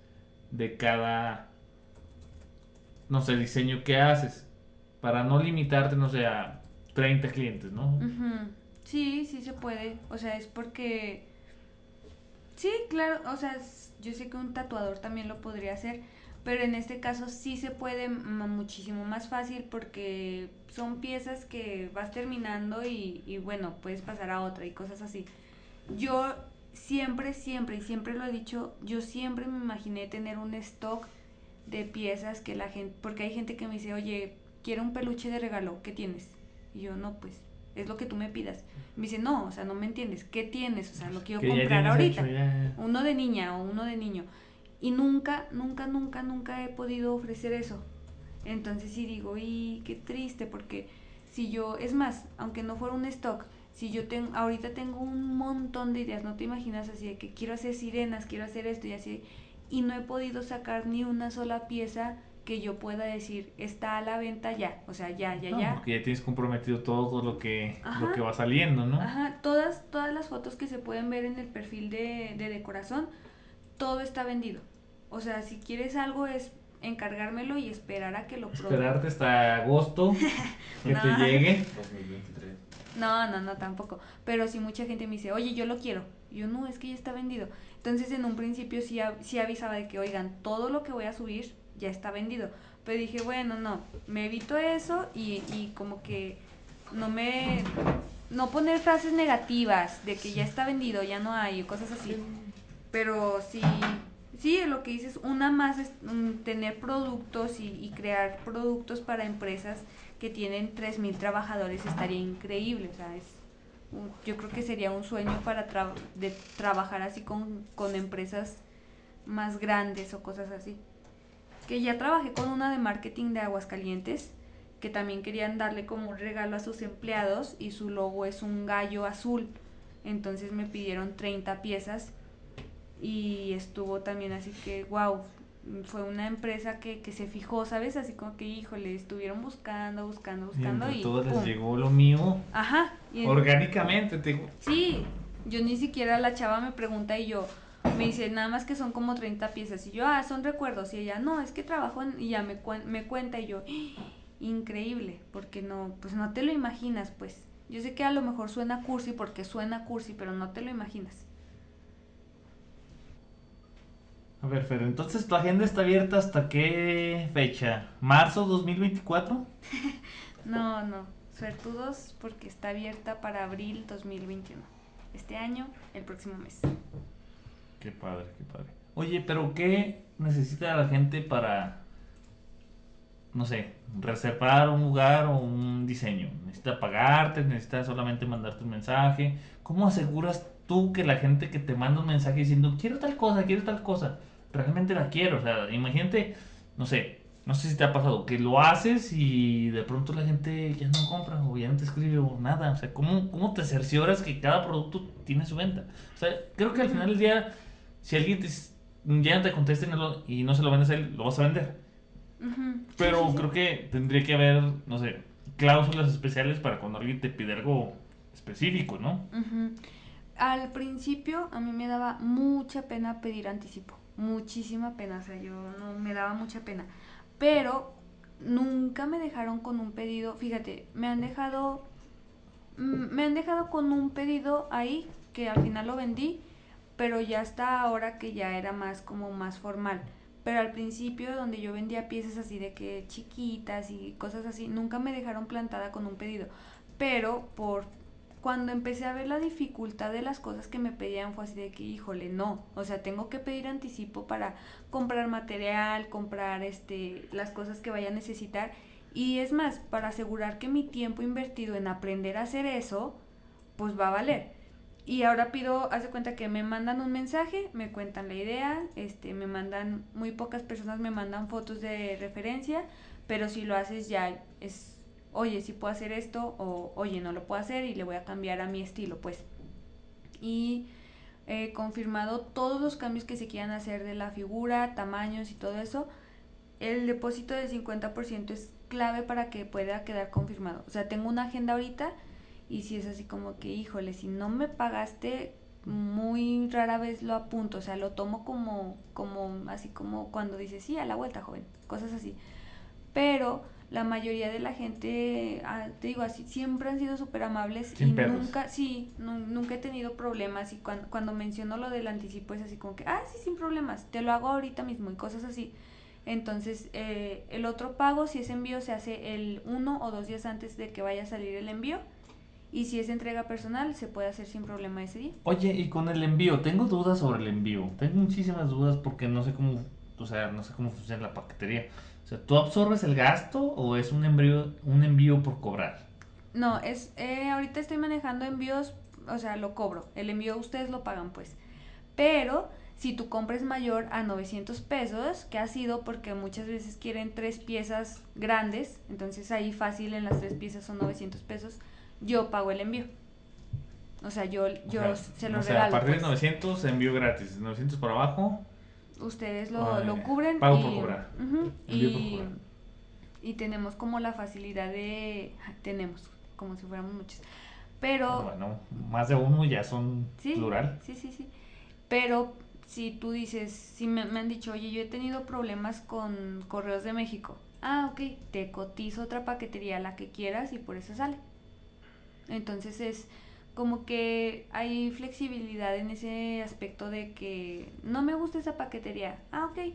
de cada, no sé, diseño que haces. Para no limitarte, no sé, a 30 clientes, ¿no? Sí, sí se puede. O sea, es porque... Sí, claro, o sea, yo sé que un tatuador también lo podría hacer, pero en este caso sí se puede muchísimo más fácil porque son piezas que vas terminando y, y bueno, puedes pasar a otra y cosas así. Yo siempre, siempre, y siempre lo he dicho, yo siempre me imaginé tener un stock de piezas que la gente, porque hay gente que me dice, oye, quiero un peluche de regalo, ¿qué tienes? Y yo, no, pues, es lo que tú me pidas. Me dice, no, o sea, no me entiendes, ¿qué tienes? O sea, lo quiero comprar ahorita. Uno de niña o uno de niño. Y nunca, nunca, nunca, nunca he podido ofrecer eso. Entonces sí digo, y qué triste, porque si yo, es más, aunque no fuera un stock, si yo tengo, ahorita tengo un montón de ideas, no te imaginas así de que quiero hacer sirenas, quiero hacer esto y así, y no he podido sacar ni una sola pieza que yo pueda decir está a la venta ya, o sea, ya, ya, ya. Porque ya tienes comprometido todo lo que, lo que va saliendo, ¿no? Ajá, todas, todas las fotos que se pueden ver en el perfil de, de, de corazón, todo está vendido. O sea, si quieres algo es encargármelo y esperar a que lo Esperarte hasta agosto que te llegue. 2023. No, no, no, tampoco. Pero si mucha gente me dice, oye, yo lo quiero. Yo no, es que ya está vendido. Entonces en un principio sí, sí avisaba de que, oigan, todo lo que voy a subir ya está vendido. Pero dije, bueno, no, me evito eso y, y como que no me... No poner frases negativas de que ya está vendido, ya no hay, o cosas así. Pero sí, sí, lo que dices, una más es mm, tener productos y, y crear productos para empresas que tienen 3.000 trabajadores estaría increíble. O sea, es yo creo que sería un sueño para de trabajar así con, con empresas más grandes o cosas así. Que ya trabajé con una de marketing de Aguascalientes, que también querían darle como un regalo a sus empleados y su logo es un gallo azul. Entonces me pidieron 30 piezas y estuvo también así que, wow, fue una empresa que, que se fijó, ¿sabes? Así como que, híjole, estuvieron buscando, buscando, buscando y... y les llegó lo mío. Ajá. orgánicamente, te... Sí, yo ni siquiera la chava me pregunta y yo, me dice, nada más que son como 30 piezas. Y yo, ah, son recuerdos. Y ella, no, es que trabajo en... Y ya me, me cuenta y yo, increíble, porque no, pues no te lo imaginas, pues. Yo sé que a lo mejor suena cursi porque suena cursi, pero no te lo imaginas. A ver, Fer, entonces tu agenda está abierta hasta qué fecha? ¿Marzo 2024? no, no. Suertudos porque está abierta para abril 2021. Este año, el próximo mes. Qué padre, qué padre. Oye, pero ¿qué necesita la gente para, no sé, reservar un lugar o un diseño? ¿Necesita pagarte? ¿Necesita solamente mandarte un mensaje? ¿Cómo aseguras tú que la gente que te manda un mensaje diciendo, quiero tal cosa, quiero tal cosa, realmente la quiero. O sea, imagínate, no sé, no sé si te ha pasado, que lo haces y de pronto la gente ya no compra o ya no te escribe o nada. O sea, ¿cómo, cómo te cercioras que cada producto tiene su venta? O sea, creo que al final del día, si alguien te, ya no te contesta y no se lo vendes a él, lo vas a vender. Pero creo que tendría que haber, no sé, cláusulas especiales para cuando alguien te pide algo específico, ¿no? Al principio a mí me daba mucha pena pedir anticipo muchísima pena, o sea, yo no me daba mucha pena. Pero nunca me dejaron con un pedido, fíjate, me han dejado mm, me han dejado con un pedido ahí que al final lo vendí, pero ya hasta ahora que ya era más como más formal. Pero al principio donde yo vendía piezas así de que chiquitas y cosas así, nunca me dejaron plantada con un pedido. Pero por cuando empecé a ver la dificultad de las cosas que me pedían fue así de que, híjole, no, o sea, tengo que pedir anticipo para comprar material, comprar este, las cosas que vaya a necesitar. Y es más, para asegurar que mi tiempo invertido en aprender a hacer eso, pues va a valer. Y ahora pido, hace cuenta que me mandan un mensaje, me cuentan la idea, este, me mandan, muy pocas personas me mandan fotos de referencia, pero si lo haces ya es oye, si puedo hacer esto o oye, no lo puedo hacer y le voy a cambiar a mi estilo, pues. Y confirmado todos los cambios que se quieran hacer de la figura, tamaños y todo eso, el depósito del 50% es clave para que pueda quedar confirmado. O sea, tengo una agenda ahorita y si es así como que, híjole, si no me pagaste, muy rara vez lo apunto, o sea, lo tomo como, como, así como cuando dice, sí, a la vuelta, joven, cosas así. Pero la mayoría de la gente, ah, te digo así, siempre han sido súper amables y nunca, sí, nunca he tenido problemas y cuando, cuando menciono lo del anticipo es así como que, ah, sí, sin problemas, te lo hago ahorita mismo y cosas así. Entonces, eh, el otro pago, si ese envío se hace el uno o dos días antes de que vaya a salir el envío, y si es entrega personal, se puede hacer sin problema ese día. Oye, y con el envío, tengo dudas sobre el envío. Tengo muchísimas dudas porque no sé cómo, o sea, no sé cómo funciona la paquetería. O sea, ¿tú absorbes el gasto o es un envío, un envío por cobrar? No, es, eh, ahorita estoy manejando envíos, o sea, lo cobro. El envío ustedes lo pagan, pues. Pero si tu compra es mayor a 900 pesos, que ha sido porque muchas veces quieren tres piezas grandes, entonces ahí fácil en las tres piezas son 900 pesos yo pago el envío. O sea, yo, yo se lo o sea, A partir de 900 pues. envío gratis, 900 por abajo. Ustedes lo, lo cubren. Pago y, por cobrar. y, y tenemos como la facilidad de... Tenemos, como si fuéramos muchos. Pero... Bueno, más de uno ya son plural. Sí, sí, sí. Pero si tú dices, si me, me han dicho, oye, yo he tenido problemas con Correos de México. Ah, ok, te cotizo otra paquetería, la que quieras y por eso sale. Entonces es como que hay flexibilidad en ese aspecto de que no me gusta esa paquetería. Ah, ok.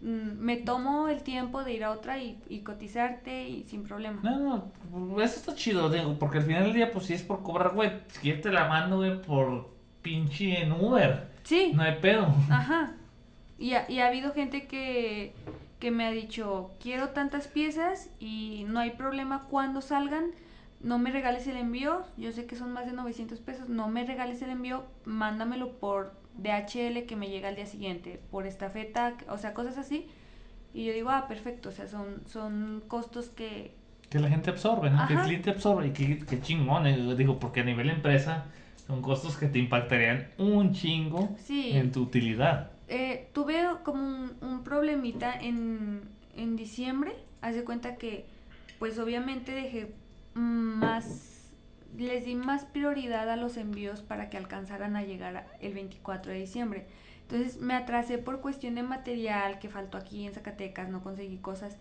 Mm, me tomo el tiempo de ir a otra y, cotizarte y sin problema. No, no, eso está chido, digo, porque al final del día, pues si es por cobrar, güey, si te la mando, güey, por pinche en Uber. Sí. No hay pedo. Ajá. Y ha, y ha habido gente que, que me ha dicho, quiero tantas piezas y no hay problema cuando salgan no me regales el envío, yo sé que son más de 900 pesos, no me regales el envío, mándamelo por DHL que me llega al día siguiente, por estafeta, o sea, cosas así. Y yo digo, ah, perfecto, o sea, son, son costos que... Que la gente absorbe, ¿no? Que el cliente absorbe y que, chingón, eh, digo, porque a nivel empresa son costos que te impactarían un chingo en tu utilidad. Eh, tuve como un, un problemita en, en diciembre, haz de cuenta que, pues obviamente dejé más, les di más prioridad a los envíos para que alcanzaran a llegar el 24 de diciembre. Entonces me atrasé por cuestión de material que faltó aquí en Zacatecas, no conseguí cosas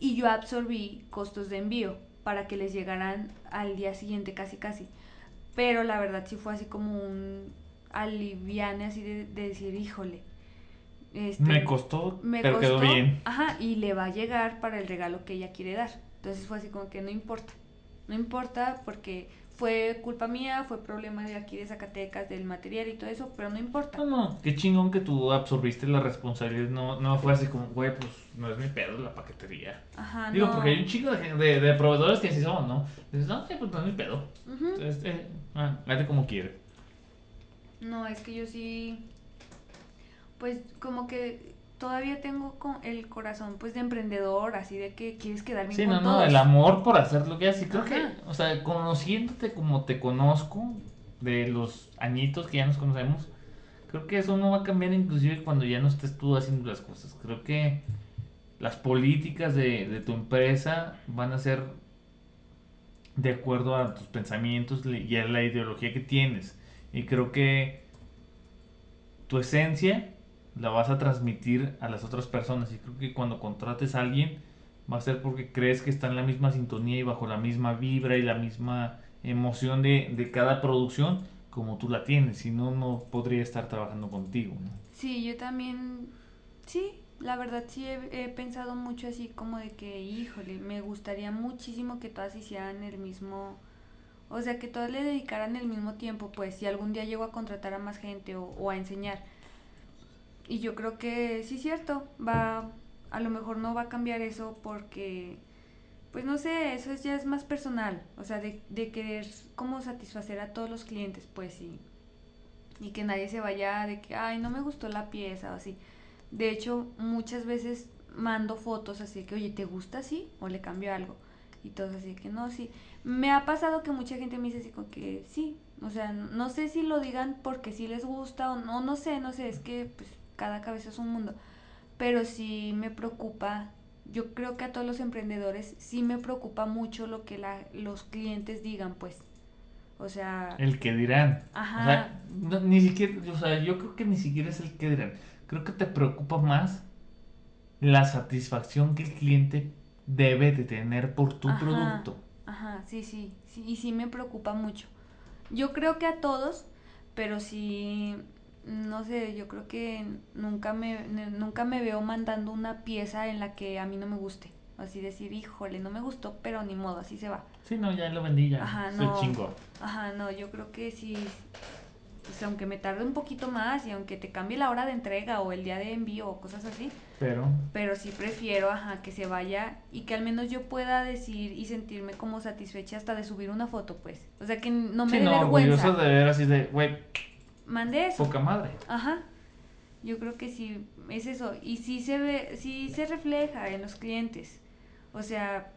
y yo absorbí costos de envío para que les llegaran al día siguiente casi casi. Pero la verdad sí fue así como un aliviane así de, decir, híjole. Este, me costó, pero quedó bien. Ajá, y le va a llegar para el regalo que ella quiere dar. Entonces fue así como que no importa. No importa porque fue culpa mía, fue problema de aquí de Zacatecas, del material y todo eso, pero no importa. No, no, qué chingón que tú absorbiste la responsabilidad, no, no fue así como, güey, pues no es mi pedo la paquetería. Ajá, Digo, porque hay un chingo de, de, proveedores que así son, ¿no? Dices, no, pues no es mi pedo. Entonces, eh, ah, como quiere. No, es que yo sí, pues como que todavía tengo con el corazón pues de emprendedor, así de que quieres quedar bien sí, no, no, el amor por hacer lo que haces. Creo que, o sea, conociéndote como te conozco, de los añitos que ya nos conocemos, creo que eso no va a cambiar inclusive cuando ya no estés tú haciendo las cosas. Creo que las políticas de, de tu empresa van a ser de acuerdo a tus pensamientos y a la ideología que tienes. Y creo que tu esencia la vas a transmitir a las otras personas. Y creo que cuando contrates a alguien va a ser porque crees que está en la misma sintonía y bajo la misma vibra y la misma emoción de, de cada producción como tú la tienes. Si no, no podría estar trabajando contigo. ¿no? Sí, yo también, sí, la verdad sí he, he, pensado mucho así como de que, híjole, me gustaría muchísimo que todas hicieran el mismo... O sea, que todas le dedicaran el mismo tiempo, pues si algún día llego a contratar a más gente o, o a enseñar y yo creo que sí es cierto, va, a lo mejor no va a cambiar eso porque, pues no sé, eso ya es más personal, o sea, de, de querer como satisfacer a todos los clientes, pues sí. Y que nadie se vaya de que, ay, no me gustó la pieza o así. De hecho, muchas veces mando fotos así que, oye, ¿te gusta así? O le cambio algo. Y todos así que no, sí. Me ha pasado que mucha gente me dice así como que sí, O sea, no sé si lo digan porque sí les gusta o no, no sé, no sé, es que pues cada cabeza es un mundo. Pero sí me preocupa, yo creo que a todos los emprendedores sí me preocupa mucho lo que la, los clientes digan, pues. O sea... El que dirán. Ajá. O sea, ni siquiera, o sea, yo creo que ni siquiera es el que dirán. Creo que te preocupa más la satisfacción que el cliente debe de tener por tu producto. Ajá, sí, sí, sí, y sí me preocupa mucho. Yo creo que a todos, pero sí, no sé, yo creo que nunca me, nunca me veo mandando una pieza en la que a mí no me guste. Así decir, híjole, no me gustó, pero ni modo, así se va. Sí, no, ya lo vendí ya. Ajá, no. chingo. Ajá, no, yo creo que sí, pues aunque me tarde un poquito más y aunque te cambie la hora de entrega o el día de envío o cosas así. Pero. Pero sí prefiero, ajá, que se vaya y que al menos yo pueda decir y sentirme como satisfecha hasta de subir una foto, pues. O sea, que no me sí, dé no, vergüenza. de ver así de, güey. Mandé eso. Poca madre. Ajá. Yo creo que sí, es eso. Y sí se ve, sí se refleja en los clientes. O sea,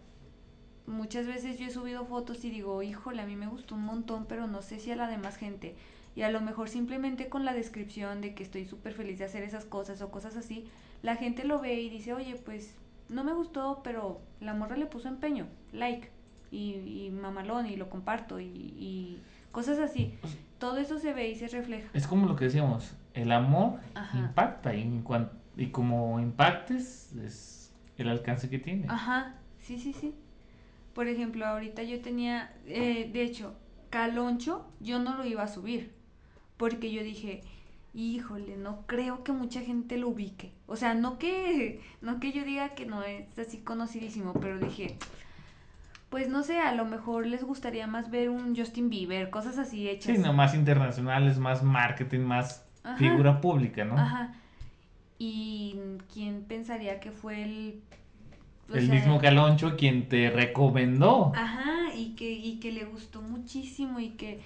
muchas veces yo he subido fotos y digo, híjole, a mí me gustó un montón, pero no sé si a la demás gente y a lo mejor simplemente con la descripción de que estoy súper feliz de hacer esas cosas o cosas así, la gente lo ve y dice, oye, pues no me gustó, pero la morra le puso empeño, like, y, mamalón, y lo comparto, y, cosas así. Todo eso se ve y se refleja. Es como lo que decíamos, el amor impacta, y, y como impactes es el alcance que tiene. Ajá, sí, sí, sí. Por ejemplo, ahorita yo tenía, eh, de hecho, Caloncho yo no lo iba a subir porque yo dije, híjole, no creo que mucha gente lo ubique. O sea, no que, no que yo diga que no es así conocidísimo, pero dije, pues no sé, a lo mejor les gustaría más ver un Justin Bieber, cosas así hechas. Sí, no, más internacionales, más marketing, más figura pública, ¿no? Ajá. Y quién pensaría que fue el... el mismo Caloncho quien te recomendó. Ajá, y que, y que le gustó muchísimo y que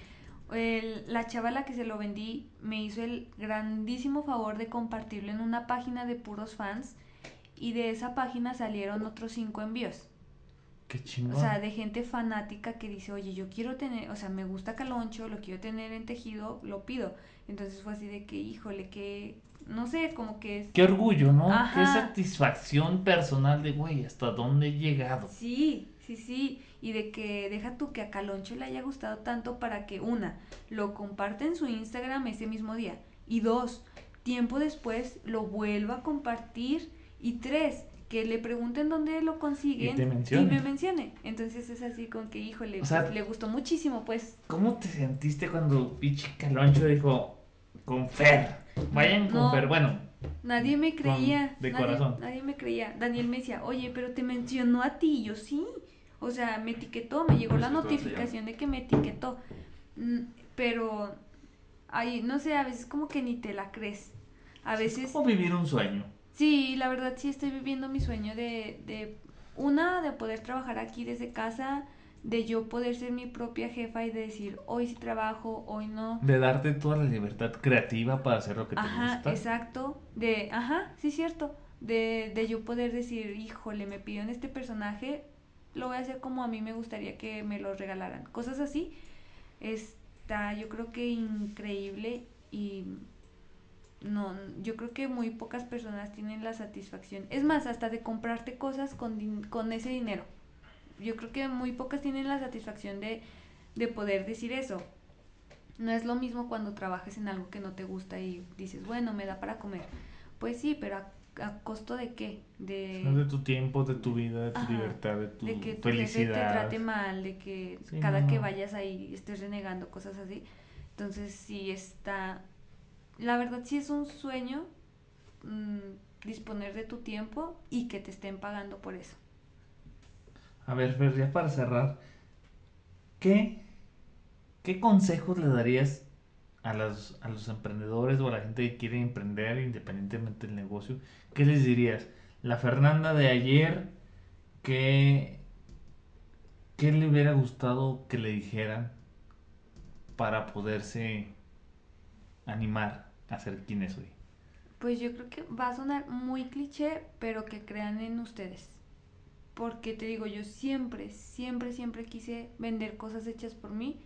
la chava a la que se lo vendí me hizo el grandísimo favor de compartirlo en una página de puros fans y de esa página salieron otros cinco envíos. Qué chingón. O sea, de gente fanática que dice, oye, yo quiero tener, o sea, me gusta Caloncho, lo quiero tener en tejido, lo pido. Entonces fue así de que, híjole, que, no sé, como que es... Qué orgullo, ¿no? Qué satisfacción personal de, güey, ¿hasta dónde he llegado? Sí, sí, sí y de que deja tú que a Caloncho le haya gustado tanto para que una, lo comparte en su Instagram ese mismo día y dos, tiempo después lo vuelva a compartir y tres, que le pregunten dónde lo consiguen y, me mencione. Entonces es así con que, híjole, pues, le gustó muchísimo, pues. ¿Cómo te sentiste cuando Pichi Caloncho dijo, con Fer, vayan con Fer? Bueno, Nadie me creía. de corazón. Nadie me creía. Daniel me decía, oye, pero te mencionó a ti. Y yo, sí. O sea, me etiquetó, me llegó la notificación de que me etiquetó. Mm, pero, ahí, no sé, a veces como que ni te la crees. A veces... Es como vivir un sueño. Sí, la verdad sí estoy viviendo mi sueño de, de, una, de poder trabajar aquí desde casa, de yo poder ser mi propia jefa y de decir, hoy sí trabajo, hoy no. De darte toda la libertad creativa para hacer lo que te gusta. Ajá, exacto. De, ajá, sí, cierto. De, de yo poder decir, híjole, me pidieron este personaje, lo voy a hacer como a mí me gustaría que me lo regalaran. Cosas así. Está, yo creo que increíble y no, yo creo que muy pocas personas tienen la satisfacción. Es más, hasta de comprarte cosas con, con ese dinero. Yo creo que muy pocas tienen la satisfacción de, de poder decir eso. No es lo mismo cuando trabajas en algo que no te gusta y dices, bueno, me da para comer. Pues sí, pero ¿A costo de qué? De, de tu tiempo, de tu vida, de tu libertad, de tu de que tu felicidad. te trate mal, de que cada que vayas ahí estés renegando, cosas así. Entonces sí está... La verdad sí es un sueño mm, disponer de tu tiempo y que te estén pagando por eso. A ver, ya para cerrar, ¿qué, qué consejos le darías a, las, a los emprendedores o a la gente que quiere emprender independientemente del negocio, ¿qué les dirías? La Fernanda de ayer, ¿qué, qué le hubiera gustado que le dijeran para poderse animar a ser quien es hoy? Pues yo creo que va a sonar muy cliché, pero que crean en ustedes. Porque te digo, yo siempre, siempre, siempre quise vender cosas hechas por mí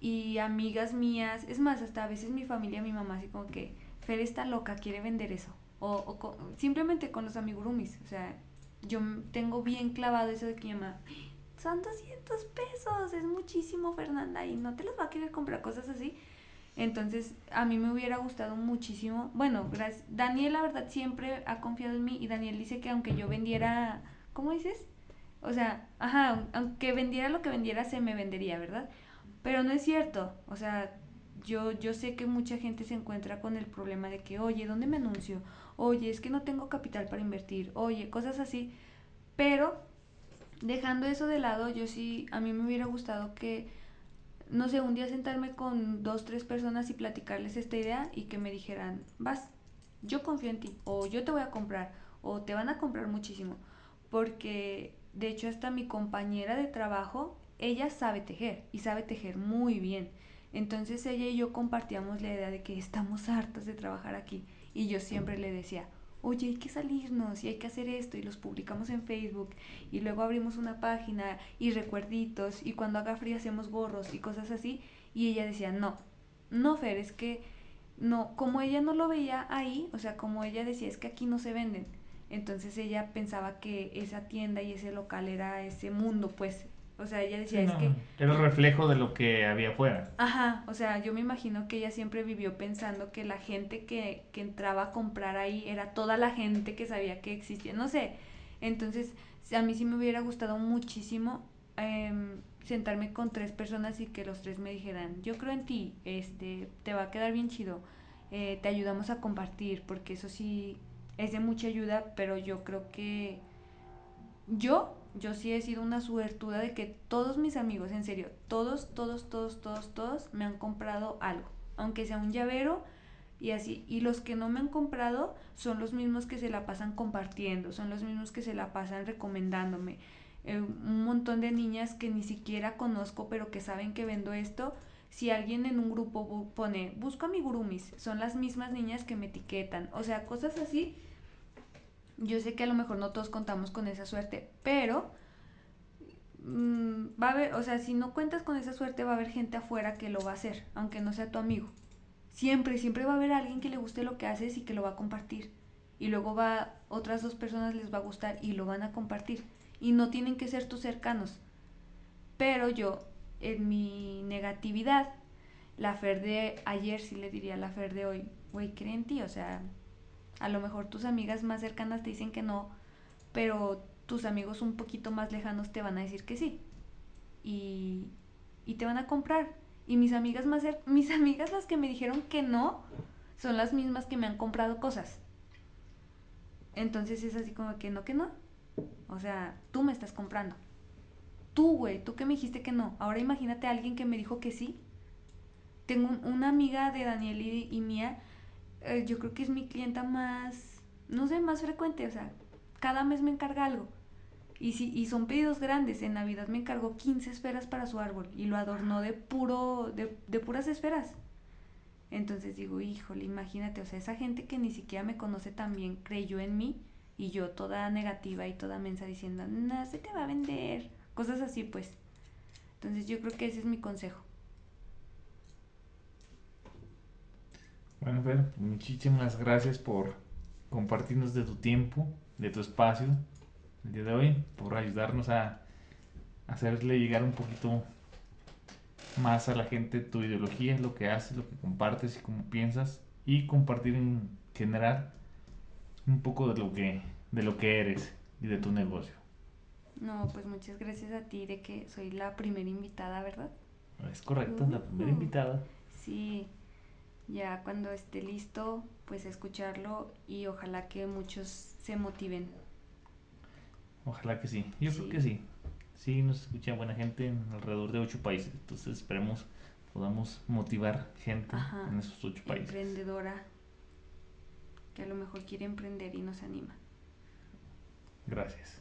y amigas mías, es más, hasta a veces mi familia, mi mamá, así como que, Fer está loca, quiere vender eso. O, o simplemente con los amigurumis, o sea, yo tengo bien clavado eso de que mi son 200 pesos, es muchísimo, Fernanda, y no te los va a querer comprar cosas así. Entonces, a mí me hubiera gustado muchísimo. Bueno, gracias. Daniel, la verdad, siempre ha confiado en mí y Daniel dice que aunque yo vendiera, ¿cómo dices? O sea, ajá, aunque vendiera lo que vendiera, se me vendería, ¿verdad? Pero no es cierto. O sea, yo, yo sé que mucha gente se encuentra con el problema de que, oye, ¿dónde me anuncio? Oye, es que no tengo capital para invertir. Oye, cosas así. Pero, dejando eso de lado, yo sí, a mí me hubiera gustado que no sé, un día sentarme con dos, tres personas y platicarles esta idea y que me dijeran, vas, yo confío en ti, o yo te voy a comprar, o te van a comprar muchísimo. Porque, de hecho, hasta mi compañera de trabajo, ella sabe tejer y sabe tejer muy bien. Entonces ella y yo compartíamos la idea de que estamos hartas de trabajar aquí. Y yo siempre le decía, oye, hay que salirnos y hay que hacer esto y los publicamos en Facebook y luego abrimos una página y recuerditos y cuando haga frío hacemos gorros y cosas así y ella decía, no, no, Fer, es que no, como ella no lo veía ahí, o sea, como ella decía, es que aquí no se venden. Entonces ella pensaba que esa tienda y ese local era ese mundo, pues, o sea, ella decía, es que... Era el reflejo de lo que había afuera. Ajá, o sea, yo me imagino que ella siempre vivió pensando que la gente que, que entraba a comprar ahí era toda la gente que sabía que existía, no sé. Entonces, a mí sí me hubiera gustado muchísimo em, sentarme con tres personas y que los tres me dijeran, yo creo en ti, este, te va a quedar bien chido, eh, te ayudamos a compartir, porque eso sí es de mucha ayuda, pero yo creo que yo yo sí he sido una suertuda de que todos mis amigos, en serio, todos, todos, todos, todos, todos me han comprado algo, aunque sea un llavero y así. Y los que no me han comprado son los mismos que se la pasan compartiendo, son los mismos que se la pasan recomendándome. Eh, un montón de niñas que ni siquiera conozco, pero que saben que vendo esto. Si alguien en un grupo pone, busco a mi gurumis, son las mismas niñas que me etiquetan. O sea, cosas así yo sé que a lo mejor no todos contamos con esa suerte, pero mm, va a haber, o sea, si no cuentas con esa suerte, va a haber gente afuera que lo va a hacer, aunque no sea tu amigo. Siempre, siempre va a haber alguien que le guste lo que haces y que lo va a compartir. Y luego va, otras dos personas les va a gustar y lo van a compartir. Y no tienen que ser tus cercanos. Pero yo, en mi negatividad, la Fer de ayer sí le diría la Fer de hoy, güey, creen en ti, o sea, a lo mejor tus amigas más cercanas te dicen que no, pero tus amigos un poquito más lejanos te van a decir que sí. Y, y te van a comprar. Y mis amigas más mis amigas las que me dijeron que no son las mismas que me han comprado cosas. Entonces es así como que no, que no. O sea, tú me estás comprando. Tú, güey, tú que me dijiste que no. Ahora imagínate a alguien que me dijo que sí. Tengo una amiga de Daniel y mía eh, yo creo que es mi clienta más, no sé, más frecuente, o sea, cada mes me encarga algo. Y, si, y son pedidos grandes, en Navidad me encargó 15 esferas para su árbol y lo adornó de, puro, de, de puras esferas. Entonces digo, híjole, imagínate, o sea, esa gente que ni siquiera me conoce tan bien creyó en mí y yo toda negativa y toda mensa diciendo, no, se te va a vender, cosas así pues. Entonces yo creo que ese es mi consejo. Bueno, Fer, muchísimas gracias por compartirnos de tu tiempo, de tu espacio el día de hoy, por ayudarnos a hacerle llegar un poquito más a la gente tu ideología, lo que haces, lo que compartes y cómo piensas y compartir en general un poco de lo que de lo que eres y de tu negocio. No, pues muchas gracias a ti de que soy la primera invitada, ¿verdad? Es correcto, la primera invitada. Sí, ya cuando esté listo, pues escucharlo y ojalá que muchos se motiven. Ojalá que sí, yo creo que sí. Sí, nos escucha buena gente en alrededor de ocho países, entonces esperemos podamos motivar gente en esos ocho países. Emprendedora que a lo mejor quiere emprender y nos anima. Gracias.